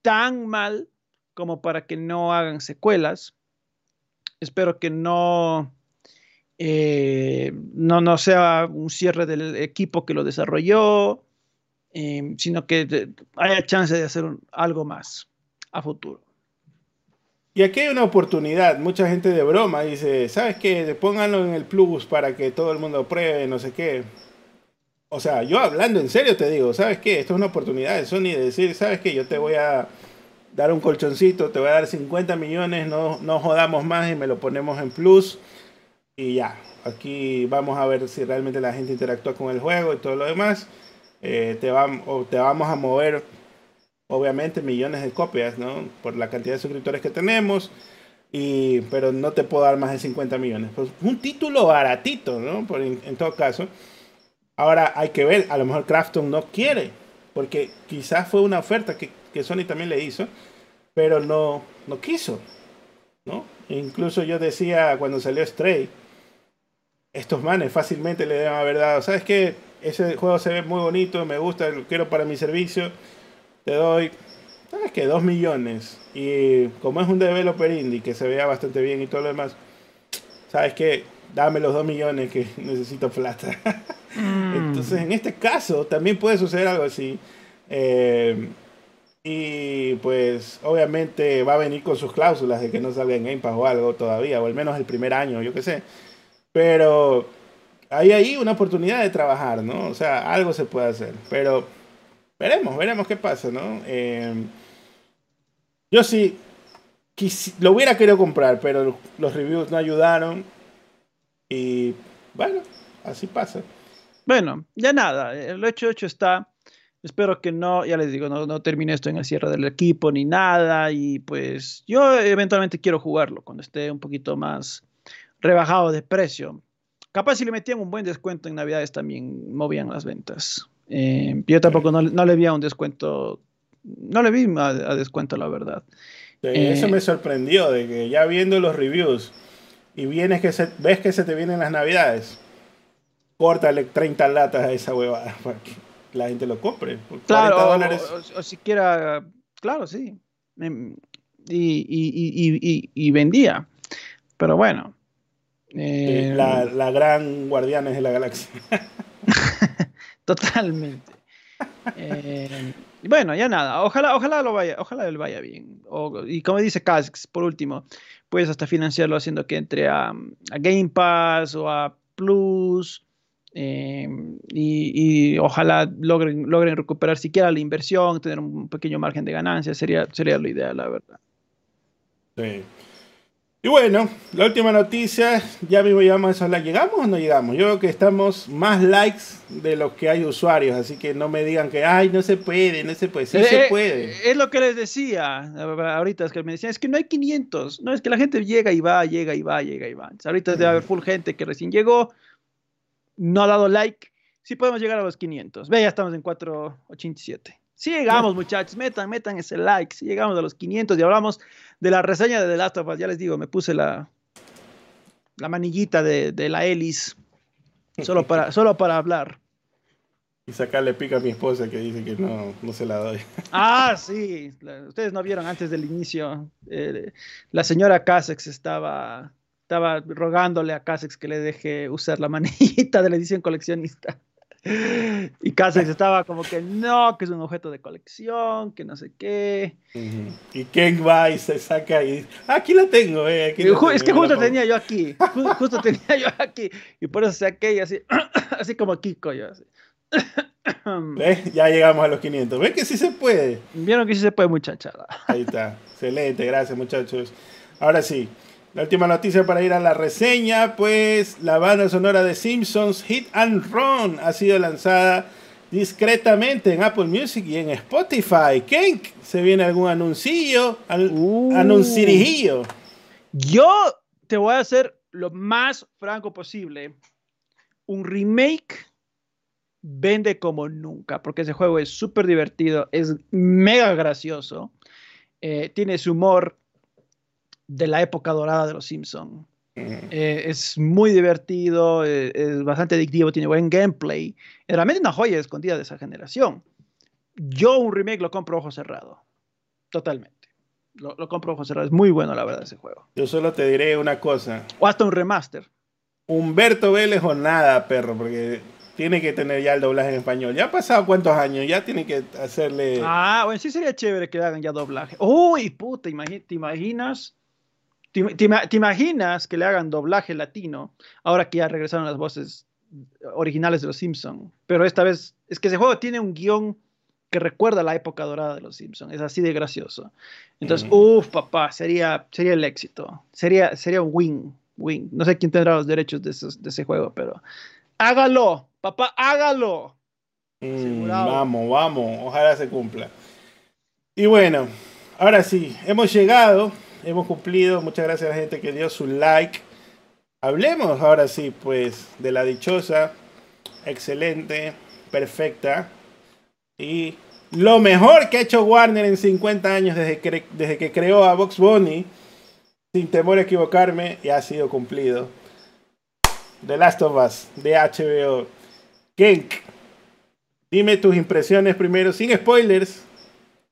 tan mal como para que no hagan secuelas. Espero que no, eh, no, no sea un cierre del equipo que lo desarrolló, eh, sino que haya chance de hacer un, algo más a futuro. Y aquí hay una oportunidad. Mucha gente de broma dice, ¿sabes qué? Pónganlo en el plus para que todo el mundo pruebe, no sé qué. O sea, yo hablando en serio te digo, ¿sabes qué? Esto es una oportunidad de Sony de decir, ¿sabes qué? Yo te voy a dar un colchoncito, te voy a dar 50 millones, no, no jodamos más y me lo ponemos en plus. Y ya, aquí vamos a ver si realmente la gente interactúa con el juego y todo lo demás. Eh, te, va, te vamos a mover, obviamente, millones de copias, ¿no? Por la cantidad de suscriptores que tenemos. Y, pero no te puedo dar más de 50 millones. Pues un título baratito, ¿no? Por, en, en todo caso. Ahora hay que ver, a lo mejor Crafton no quiere, porque quizás fue una oferta que que Sony también le hizo, pero no, no quiso, ¿no? Incluso yo decía cuando salió Stray, estos manes fácilmente le deben haber dado, ¿sabes qué? Ese juego se ve muy bonito, me gusta, lo quiero para mi servicio, te doy, ¿sabes qué? Dos millones. Y como es un developer indie que se vea bastante bien y todo lo demás, ¿sabes qué? Dame los dos millones que necesito plata. mm. Entonces, en este caso, también puede suceder algo así. Eh, y pues obviamente va a venir con sus cláusulas de que no salga en Game Pass o algo todavía, o al menos el primer año, yo qué sé. Pero hay ahí una oportunidad de trabajar, ¿no? O sea, algo se puede hacer. Pero veremos, veremos qué pasa, ¿no? Eh, yo sí lo hubiera querido comprar, pero los reviews no ayudaron. Y bueno, así pasa. Bueno, ya nada, lo hecho hecho está. Espero que no, ya les digo, no, no, termine esto en el cierre del equipo ni nada. Y pues yo eventualmente quiero jugarlo cuando esté un poquito más rebajado de precio. Capaz si le metían un buen descuento en Navidades también movían las ventas. Eh, yo tampoco no, no, le vi a un descuento, no le vi a, a descuento la verdad. Sí, eh, eso me sorprendió, de que ya viendo los reviews y vienes que se, ves que se te vienen las Navidades, córtale 30 latas a esa huevada. Porque la gente lo compre. Por claro, o, o, o, siquiera, claro, sí. Y, y, y, y vendía. Pero bueno. Eh, la, la, gran Guardianes de la Galaxia. Totalmente. eh, bueno, ya nada, ojalá, ojalá lo vaya, ojalá le vaya bien. y como dice Casks, por último, puedes hasta financiarlo haciendo que entre a, Game Pass o a Plus. Eh, y, ojalá logren, logren recuperar siquiera la inversión, tener un pequeño margen de ganancia, sería, sería lo ideal, la verdad. Sí. Y bueno, la última noticia, ya mismo llegamos a likes. ¿Llegamos o no llegamos? Yo creo que estamos más likes de los que hay usuarios, así que no me digan que, ay, no se puede, no se puede. Sí se eh, puede. Es lo que les decía ahorita, es que me decían, es que no hay 500. No, es que la gente llega y va, llega y va, llega y va. ahorita debe haber full gente que recién llegó, no ha dado like. Sí podemos llegar a los 500. Ve, ya estamos en 487. Si llegamos, muchachos, metan, metan ese like. Si llegamos a los 500 y hablamos de la reseña de The Last of Us, ya les digo, me puse la, la manillita de, de la Elis solo para, solo para hablar. Y sacarle pica a mi esposa que dice que no, no se la doy. Ah, sí. Ustedes no vieron antes del inicio. Eh, la señora Casex estaba, estaba rogándole a Casex que le deje usar la manillita de la edición coleccionista. Y Casex estaba como que no, que es un objeto de colección, que no sé qué. Y Ken va y se saca y dice, ah, aquí la tengo, eh, es que justo tenía yo aquí, justo tenía yo aquí. Y por eso saqué y así, así como Kiko yo así. Ya llegamos a los 500. ¿Ves que sí se puede? Vieron que sí se puede, muchachada. Ahí está. Excelente, gracias muchachos. Ahora sí, la última noticia para ir a la reseña, pues la banda sonora de Simpsons Hit and Run ha sido lanzada discretamente en Apple Music y en Spotify. Kenk, ¿se viene algún anuncillo? Uh. Yo te voy a hacer lo más franco posible. Un remake vende como nunca, porque ese juego es súper divertido, es mega gracioso, eh, tiene su humor de la época dorada de los Simpsons. Eh, es muy divertido, eh, es bastante adictivo, tiene buen gameplay. Es realmente una joya escondida de esa generación. Yo un remake lo compro ojo cerrado. Totalmente. Lo, lo compro ojo cerrado. Es muy bueno, la verdad, ese juego. Yo solo te diré una cosa. O hasta un remaster. Humberto Vélez o nada, perro, porque tiene que tener ya el doblaje en español. ¿Ya ha pasado cuántos años? Ya tiene que hacerle. Ah, bueno, sí sería chévere que hagan ya doblaje. Uy, puta, ¿te imaginas? ¿Te, imaginas que le hagan doblaje latino ahora que ya regresaron las voces originales de Los Simpsons? Pero esta vez es que ese juego tiene un guion que recuerda la época dorada de Los Simpsons. Es así de gracioso. Entonces, uff, papá, sería, sería el éxito. Sería, sería un win, win. No sé quién tendrá los derechos de, de ese juego, pero hágalo, papá, hágalo. Mm, vamos, vamos, ojalá se cumpla. Y bueno, ahora sí, hemos llegado hemos cumplido. Muchas gracias a la gente que dio su like. Hablemos ahora sí, pues, de la dichosa, excelente, perfecta y lo mejor que ha hecho Warner en 50 años desde que, desde que creó a Box Bunny, sin temor a equivocarme, y ha sido cumplido. The Last of Us, de HBO. Kenk, dime tus impresiones primero, sin spoilers,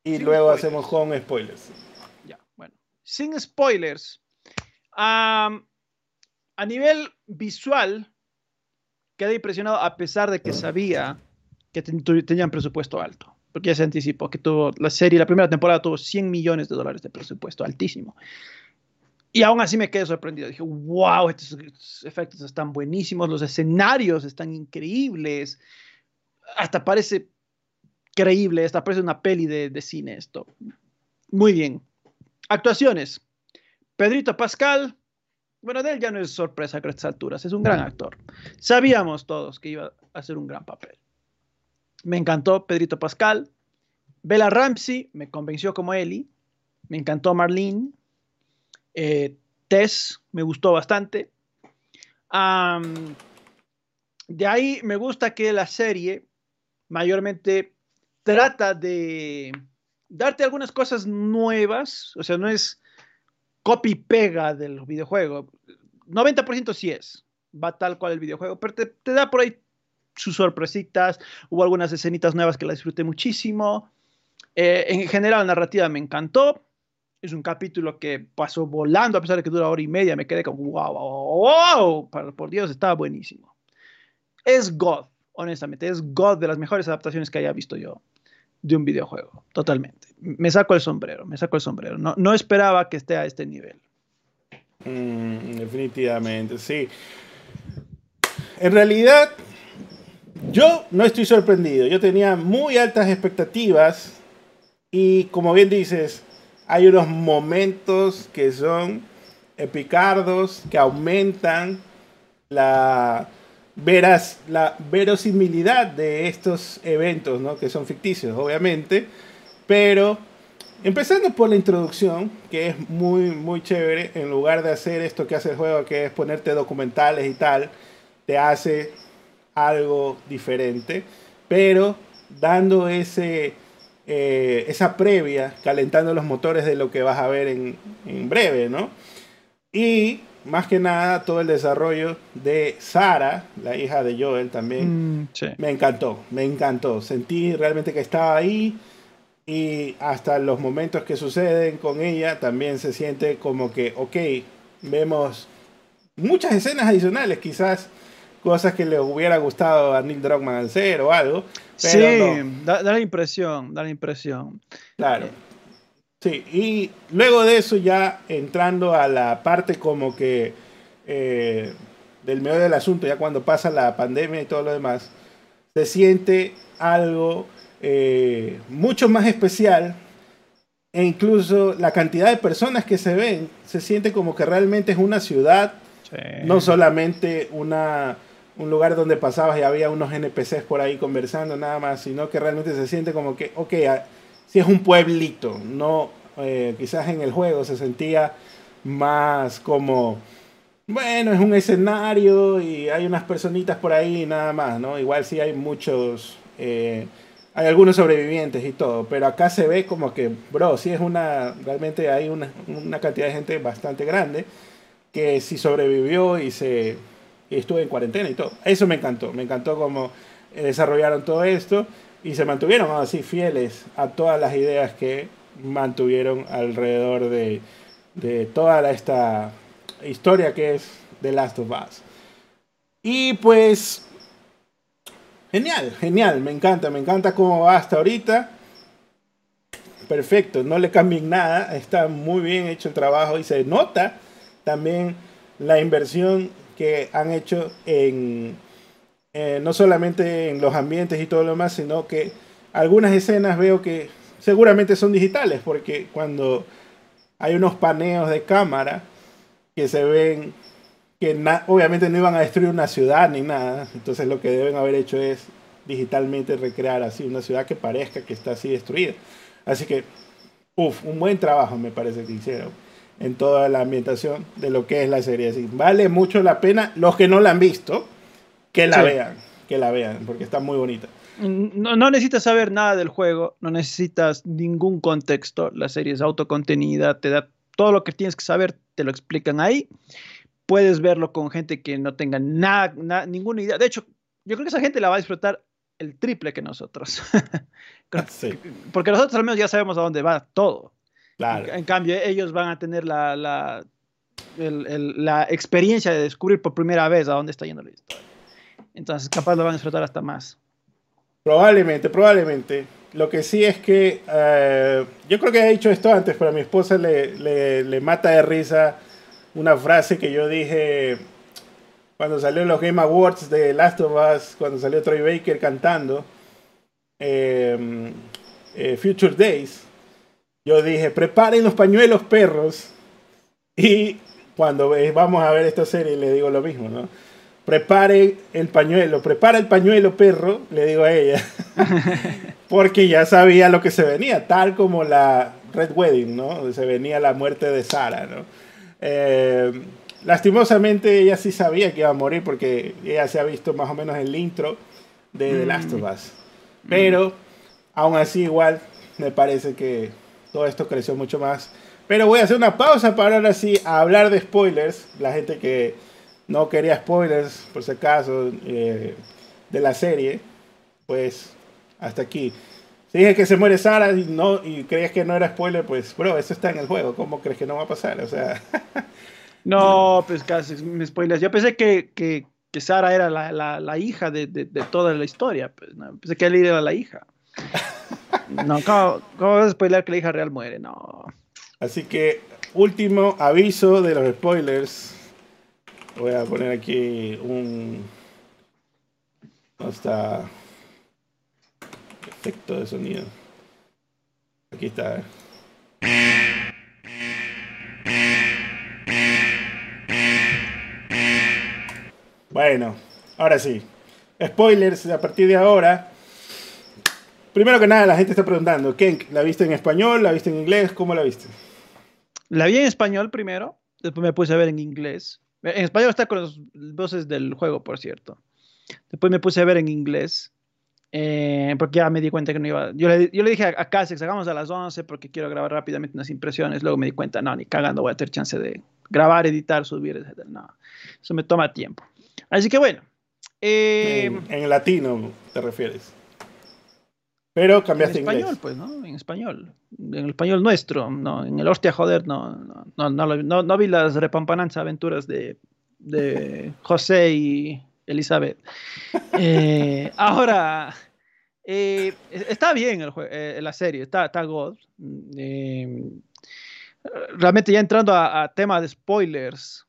y luego hacemos con spoilers sin spoilers, a nivel visual, quedé impresionado a pesar de que sabía que tenían presupuesto alto. Porque ya se anticipó que tuvo la serie, la primera temporada tuvo 100 millones de dólares de presupuesto, altísimo. Y aún así me quedé sorprendido. Dije, wow, estos efectos están buenísimos, los escenarios están increíbles. Hasta parece creíble, hasta parece una peli de, de cine esto. Muy bien. Actuaciones. Pedrito Pascal, bueno, de él ya no es sorpresa a estas alturas, es un gran actor. Sabíamos todos que iba a hacer un gran papel. Me encantó Pedrito Pascal. Bella Ramsey me convenció como Ellie. Me encantó Marlene. Eh, Tess me gustó bastante. de ahí me gusta que la serie mayormente trata de darte algunas cosas nuevas, o sea, no es copy-pega del videojuego. 90% sí es, va tal cual el videojuego, pero te, da por ahí sus sorpresitas, hubo algunas escenitas nuevas que la disfruté muchísimo. Eh, en general, la narrativa me encantó. Es un capítulo que pasó volando, a pesar de que dura hora y media, me quedé como, wow, wow, wow, por Dios, estaba buenísimo. Es God, honestamente, es God de las mejores adaptaciones que haya visto yo de un videojuego, totalmente. Me saco el sombrero, me saco el sombrero. No, no esperaba que esté a este nivel. Mm, definitivamente, sí. En realidad, yo no estoy sorprendido. Yo tenía muy altas expectativas y como bien dices, hay unos momentos que son epicardos, que aumentan la, veras, la verosimilidad de estos eventos, ¿no? que son ficticios, obviamente, pero empezando por la introducción, que es muy, muy chévere, en lugar de hacer esto que hace el juego, que es ponerte documentales y tal, te hace algo diferente, pero dando ese, eh, esa previa, calentando los motores de lo que vas a ver en, en breve, ¿no? Y más que nada todo el desarrollo de Sara, la hija de Joel también. Mm, sí. Me encantó, me encantó. Sentí realmente que estaba ahí y hasta los momentos que suceden con ella también se siente como que, ok, vemos muchas escenas adicionales, quizás cosas que le hubiera gustado a Neil Druckmann hacer o algo. Sí, no. da, da la impresión, da la impresión. Claro. Sí, y luego de eso ya entrando a la parte como que eh, del medio del asunto, ya cuando pasa la pandemia y todo lo demás, se siente algo eh, mucho más especial e incluso la cantidad de personas que se ven se siente como que realmente es una ciudad, Sí. no solamente una, un lugar donde pasabas y había unos NPCs por ahí conversando nada más, sino que realmente se siente como que, ok, si es un pueblito, no, eh, quizás en el juego se sentía más como, bueno, es un escenario y hay unas personitas por ahí y nada más, ¿no? Igual sí hay muchos, eh, hay algunos sobrevivientes y todo, pero acá se ve como que, bro, sí es una, realmente hay una, una cantidad de gente bastante grande que sí sobrevivió y se y estuvo en cuarentena y todo. Eso me encantó, me encantó cómo desarrollaron todo esto y se mantuvieron así fieles a todas las ideas que mantuvieron alrededor de, de toda esta historia que es The Last of Us. Y pues, genial, genial, me encanta, me encanta cómo va hasta ahorita. Perfecto, no le cambien nada, está muy bien hecho el trabajo y se nota también la inversión que han hecho en eh, no solamente en los ambientes y todo lo demás, sino que algunas escenas veo que seguramente son digitales, porque cuando hay unos paneos de cámara que se ven que obviamente no iban a destruir una ciudad ni nada, entonces lo que deben haber hecho es digitalmente recrear así una ciudad que parezca que está así destruida. Así que, uff, un buen trabajo me parece que hicieron en toda la ambientación de lo que es la serie. Así, vale mucho la pena, los que no la han visto, que la Sí. vean, que la vean, porque está muy bonita. No, no necesitas saber nada del juego, no necesitas ningún contexto. La serie es autocontenida, te da todo lo que tienes que saber, te lo explican ahí. Puedes verlo con gente que no tenga nada, na- ninguna idea. De hecho, yo creo que esa gente la va a disfrutar el triple que nosotros. Sí, Porque nosotros al menos ya sabemos a dónde va todo. claro. En, en cambio, ellos van a tener la, la, el- el- la experiencia de descubrir por primera vez a dónde está yendo la historia. Entonces, capaz lo van a disfrutar hasta más. Probablemente, probablemente. Lo que sí es que eh, yo creo que he dicho esto antes, pero a mi esposa le, le, le mata de risa una frase que yo dije cuando salió los Game Awards de Last of Us, cuando salió Troy Baker cantando eh, eh, Future Days. Yo dije, preparen los pañuelos perros. Y cuando vamos a ver esta serie le digo lo mismo, ¿no? Prepare el pañuelo, prepara el pañuelo perro, le digo a ella. Porque ya sabía lo que se venía, tal como la Red Wedding, ¿no? Se venía la muerte de Sara, ¿no? Eh, lastimosamente ella sí sabía que iba a morir porque ella se ha visto más o menos el intro de The Last of Us. Pero aún así igual me parece que todo esto creció mucho más. Pero voy a hacer una pausa para ahora sí hablar de spoilers. La gente que no quería spoilers, por si acaso, eh, de la serie, pues hasta aquí. Si dije que se muere Sara y, no, y creías que no era spoiler, pues, bro, eso está en el juego. ¿Cómo crees que no va a pasar? O sea, No, pues casi me spoileas. Yo pensé que, que, que Sara era la, la, la hija de, de, de toda la historia. Pues, ¿no? Pensé que él era la hija. No, ¿cómo, cómo vas a spoiler que la hija real muere? No. Así que, último aviso de los spoilers. Voy a poner aquí un. ¿Dónde está? Efecto de sonido. Aquí está. eh. Bueno, ahora sí. Spoilers a partir de ahora. Primero que nada, la gente está preguntando, Ken, ¿la viste en español? ¿La viste en inglés? ¿Cómo la viste? La vi en español primero, después me puse a ver en inglés. En español está con las voces del juego, por cierto. Después me puse a ver en inglés, eh, porque ya me di cuenta que no iba. Yo le, dije a, a Casex, hagamos a las 11 porque quiero grabar rápidamente unas impresiones. Luego me di cuenta, no, ni cagando voy a tener chance de grabar, editar, subir, etc. No, eso me toma tiempo. Así que bueno. eh, en, en latino te refieres. Pero en cambiaste a español, inglés. pues, ¿no? En español. En el español nuestro, no. En el hostia, joder, no. No, no, no, vi las repampanantes aventuras de, de José y Elizabeth. Eh, ahora, eh, está bien el eh, la serie, está, está God. Eh, realmente ya entrando a, a tema de spoilers.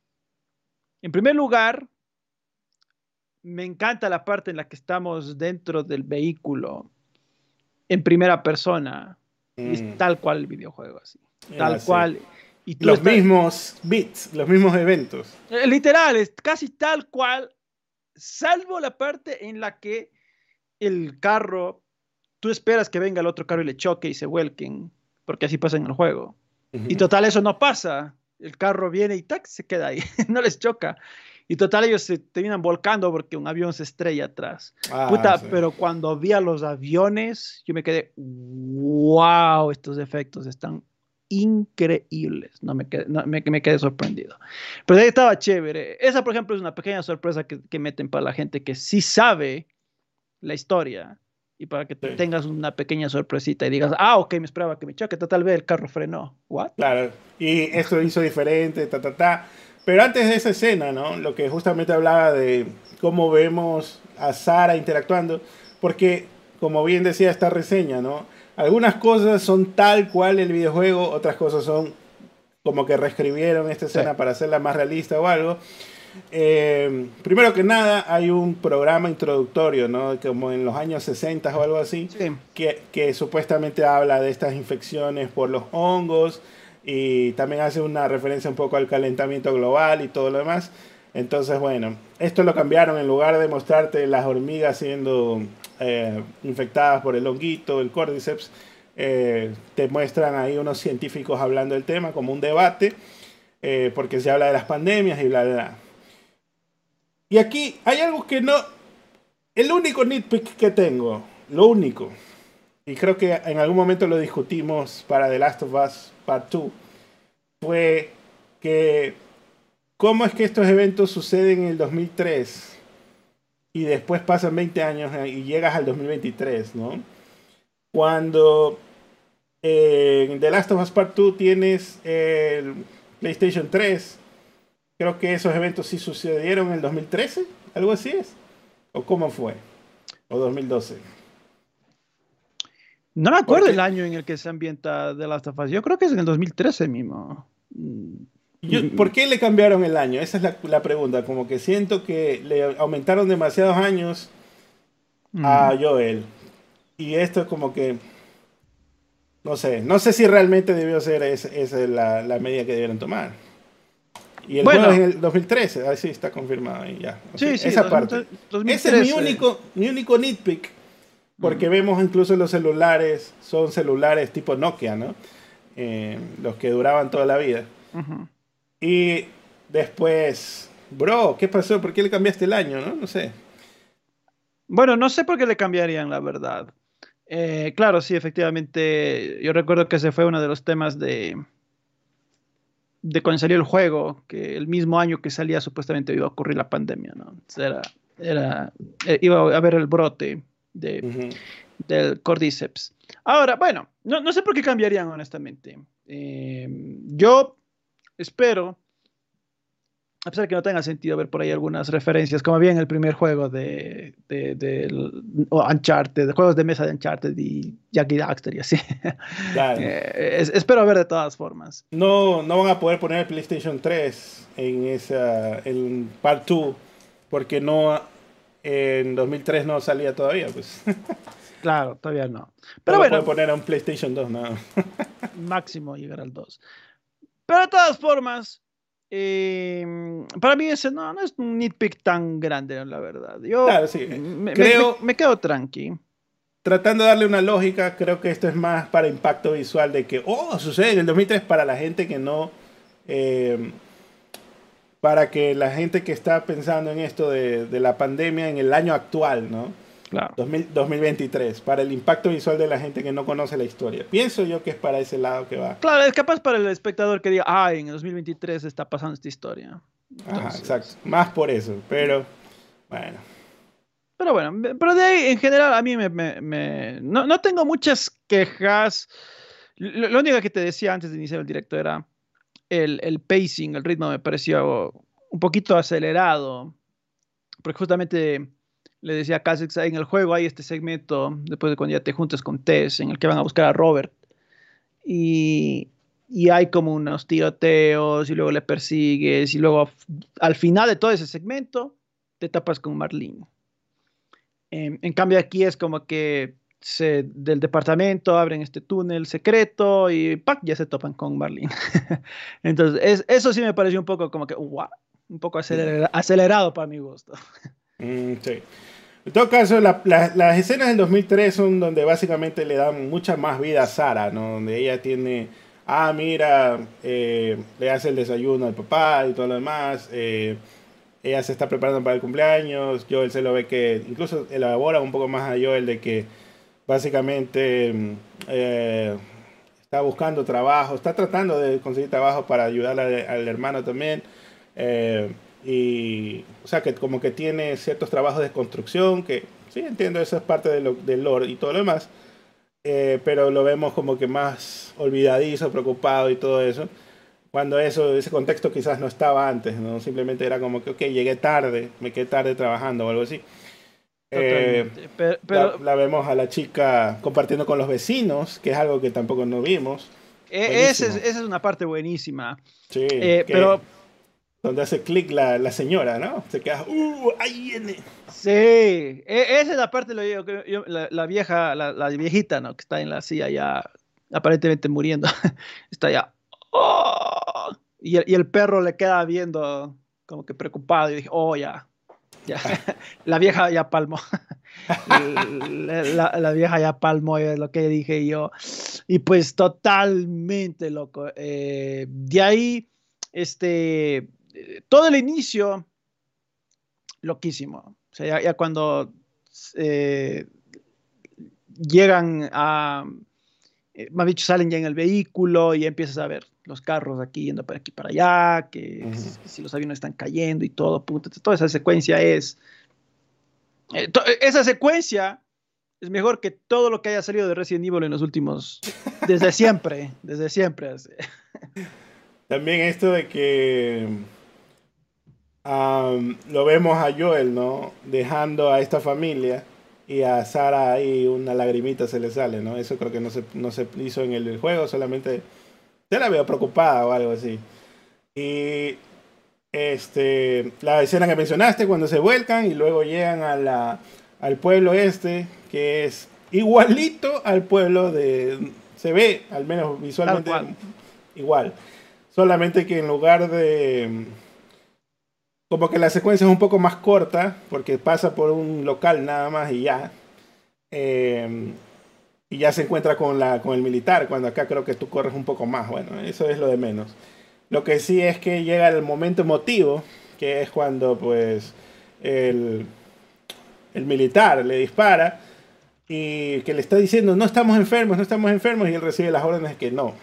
En primer lugar, me encanta la parte en la que estamos dentro del vehículo en primera persona. Y Mm. es tal cual el videojuego, así. Ah, Tal sí. cual. Y Los estás- mismos beats, los mismos eventos. eh, Literal, es casi tal cual, salvo la parte en la que el carro, tú esperas que venga el otro carro y le choque y se vuelquen, porque así pasa en el juego. Y total, eso no pasa. El carro viene y tac, se queda ahí, no les choca. Y total, ellos se terminan volcando porque un avión se estrella atrás. Ah, Puta, sí. pero cuando vi a los aviones, yo me quedé, wow, estos efectos están increíbles. No me quedé, no, me, me quedé sorprendido. Pero ahí estaba chévere. Esa, por ejemplo, es una pequeña sorpresa que, que meten para la gente que sí sabe la historia y para que Sí. tengas una pequeña sorpresita y digas, ah, ok, me esperaba que me choque, tal vez el carro frenó. ¿What? Claro, y esto hizo diferente, ta, ta, ta. Pero antes de esa escena, ¿no? Lo que justamente hablaba de cómo vemos a Sara interactuando, porque, como bien decía esta reseña, ¿no? Algunas cosas son tal cual el videojuego, otras cosas son como que reescribieron esta escena Sí. para hacerla más realista o algo. Eh, primero que nada, hay un programa introductorio, ¿no? Como en los años 60 o algo así Sí. que, que supuestamente habla de estas infecciones por los hongos y también hace una referencia un poco al calentamiento global y todo lo demás. Entonces, bueno, esto lo cambiaron en lugar de mostrarte las hormigas siendo eh, infectadas por el honguito, el cordyceps, eh, te muestran ahí unos científicos hablando del tema como un debate, eh, porque se habla de las pandemias y bla, bla, bla. Y aquí hay algo que no... El único nitpick que tengo, lo único, y creo que en algún momento lo discutimos para The Last of Us Part 2, fue que cómo es que estos eventos suceden en el 2003 y después pasan 20 años y llegas al 2023, ¿no? Cuando eh, en The Last of Us Part 2 tienes el PlayStation 3, creo que esos eventos sí sucedieron en el 2013, algo así es. ¿O cómo fue? ¿O 2012? No me acuerdo Porque- el año en el que se ambienta The Last of Us. Yo creo que es en el 2013 mismo. Mm, Yo- ¿Por qué le cambiaron el año? Esa es la, la pregunta. Como que siento que le aumentaron demasiados años a Joel. Y esto es como que... No sé. No sé si realmente debió ser esa, esa es la, la medida que debieron tomar. Y el Bueno. juego es en el 2013. Así está confirmado. ahí ya. Ok, Sí, sí, esa 2000- parte. 2013. Ese es mi único, mi único nitpick. Porque vemos incluso los celulares. Son celulares tipo Nokia, ¿no? Eh, los que duraban toda la vida. Ujú. Y después, bro, ¿qué pasó? ¿Por qué le cambiaste el año? No, no sé. Bueno, no sé por qué le cambiarían, la verdad. Eh, claro, sí, efectivamente. Yo recuerdo que ese fue uno de los temas de, de cuando salió el juego, que el mismo año que salía supuestamente iba a ocurrir la pandemia, ¿no? Era, era, eh, iba a haber el brote de, del Cordyceps. Ahora, bueno, no, no sé por qué cambiarían, honestamente. Eh, yo espero a pesar de que no tenga sentido ver por ahí algunas referencias, como bien el primer juego de, de, de, Uncharted, de juegos de mesa de Uncharted y Jackie Daxter y así. Eh, espero ver de todas formas. No, no van a poder poner el PlayStation 3 en esa en Part 2 porque no en 2003 no salía todavía, pues. Claro, todavía no. Pero bueno. Puede poner a un PlayStation 2, no. máximo llegar al 2. Pero de todas formas, Em, para mí ese no, no es un nitpick tan grande, la verdad. Yo me, creo, me, quedo tranqui. Tratando de darle una lógica, creo que esto es más para impacto visual de que, oh, sucede en el 2003 para la gente que no... Em, para que la gente que está pensando en esto de, de la pandemia en el año actual, ¿no? 2023, para el impacto visual de la gente que no conoce la historia. Pienso yo que es para ese lado que va. Claro, es capaz para el espectador que diga, ah, en el 2023 está pasando esta historia. Ajá, exacto. Más por eso, pero bueno. Pero bueno, pero de ahí en general a mí me... no, no, tengo muchas quejas. Lo, único que te decía antes de iniciar el directo era el, el pacing, el ritmo me pareció un poquito acelerado. Porque justamente le decía a Kasex, en el juego hay este segmento, después de cuando ya te juntas con Tess, en el que van a buscar a Robert. Y, y hay como unos tiroteos y luego le persigues y luego al final de todo ese segmento te tapas con Marlene. En, en cambio aquí es como que se, del departamento abren este túnel secreto y ¡pac! ya se topan con Marlene. Entonces eso sí me pareció un poco como que, wow, un poco acelerado para mi gusto. Mm, sí. En todo caso, las escenas del 2003 son donde básicamente le dan mucha más vida a Sara, ¿no? Donde ella tiene, ah, mira, eh, le hace el desayuno al papá y todo lo demás. Eh, ella se está preparando para el cumpleaños. Joel se lo ve que, incluso elabora un poco más a Joel de que básicamente mm, eh, está buscando trabajo, está tratando de conseguir trabajo para ayudar al hermano también. Y, o sea, que como que tiene ciertos trabajos de construcción, que sí entiendo, eso es parte de lo, del lore y todo lo demás, eh, pero lo vemos como que más olvidadizo, preocupado y todo eso, cuando eso, ese contexto quizás no estaba antes, ¿no? Simplemente era como que, ok, llegué tarde, me quedé tarde trabajando o algo así. Eh, pero, la, vemos a la chica compartiendo con los vecinos, que es algo que tampoco no vimos. E, esa es, esa es, una parte buenísima. Sí, eh, pero donde hace clic la, la, señora, ¿no? Se queda, ¡uh! ¡Ahí viene! Sí, e, esa es la parte, yo, yo, la, la, vieja, la, la, viejita, ¿no? Que está en la silla ya, aparentemente muriendo. está ya, ¡oh! Y el, y el, perro le queda viendo como que preocupado y dije, oh, ya, ya. la vieja ya palmó. la, la, vieja ya palmó, es lo que dije yo. Y pues totalmente loco. Eh, de ahí, este todo el inicio, loquísimo. O sea, ya, cuando eh, llegan a, eh, más dicho, salen ya en el vehículo y empiezas a ver los carros aquí yendo para aquí para allá, que, si, los aviones están cayendo y todo, toda esa secuencia es... Eh, esa secuencia es mejor que todo lo que haya salido de Resident Evil en los últimos, desde siempre, desde siempre. También esto de que lo vemos a Joel, ¿no? Dejando a esta familia y a Sara ahí una lagrimita se le sale, ¿no? Eso creo que no se, no se hizo en el juego, solamente se la veo preocupada o algo así. Y este, la escena que mencionaste cuando se vuelcan y luego llegan a la, al pueblo este, que es igualito al pueblo de... Se ve, al menos visualmente, igual. Solamente que en lugar de como que la secuencia es un poco más corta, porque pasa por un local nada más y ya. Eh, y ya se encuentra con, la, con el militar, cuando acá creo que tú corres un poco más. Bueno, eso es lo de menos. Lo que sí es que llega el momento emotivo, que es cuando pues el, el militar le dispara y que le está diciendo no estamos enfermos, no estamos enfermos y él recibe las órdenes de que no,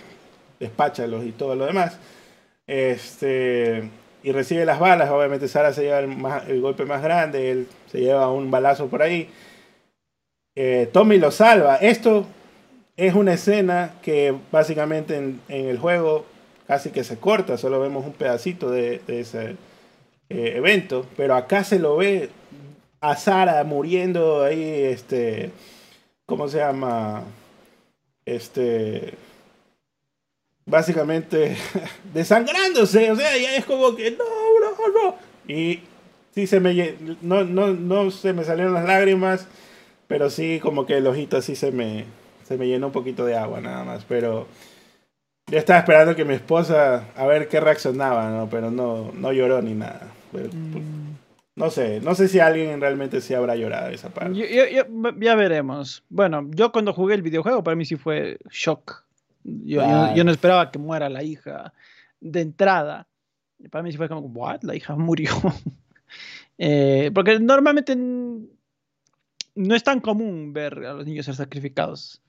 despáchalos y todo lo demás. Este, y recibe las balas. Obviamente Sara se lleva el, golpe más grande, él se lleva un balazo por ahí. Eh, Tommy lo salva. Esto es una escena que básicamente en, el juego casi que se corta, solo vemos un pedacito de, ese, eh, evento, pero acá se lo ve a Sara muriendo ahí, este, ¿cómo se llama? Este, básicamente desangrándose, o sea, ya es como que no, no, no. Y sí se me, no, no, no se me salieron las lágrimas, pero sí como que el ojito sí se me, se me llenó un poquito de agua nada más, pero yo estaba esperando que mi esposa a ver qué reaccionaba, ¿no? Pero no, no lloró ni nada. Mm. No sé, no sé si alguien realmente sí habrá llorado esa parte. ya veremos. Bueno, yo cuando jugué el videojuego para mí sí fue shock. Yo, yo, no esperaba que muera la hija de entrada. Para mí sí fue como, ¿what? La hija murió. Eh, porque normalmente no es tan común ver a los niños ser sacrificados,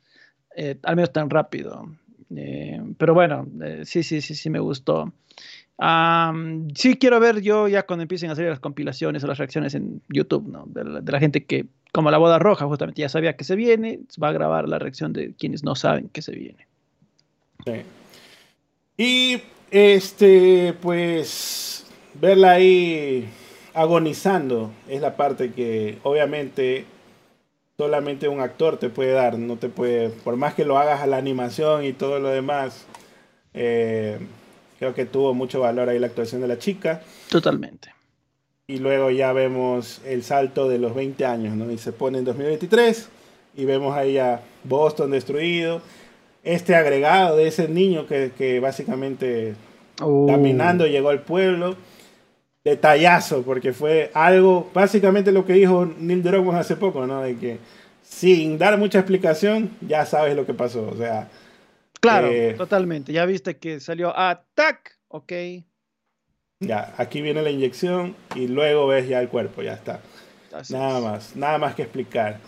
eh, al menos tan rápido. Eh, pero bueno, sí, sí, sí, sí me gustó sí quiero ver yo ya cuando empiecen a hacer las compilaciones o las reacciones en YouTube, ¿no? De la, gente que, como la boda roja, justamente ya sabía que se viene, va a grabar la reacción de quienes no saben que se viene. Sí. Y este, pues, verla ahí agonizando es la parte que obviamente solamente un actor te puede dar, no te puede, por más que lo hagas a la animación y todo lo demás, eh, Creo que tuvo mucho valor ahí la actuación de la chica. Totalmente. Y luego ya vemos el salto de los 20 años, ¿no? Y se pone en 2023 y vemos ahí a Boston destruido. Este agregado de ese niño que, básicamente uh. caminando llegó al pueblo. Detallazo, porque fue algo, básicamente lo que dijo Neil Druckmann hace poco, ¿no? De que sin dar mucha explicación, ya sabes lo que pasó. O sea, Claro, eh, totalmente. Ya viste que salió Attack, ok. Ya, aquí viene la inyección y luego ves ya el cuerpo, ya está. nada más, nada más que explicar.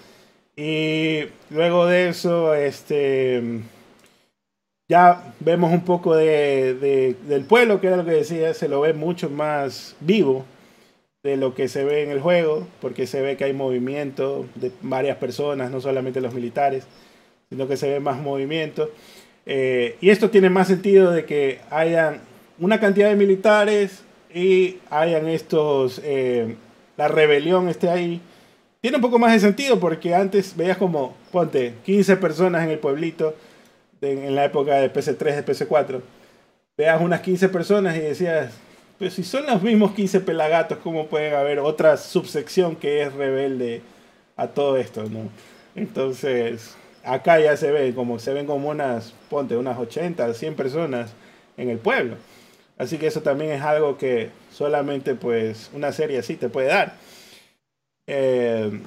Y luego de eso, este, ya vemos un poco de, del pueblo, que era lo que decía, se lo ve mucho más vivo de lo que se ve en el juego, porque se ve que hay movimiento de varias personas, no solamente los militares, sino que se ve más movimiento. Eh, y esto tiene más sentido de que hayan una cantidad de militares y hayan estos, eh, la rebelión esté ahí. Tiene un poco más de sentido porque antes veías como, ponte, 15 personas en el pueblito en la época de PC3, de PC4. Veas unas 15 personas y decías, pues si son los mismos 15 pelagatos, ¿cómo puede haber otra subsección que es rebelde a todo esto? ¿no? Entonces, acá ya se ve como se ven como unas, ponte, unas 80, 100 personas en el pueblo. Así que eso también es algo que solamente pues una serie así te puede dar. Eh,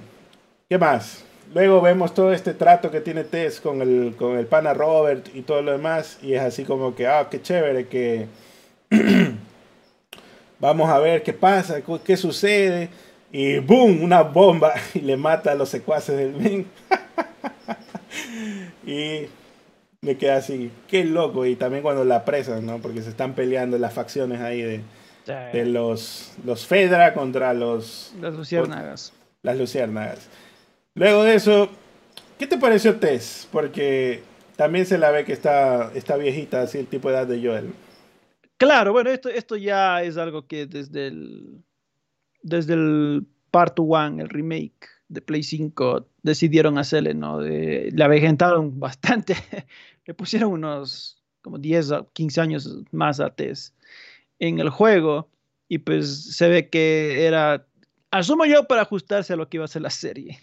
¿Qué más? Luego vemos todo este trato que tiene Tess con el, con el pana Robert y todo lo demás. Y es así como que, ah, qué chévere que vamos a ver qué pasa, qué sucede. Y boom, una bomba y le mata a los secuaces del Ming. y me queda así, qué loco. Y también cuando la apresan, ¿no? Porque se están peleando las facciones ahí de, de los, los Fedra contra los... Las Luciérnagas. Las Luciérnagas. Luego de eso, ¿qué te pareció Tess? Porque también se la ve que está, está viejita, así el tipo de edad de Joel. Claro, bueno, esto, esto ya es algo que desde el, desde el Part 1, el remake, de Play 5 decidieron hacerle, ¿no? De, le avejentaron bastante, le pusieron unos como 10 o 15 años más a Tess en el juego y pues se ve que era, asumo yo, para ajustarse a lo que iba a ser la serie.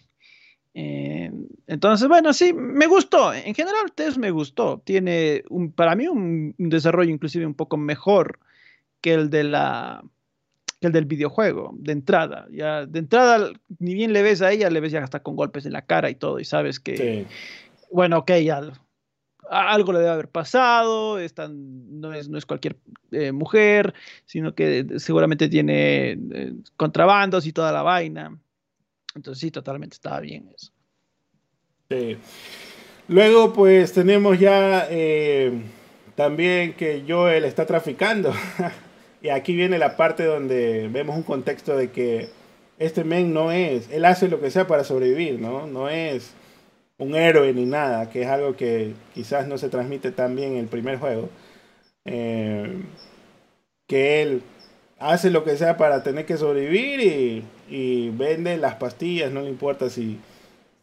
Eh, entonces, bueno, sí, me gustó. En general, Tess me gustó. Tiene un, para mí un desarrollo inclusive un poco mejor que el de la el del videojuego, de entrada. Ya, de entrada, ni bien le ves a ella, le ves ya hasta con golpes en la cara y todo, y sabes que, bueno, ok, ya, algo le debe haber pasado, no, es, no es cualquier eh, mujer, sino que seguramente tiene eh, contrabandos y toda la vaina. Entonces sí, totalmente estaba bien eso. Sí. Luego, pues tenemos ya eh, también que Joel está traficando. Y aquí viene la parte donde vemos un contexto de que este men no es, él hace lo que sea para sobrevivir, ¿no? No es un héroe ni nada, que es algo que quizás no se transmite tan bien en el primer juego. Eh, que él hace lo que sea para tener que sobrevivir y, y vende las pastillas, no le importa si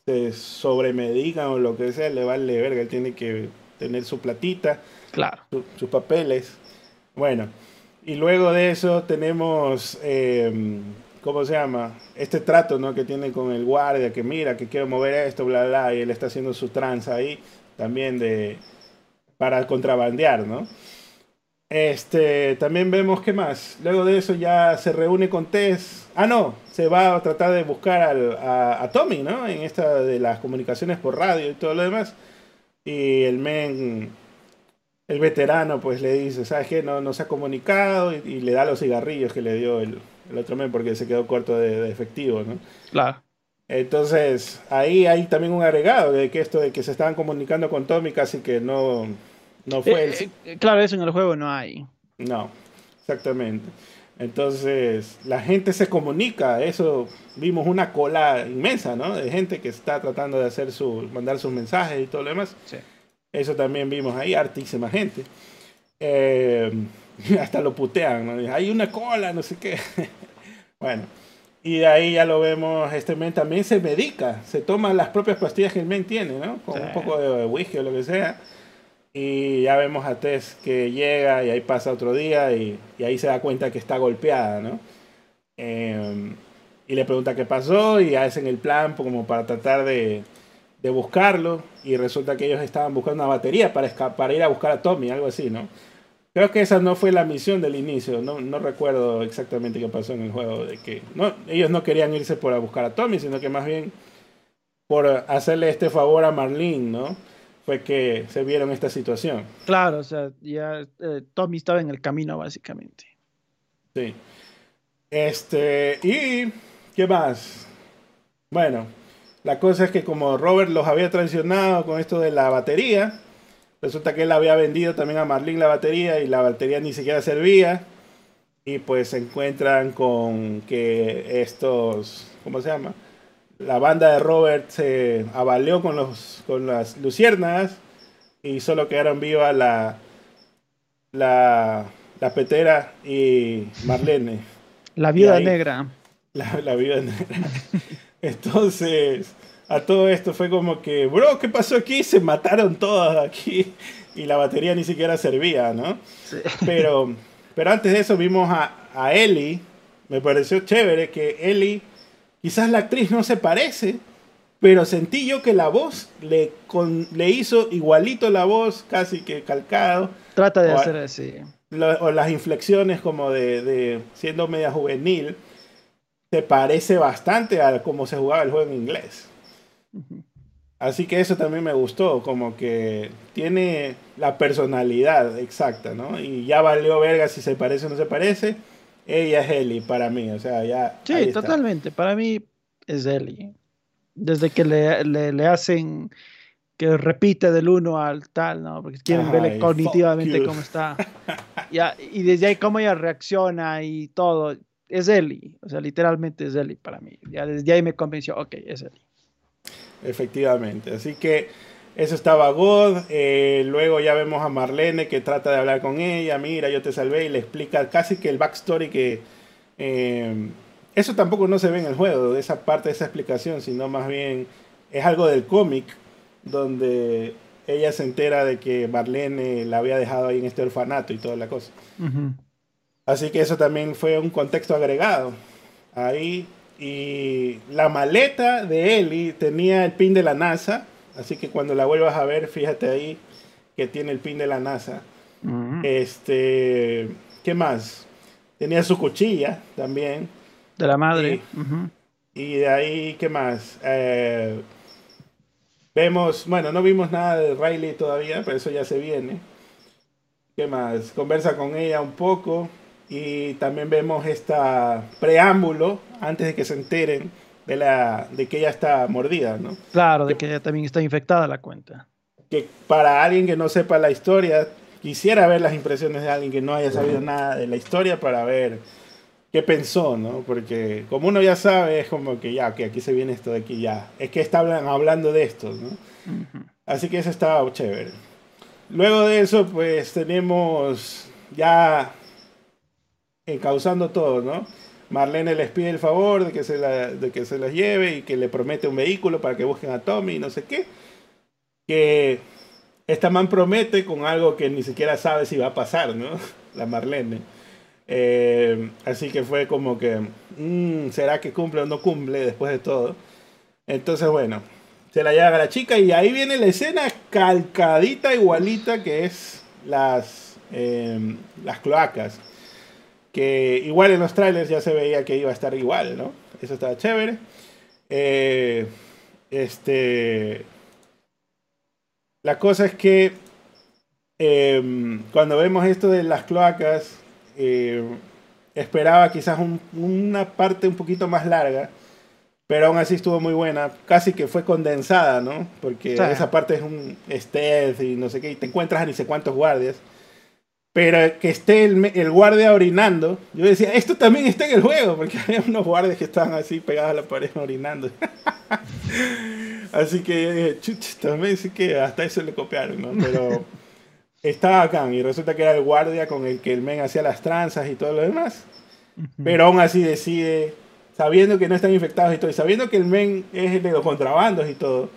se sobremedican o lo que sea, le vale verga, él tiene que tener su platita, Claro. su- sus papeles. Bueno, y luego de eso tenemos, eh, ¿cómo se llama? Este trato, ¿no? Que tiene con el guardia, que mira, que quiero mover esto, bla, bla, bla, y él está haciendo su tranza ahí, también de, para contrabandear, ¿no? Este, también vemos que más. Luego de eso ya se reúne con Tess. Ah, no, se va a tratar de buscar al- a, a Tommy, ¿no? En esta de las comunicaciones por radio y todo lo demás. Y el men, el veterano, pues le dice, ¿sabes qué? No, no se ha comunicado y, y le da los cigarrillos que le dio el, el otro men porque se quedó corto de, de efectivo, ¿no? Claro. Entonces, ahí hay también un agregado de que esto de que se estaban comunicando con Tommy casi que no, no fue el... Eh, eh, claro, eso en el juego no hay. No, exactamente. Entonces, la gente se comunica, eso vimos una cola inmensa, ¿no? De gente que está tratando de hacer su, mandar sus mensajes y todo lo demás. Sí. Eso también vimos ahí, hartísima gente. Eh, hasta lo putean, ¿no? Hay una cola, no sé qué. bueno, y de ahí ya lo vemos, este men también se medica, se toma las propias pastillas que el men tiene, ¿no? Con Sí. un poco de whisky o lo que sea. Y ya vemos a Tess que llega y ahí pasa otro día y, ahí se da cuenta que está golpeada, ¿no? Eh, y le pregunta qué pasó y hacen el plan como para tratar de, buscarlo y resulta que ellos estaban buscando una batería para, ir a buscar a Tommy, algo así, ¿no? Creo que esa no fue la misión del inicio, no, no recuerdo exactamente qué pasó en el juego, de que ellos no querían irse por a buscar a Tommy, sino que más bien por hacerle este favor a Marlene, ¿no? Fue que se vieron esta situación. Claro, o sea, ya eh, Tommy estaba en el camino, básicamente. Sí. Este, y ¿qué más? Bueno, la cosa es que como Robert los había traicionado con esto de la batería, resulta que él había vendido también a Marlene la batería y la batería ni siquiera servía. Y pues se encuentran con que estos, ¿cómo se llama? La banda de Robert se avalió con, los, con las luciérnagas y solo quedaron vivas la, la, la petera y Marlene. La viuda ahí- negra. La, la vida negra. Entonces, a todo esto fue como que, bro, ¿qué pasó aquí? Se mataron todos aquí y la batería ni siquiera servía, ¿no? Sí. Pero, pero antes de eso vimos a, a Ellie. Me pareció chévere que Ellie, quizás la actriz no se parece, pero sentí yo que la voz le, con, le hizo igualito la voz, casi que calcado. Trata de O- hacer así. Lo- o las inflexiones como de, de siendo media juvenil, se parece bastante a cómo se jugaba el juego en inglés. Así que eso también me gustó, como que tiene la personalidad exacta, ¿no? Y ya valió verga si se parece o no se parece. Ella es Ellie para mí, o sea, ya. Sí, totalmente. Para mí es Ellie. Desde que le, le, le hacen que repite del uno al tal, ¿no? Porque quieren Ajá, verle cognitivamente cómo está. Ya, y desde ahí cómo ella reacciona y todo. Es Ellie. O sea, literalmente es Ellie para mí. Ya desde ahí me convenció, ok, es Ellie. Efectivamente. Así que eso estaba God. eh, luego ya vemos a Marlene que trata de hablar con ella. Mira, yo te salvé y le explica casi que el backstory que... eh, eso tampoco no se ve en el juego, de esa parte, de esa explicación, sino más bien es algo del cómic donde ella se entera de que Marlene la había dejado ahí en este orfanato y toda la cosa. Así que eso también fue un contexto agregado. Ahí. Y la maleta de Ellie tenía el pin de la NASA. Así que cuando la vuelvas a ver, fíjate ahí que tiene el pin de la NASA. Este. ¿Qué más? Tenía su cuchilla también. De la madre. Y de ahí, ¿qué más? Eh, vemos, bueno, no vimos nada de Riley todavía, pero eso ya se viene. ¿Qué más? Conversa con ella un poco y también vemos esta preámbulo antes de que se enteren de, la, de que ella está mordida, ¿no? Claro, de que ella también está infectada la cuenta. Que para alguien que no sepa la historia, quisiera ver las impresiones de alguien que no haya sabido nada de la historia para ver qué pensó, ¿no? Porque como uno ya sabe, es como que ya, que aquí se viene esto de aquí ya. Es que están hablando de esto, ¿no? Así que eso estaba chévere. Luego de eso, pues tenemos ya causando todo, ¿no? Marlene les pide el favor de que, se la, de que se las lleve y que le promete un vehículo para que busquen a Tommy y no sé qué. Que esta man promete con algo que ni siquiera sabe si va a pasar, ¿no? La Marlene. Eh, así que fue como que, mm, ¿será que cumple o no cumple después de todo? Entonces, bueno, se la lleva a la chica y ahí viene la escena calcadita, igualita que es las, em, las cloacas. Que igual en los trailers ya se veía que iba a estar igual, ¿no? Eso estaba chévere. Eh, este. La cosa es que em, cuando vemos esto de las cloacas, eh, esperaba quizás una parte un poquito más larga pero aún así estuvo muy buena. Casi que fue condensada, ¿no? Porque esa parte es un stealth y no sé qué. Y te encuentras a ni sé cuántos guardias. Pero que esté el, guardia orinando. Yo decía, esto también está en el juego. Porque había unos guardias que estaban así pegados a la pared orinando. así que yo dije, chuch, también sí que hasta eso le copiaron, ¿no? Pero estaba acá. Y resulta que era el guardia con el que el men hacía las tranzas y todo lo demás. Pero aún así decide sabiendo que no están infectados y todo, y sabiendo que el men es el de los contrabandos y todo,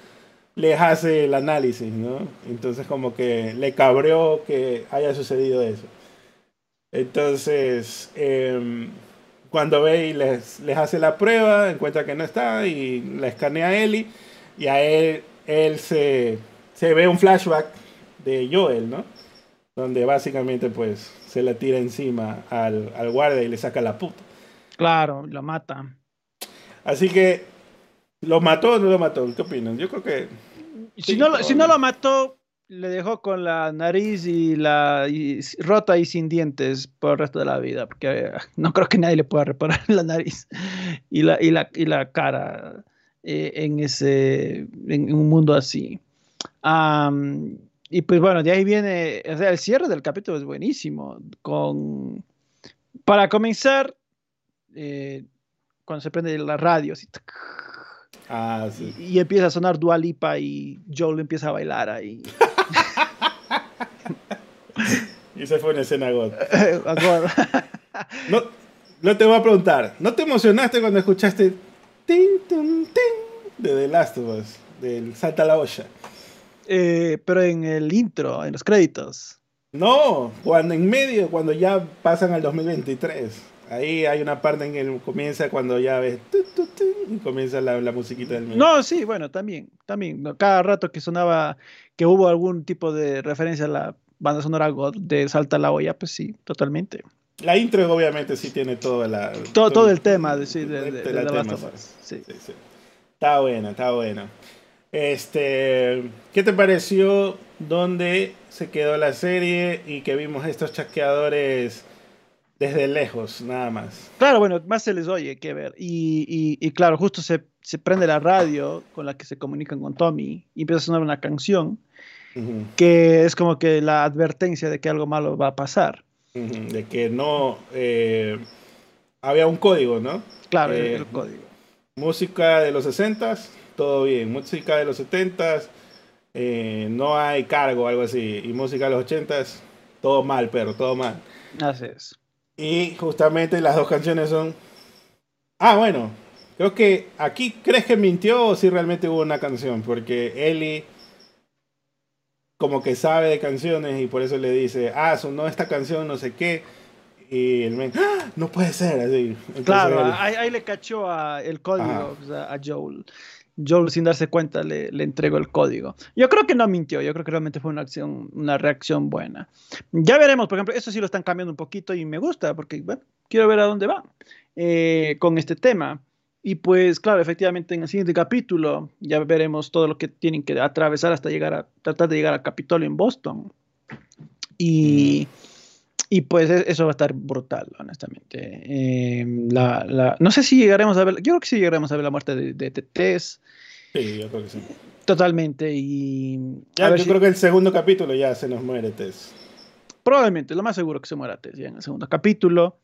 les hace el análisis, ¿no? Entonces como que le cabreó que haya sucedido eso. Entonces, em, cuando ve y les, les hace la prueba, encuentra que no está y la escanea a Ellie y a él, él se, se ve un flashback de Joel, ¿no? Donde básicamente pues se la tira encima al, al guardia y le saca la puta. Claro, lo mata. Así que, ¿lo mató o no lo mató? ¿Qué opinan? Yo creo que... Si, no, si no lo mató, le dejó con la nariz y la rota y sin dientes por el resto de la vida, porque eh, no creo que nadie le pueda reparar la nariz y la, y la, y la cara eh, en, ese, en un mundo así. y pues bueno, de ahí viene, o sea, el cierre del capítulo es buenísimo. Con, para comenzar, eh, cuando se prende la radio, así, ah, y, empieza a sonar Dualipa y Joel empieza a bailar ahí. y se fue una escena God. no, no te voy a preguntar, ¿no te emocionaste cuando escuchaste ting, ting, ting, de The Last of Us, del Salta la olla? Eh, pero en el intro, en los créditos. No, cuando en medio, cuando ya pasan al 2023. Ahí hay una parte en que comienza cuando ya ves y comienza la, la musiquita del No, sí, bueno, también, también. Cada rato que sonaba, que hubo algún tipo de referencia a la banda sonora de Salta la olla, pues sí, totalmente. La intro obviamente sí tiene todo, la, todo, todo, el tema de, sí, de, de, la sí. Sí, sí. Está buena, está buena. Este, ¿qué te pareció dónde se quedó la serie y que vimos estos chasqueadores desde lejos, nada más. Claro, bueno, más se les oye que ver. Y, y, claro, justo se, se, prende la radio con la que se comunican con Tommy y empieza a sonar una canción que es como que la advertencia de que algo malo va a pasar. De que no... Eh, había un código, ¿no? Claro, el eh, código. Música de los 60 todo bien. Música de los 70 eh, no hay cargo, algo así. Y música de los 80 todo mal, pero todo mal. Así es. Y justamente las dos canciones son... Ah, bueno, creo que aquí crees que mintió o si realmente hubo una canción, porque Eli como que sabe de canciones y por eso le dice, ah, sonó esta canción, no sé qué. Y el men, ¡Ah! no puede ser así. claro, ahí, le cachó a el código a Joel. Joel sin darse cuenta le, le, entregó el código. Yo creo que no mintió, yo creo que realmente fue una acción, una reacción buena. Ya veremos, por ejemplo, eso sí lo están cambiando un poquito y me gusta porque, bueno, quiero ver a dónde va eh, con este tema. Y pues, claro, efectivamente en el siguiente capítulo ya veremos todo lo que tienen que atravesar hasta llegar a, tratar de llegar al Capitolio en Boston. Y... Y pues e-, eso va a estar brutal, honestamente. Em, la, no sé si llegaremos a ver, yo creo que sí llegaremos a ver la muerte de, de, Tess. Sí, yo creo que sí. Totalmente. Y ya, yo creo que el segundo capítulo ya se nos muere Tess. Probablemente, lo más seguro que se muera Tess ya en el segundo capítulo.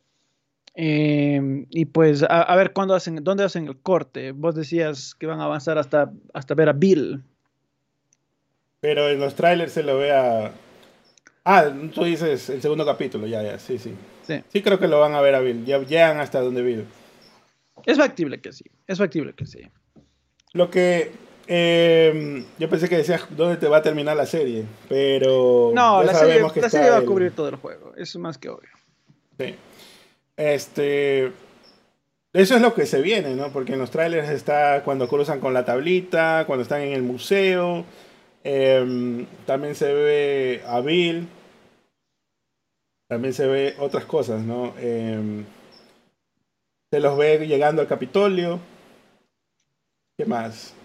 Em, y pues a, ver cuándo hacen, dónde hacen el corte. Vos decías que van a avanzar hasta, hasta ver a Bill. Pero en los trailers se lo ve a, Ah, tú dices el segundo capítulo, ya, ya, sí, sí. Sí. sí creo que lo van a ver a Bill. Ya llegan hasta donde Bill. Es factible que sí. Es factible que sí. Lo que eh, yo pensé que decías dónde te va a terminar la serie, pero no, la serie, la serie va a cubrir todo el juego. Eso es más que obvio. Sí. Este, eso es lo que se viene, ¿no? Porque en los trailers está cuando cruzan con la tablita, cuando están en el museo. Em, también se ve a Bill. También se ve otras cosas, ¿no? Em, se los ve llegando al Capitolio. ¿Qué más?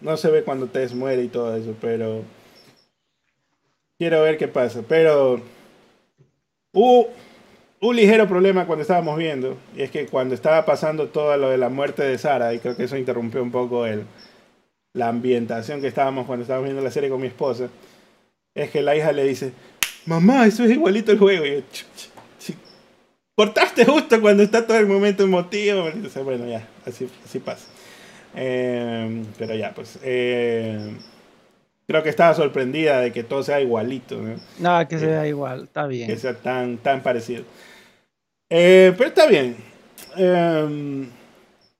no se ve cuando Tess muere y todo eso, pero quiero ver qué pasa. Pero hubo un ligero problema cuando estábamos viendo, y es que cuando estaba pasando todo lo de la muerte de Sara, y creo que eso interrumpió un poco el, la ambientación que estábamos cuando estábamos viendo la serie con mi esposa, es que la hija le dice, mamá, eso es igualito el juego. Y yo, cortaste justo cuando está todo el momento emotivo. Entonces, bueno, ya, así, así pasa. Eh, pero ya, pues. Eh, creo que estaba sorprendida de que todo sea igualito. No, no que sea igual, está bien. Que sea tan, tan parecido. Eh, pero está bien. Em,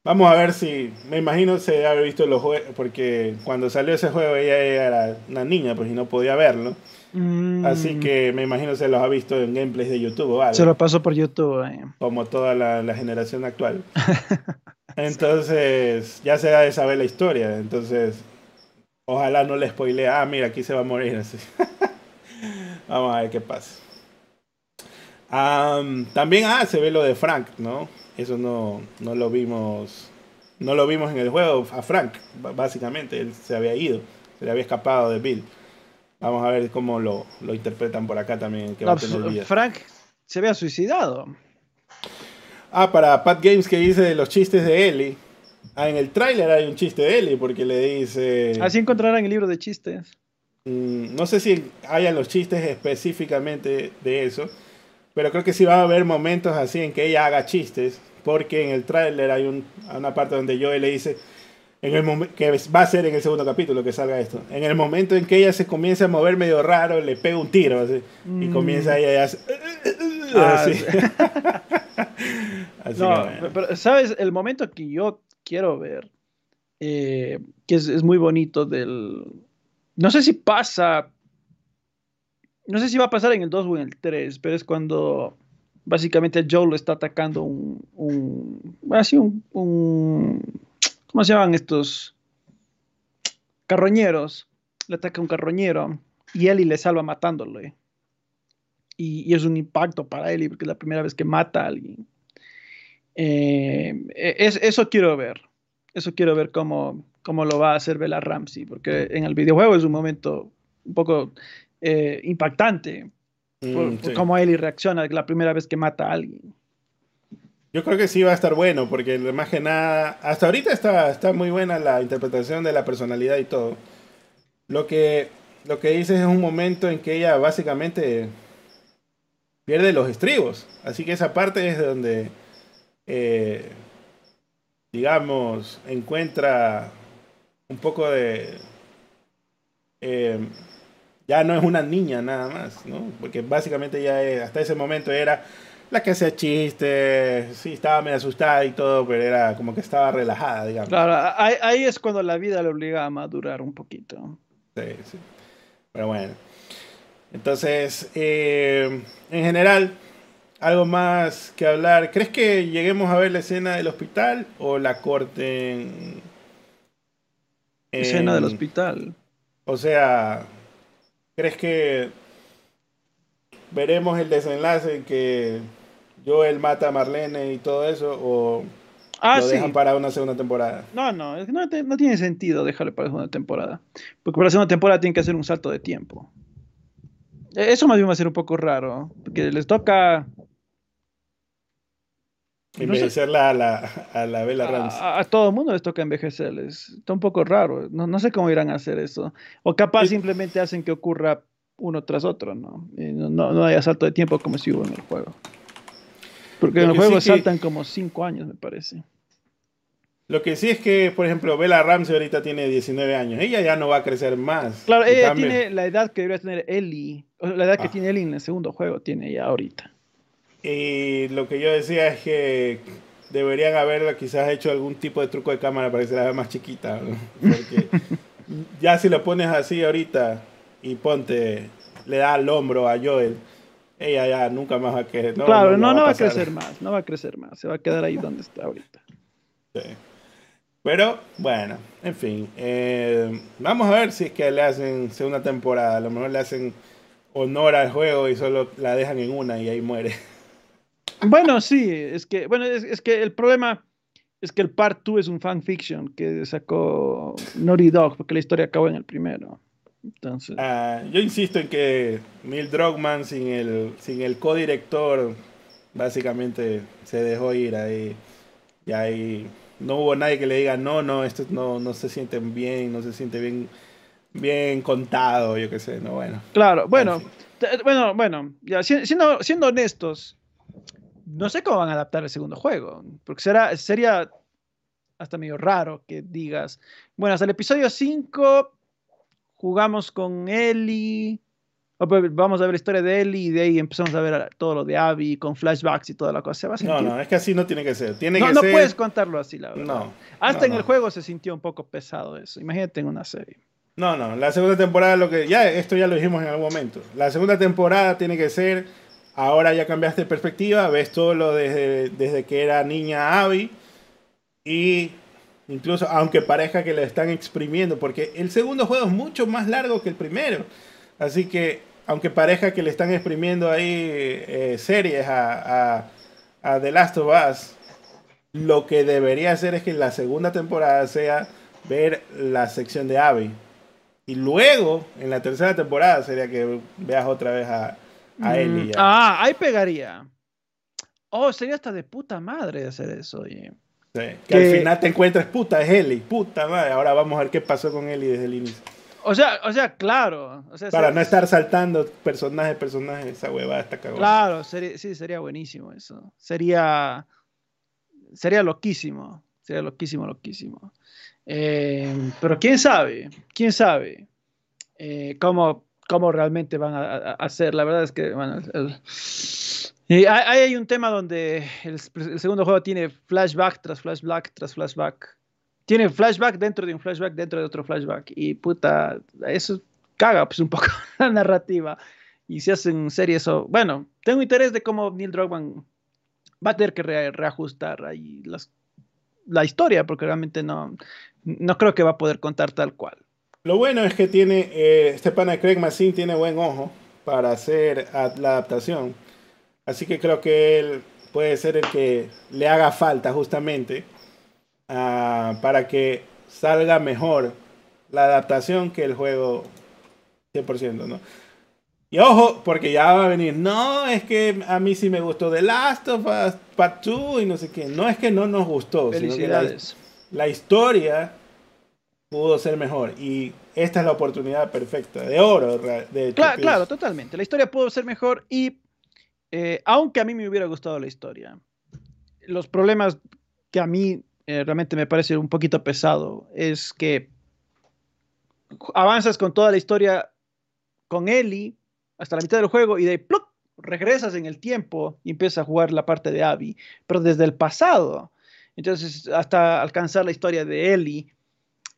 vamos a ver si. Me imagino se había visto los juegos. Porque cuando salió ese juego ella era una niña, pues y no podía verlo. Mm. Así que me imagino se los ha visto en gameplays de YouTube. Se lo pasó por YouTube. Eh. Como toda la, la generación actual. Entonces, ya se da de saber la historia. Entonces, ojalá no le spoile. Ah, mira, aquí se va a morir. Así. Vamos a ver qué pasa. también, ah, se ve lo de Frank, ¿no? Eso no, no lo vimos. No lo vimos en el juego a Frank, básicamente. Él se había ido, se le había escapado de Bill. Vamos a ver cómo lo, lo interpretan por acá también. Que va a tener Frank se había suicidado. Ah, para Pat Games que dice los chistes de Ellie. Ah, en el tráiler hay un chiste de Ellie porque le dice... Así encontrarán el libro de chistes. Mm, no sé si hayan los chistes específicamente de eso, pero creo que sí va a haber momentos así en que ella haga chistes, porque en el tráiler hay un, una parte donde Joey le dice, en el que va a ser en el segundo capítulo que salga esto, en el momento en que ella se comienza a mover medio raro, le pega un tiro así, y mm. comienza ella a ah, no, pero sabes, el momento que yo quiero ver, eh, que es, muy bonito del... No sé si pasa, no sé si va a pasar en el 2 o en el 3, pero es cuando básicamente Joe lo está atacando un, un así un, un, ¿cómo se llaman estos? Carroñeros. Le ataca un carroñero y Eli le salva matándolo. Y, es un impacto para Eli porque es la primera vez que mata a alguien. Eh, e, es, eso quiero ver. Eso quiero ver cómo, cómo lo va a hacer Bella Ramsey, porque en el videojuego es un momento un poco eh, impactante por, mm, cómo Ellie reacciona la primera vez que mata a alguien. Yo creo que sí va a estar bueno, porque más que nada, hasta ahorita está, está muy buena la interpretación de la personalidad y todo. Lo que, lo que dices es un momento en que ella básicamente pierde los estribos. Así que esa parte es donde eh, digamos, encuentra un poco de... Eh, ya no es una niña nada más, ¿no? Porque básicamente ya hasta ese momento era la que hacía chistes, sí, estaba medio asustada y todo, pero era como que estaba relajada, digamos. Claro, ahí, es cuando la vida le obliga a madurar un poquito. Sí, sí. Pero bueno. Entonces, eh, en general, algo más que hablar. ¿Crees que lleguemos a ver la escena del hospital o la corte en, escena del hospital? O sea, ¿crees que veremos el desenlace en que Joel mata a Marlene y todo eso o ah, lo dejan para una segunda temporada? No, no, no, no tiene sentido dejarlo para la segunda temporada. Porque para la segunda temporada tiene que hacer un salto de tiempo. Eso más bien va a ser un poco raro, porque les toca Envejecerla a la, a la Bella Ramsey. A, todo el mundo les toca envejecerles. Está un poco raro. No, no sé cómo irán a hacer eso. O capaz simplemente hacen que ocurra uno tras otro, ¿no? no, no, haya salto de tiempo como si hubo en el juego. Porque en el juego saltan como cinco años, me parece. Lo que sí es que, por ejemplo, Bella Ramsey ahorita tiene 19 años. Ella ya no va a crecer más. Claro, ella tiene la edad que debería tener Ellie. la edad que ah. tiene Ellie en el segundo juego tiene ella ahorita. Y lo que yo decía es que deberían haberla quizás hecho algún tipo de truco de cámara para que se la vea más chiquita. Porque ya si lo pones así ahorita y ponte, le da al hombro a Joel, ella ya nunca más va a que claro, no, no, va a crecer más, no va a crecer más, se va a quedar ahí donde está ahorita. Sí. Pero bueno, en fin, eh, vamos a ver si es que le hacen segunda temporada, a lo mejor le hacen honor al juego y solo la dejan en una y ahí muere. Bueno, sí, es que, bueno, es, que el problema es que el Part 2 es un fanfiction que sacó Naughty Dog, porque la historia acabó en el primero. Entonces... Ah, yo insisto en que Neil Druckmann sin el, sin el codirector básicamente se dejó ir ahí. Y ahí no hubo nadie que le diga, no, no, esto no, no se siente bien, no se siente bien, bien contado, yo qué sé, no, bueno. Claro, bueno, bueno, bueno, ya, siendo, siendo honestos, no sé cómo van a adaptar el segundo juego, porque será, sería hasta medio raro que digas, bueno, hasta el episodio 5 jugamos con Ellie, pues, vamos a ver la historia de Ellie y de ahí empezamos a ver todo lo de Abby con flashbacks y toda la cosa. no, no, es que así no tiene que ser. Tiene no, que no puedes contarlo así, la verdad. No. Hasta en el juego se sintió un poco pesado eso. Imagínate en una serie. No, no, la segunda temporada, lo que ya esto ya lo dijimos en algún momento. La segunda temporada tiene que ser Ahora ya cambiaste de perspectiva, ves todo lo desde, desde que era niña Abby. Y incluso, aunque parezca que le están exprimiendo, porque el segundo juego es mucho más largo que el primero. Así que, aunque parezca que le están exprimiendo ahí eh, series a, a, The Last of Us, lo que debería hacer es que la segunda temporada sea ver la sección de Abby. Y luego, en la tercera temporada, sería que veas otra vez a, a mm, Ah, ahí pegaría. Oh, sería hasta de puta madre hacer eso. Oye. Sí, que, al final te encuentres puta, es Eli, puta madre. Ahora vamos a ver qué pasó con Eli desde el inicio. O sea, o sea, claro. Para no estar saltando personaje, personaje, esa huevada está cagada. Claro, sí, sería buenísimo eso. Sería. Sería loquísimo. Sería loquísimo, loquísimo. Eh, pero quién sabe, quién sabe eh, cómo cómo realmente van a, hacer. La verdad es que, bueno, y hay, hay, un tema donde el, segundo juego tiene flashback tras flashback tras flashback. Tiene flashback dentro de un flashback dentro de otro flashback. Y puta, eso caga pues un poco la narrativa. Y si hacen serie eso, bueno, tengo interés de cómo Neil Druckmann va a tener que reajustar ahí las, la historia, porque realmente no, no creo que va a poder contar tal cual. Lo bueno es que tiene, eh, este pana Craig Massin tiene buen ojo para hacer la adaptación. Así que creo que él puede ser el que le haga falta justamente ah, para que salga mejor la adaptación que el juego 100%, ¿no? Y ojo, porque ya va a venir, no, es que a mí sí me gustó The Last of Us Part 2 y no sé qué. No es que no nos gustó, sino que la, la historia pudo ser mejor. Y esta es la oportunidad perfecta, de oro. De claro, claro, totalmente. La historia pudo ser mejor y, eh, aunque a mí me hubiera gustado la historia, los problemas que a mí eh, realmente me parece un poquito pesado es que avanzas con toda la historia con Ellie hasta la mitad del juego y de ahí regresas en el tiempo y empiezas a jugar la parte de Abby, pero desde el pasado. Entonces, hasta alcanzar la historia de Ellie,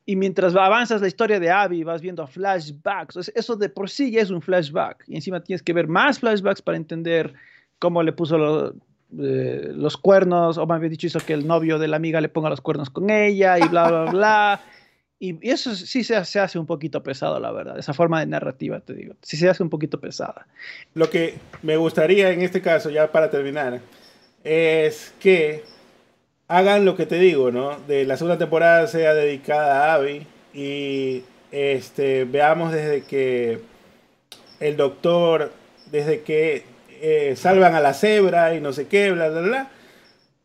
y mientras avanzas la historia de Abby, vas viendo flashbacks. Eso de por sí ya es un flashback. Y encima tienes que ver más flashbacks para entender cómo le puso eh, los cuernos, o más bien dicho, hizo que el novio de la amiga le ponga los cuernos con ella y bla, bla, bla. Y, eso sí se, se, hace un poquito pesado, la verdad. Esa forma de narrativa, te digo. Sí se hace un poquito pesada. Lo que me gustaría en este caso, ya para terminar, es que hagan lo que te digo, ¿no? De la segunda temporada sea dedicada a Abby y este, veamos desde que el doctor, desde que eh, salvan a la cebra y no sé qué, bla, bla, bla.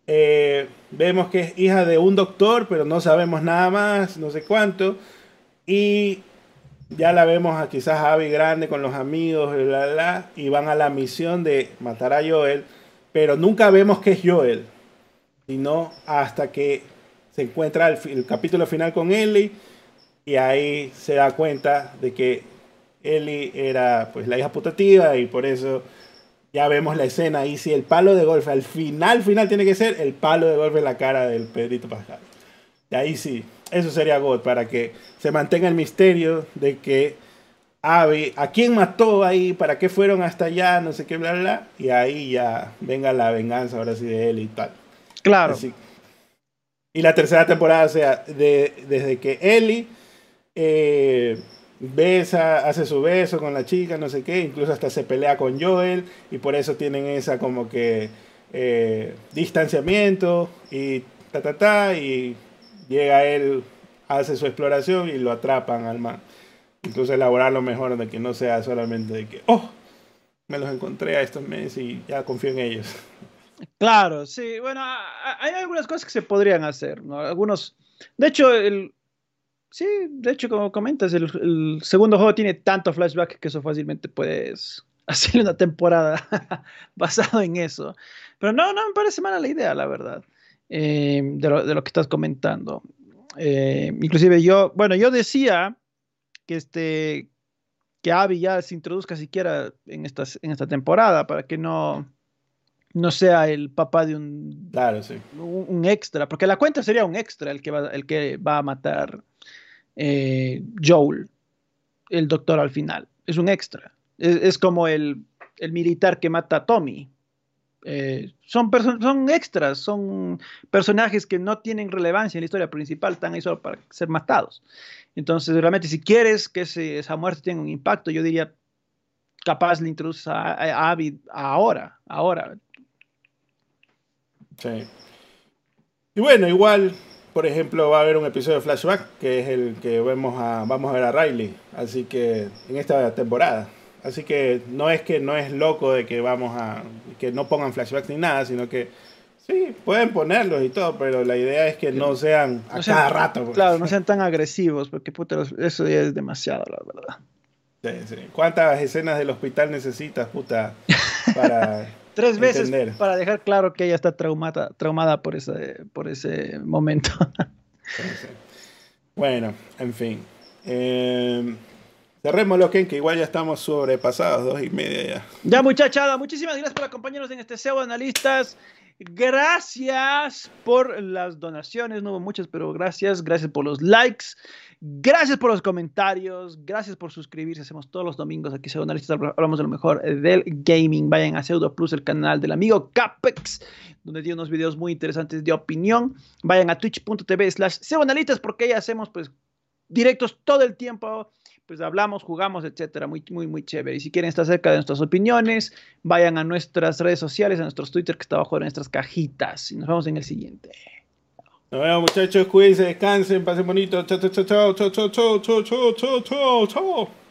Eh, vemos que es hija de un doctor, pero no sabemos nada más, no sé cuánto. Y ya la vemos a quizás a Abby grande con los amigos, bla, bla, bla, y van a la misión de matar a Joel, pero nunca vemos que es Joel sino hasta que se encuentra el, capítulo final con Ellie y ahí se da cuenta de que Ellie era pues la hija putativa y por eso ya vemos la escena ahí, si el palo de golf al final, final tiene que ser el palo de golf en la cara del Pedrito Pascal. Y ahí sí, eso sería God, para que se mantenga el misterio de que Abby, ¿a quién mató ahí? ¿Para qué fueron hasta allá? No sé qué, bla, bla. Y ahí ya venga la venganza ahora sí de él y tal. Claro. Y la tercera temporada, o sea, de, desde que Ellie eh, besa, hace su beso con la chica, no sé qué, incluso hasta se pelea con Joel y por eso tienen esa como que eh, distanciamiento y ta ta ta y llega él, hace su exploración y lo atrapan al man. Incluso elaborar lo mejor de que no sea solamente de que, oh, me los encontré a estos meses y ya confío en ellos. Claro, sí, bueno, hay algunas cosas que se podrían hacer, ¿no? Algunos, de hecho, el, Sí, de hecho, como comentas, el, segundo juego tiene tanto flashback que eso fácilmente puedes hacerle una temporada basado en eso. Pero no, no me parece mala la idea, la verdad, eh, de, lo, que estás comentando. Eh, inclusive yo, bueno, yo decía que este que Abby ya se introduzca siquiera en, en esta temporada para que no, no sea el papá de un, claro, sí. un, extra, porque la cuenta sería un extra el que va, el que va a matar eh, Joel, el doctor al final. Es un extra. Es, como el, militar que mata a Tommy. Eh, son, son extras, son personajes que no tienen relevancia en la historia principal, están ahí solo para ser matados. Entonces, realmente, si quieres que esa muerte tenga un impacto, yo diría, capaz le introduces a, a Abby ahora, ahora. Sí. Y bueno, igual por ejemplo, va a haber un episodio de Flashback, que es el que vemos a, vamos a ver a Riley, así que en esta temporada. Así que no es que no es loco de que vamos a que no pongan flashbacks ni nada, sino que sí, pueden ponerlos y todo, pero la idea es que no sean a cada rato. Pues. Claro, no sean tan agresivos, porque puta, eso ya es demasiado, la verdad. Sí, sí. ¿Cuántas escenas del hospital necesitas, puta, para Tres veces para dejar claro que ella está traumada, traumada por, ese, por ese momento. bueno, en fin. Eh, cerrémoslo, Ken, que igual ya estamos sobrepasados, dos y media ya. Ya, muchachada, muchísimas gracias por acompañarnos en este SEO Analistas. Gracias por las donaciones, no hubo muchas, pero gracias. Gracias por los likes. Gracias por los comentarios, gracias por suscribirse. Hacemos todos los domingos aquí Pseudonalistas, hablamos de lo mejor del gaming. Vayan a Pseudo Plus, el canal del amigo Capex, donde tiene unos videos muy interesantes de opinión. Vayan a twitch.tv slash pseudonalistas porque ahí hacemos pues directos todo el tiempo. Pues hablamos, jugamos, etcétera. Muy, muy, muy chévere. Y si quieren estar cerca de nuestras opiniones, vayan a nuestras redes sociales, a nuestros Twitter que está abajo de nuestras cajitas. Y nos vemos en el siguiente. Nos vemos muchachos, cuídense, descansen, pasen bonito. Chao, chao, chao, chao, chao, chao, chao, chao, chao, chao.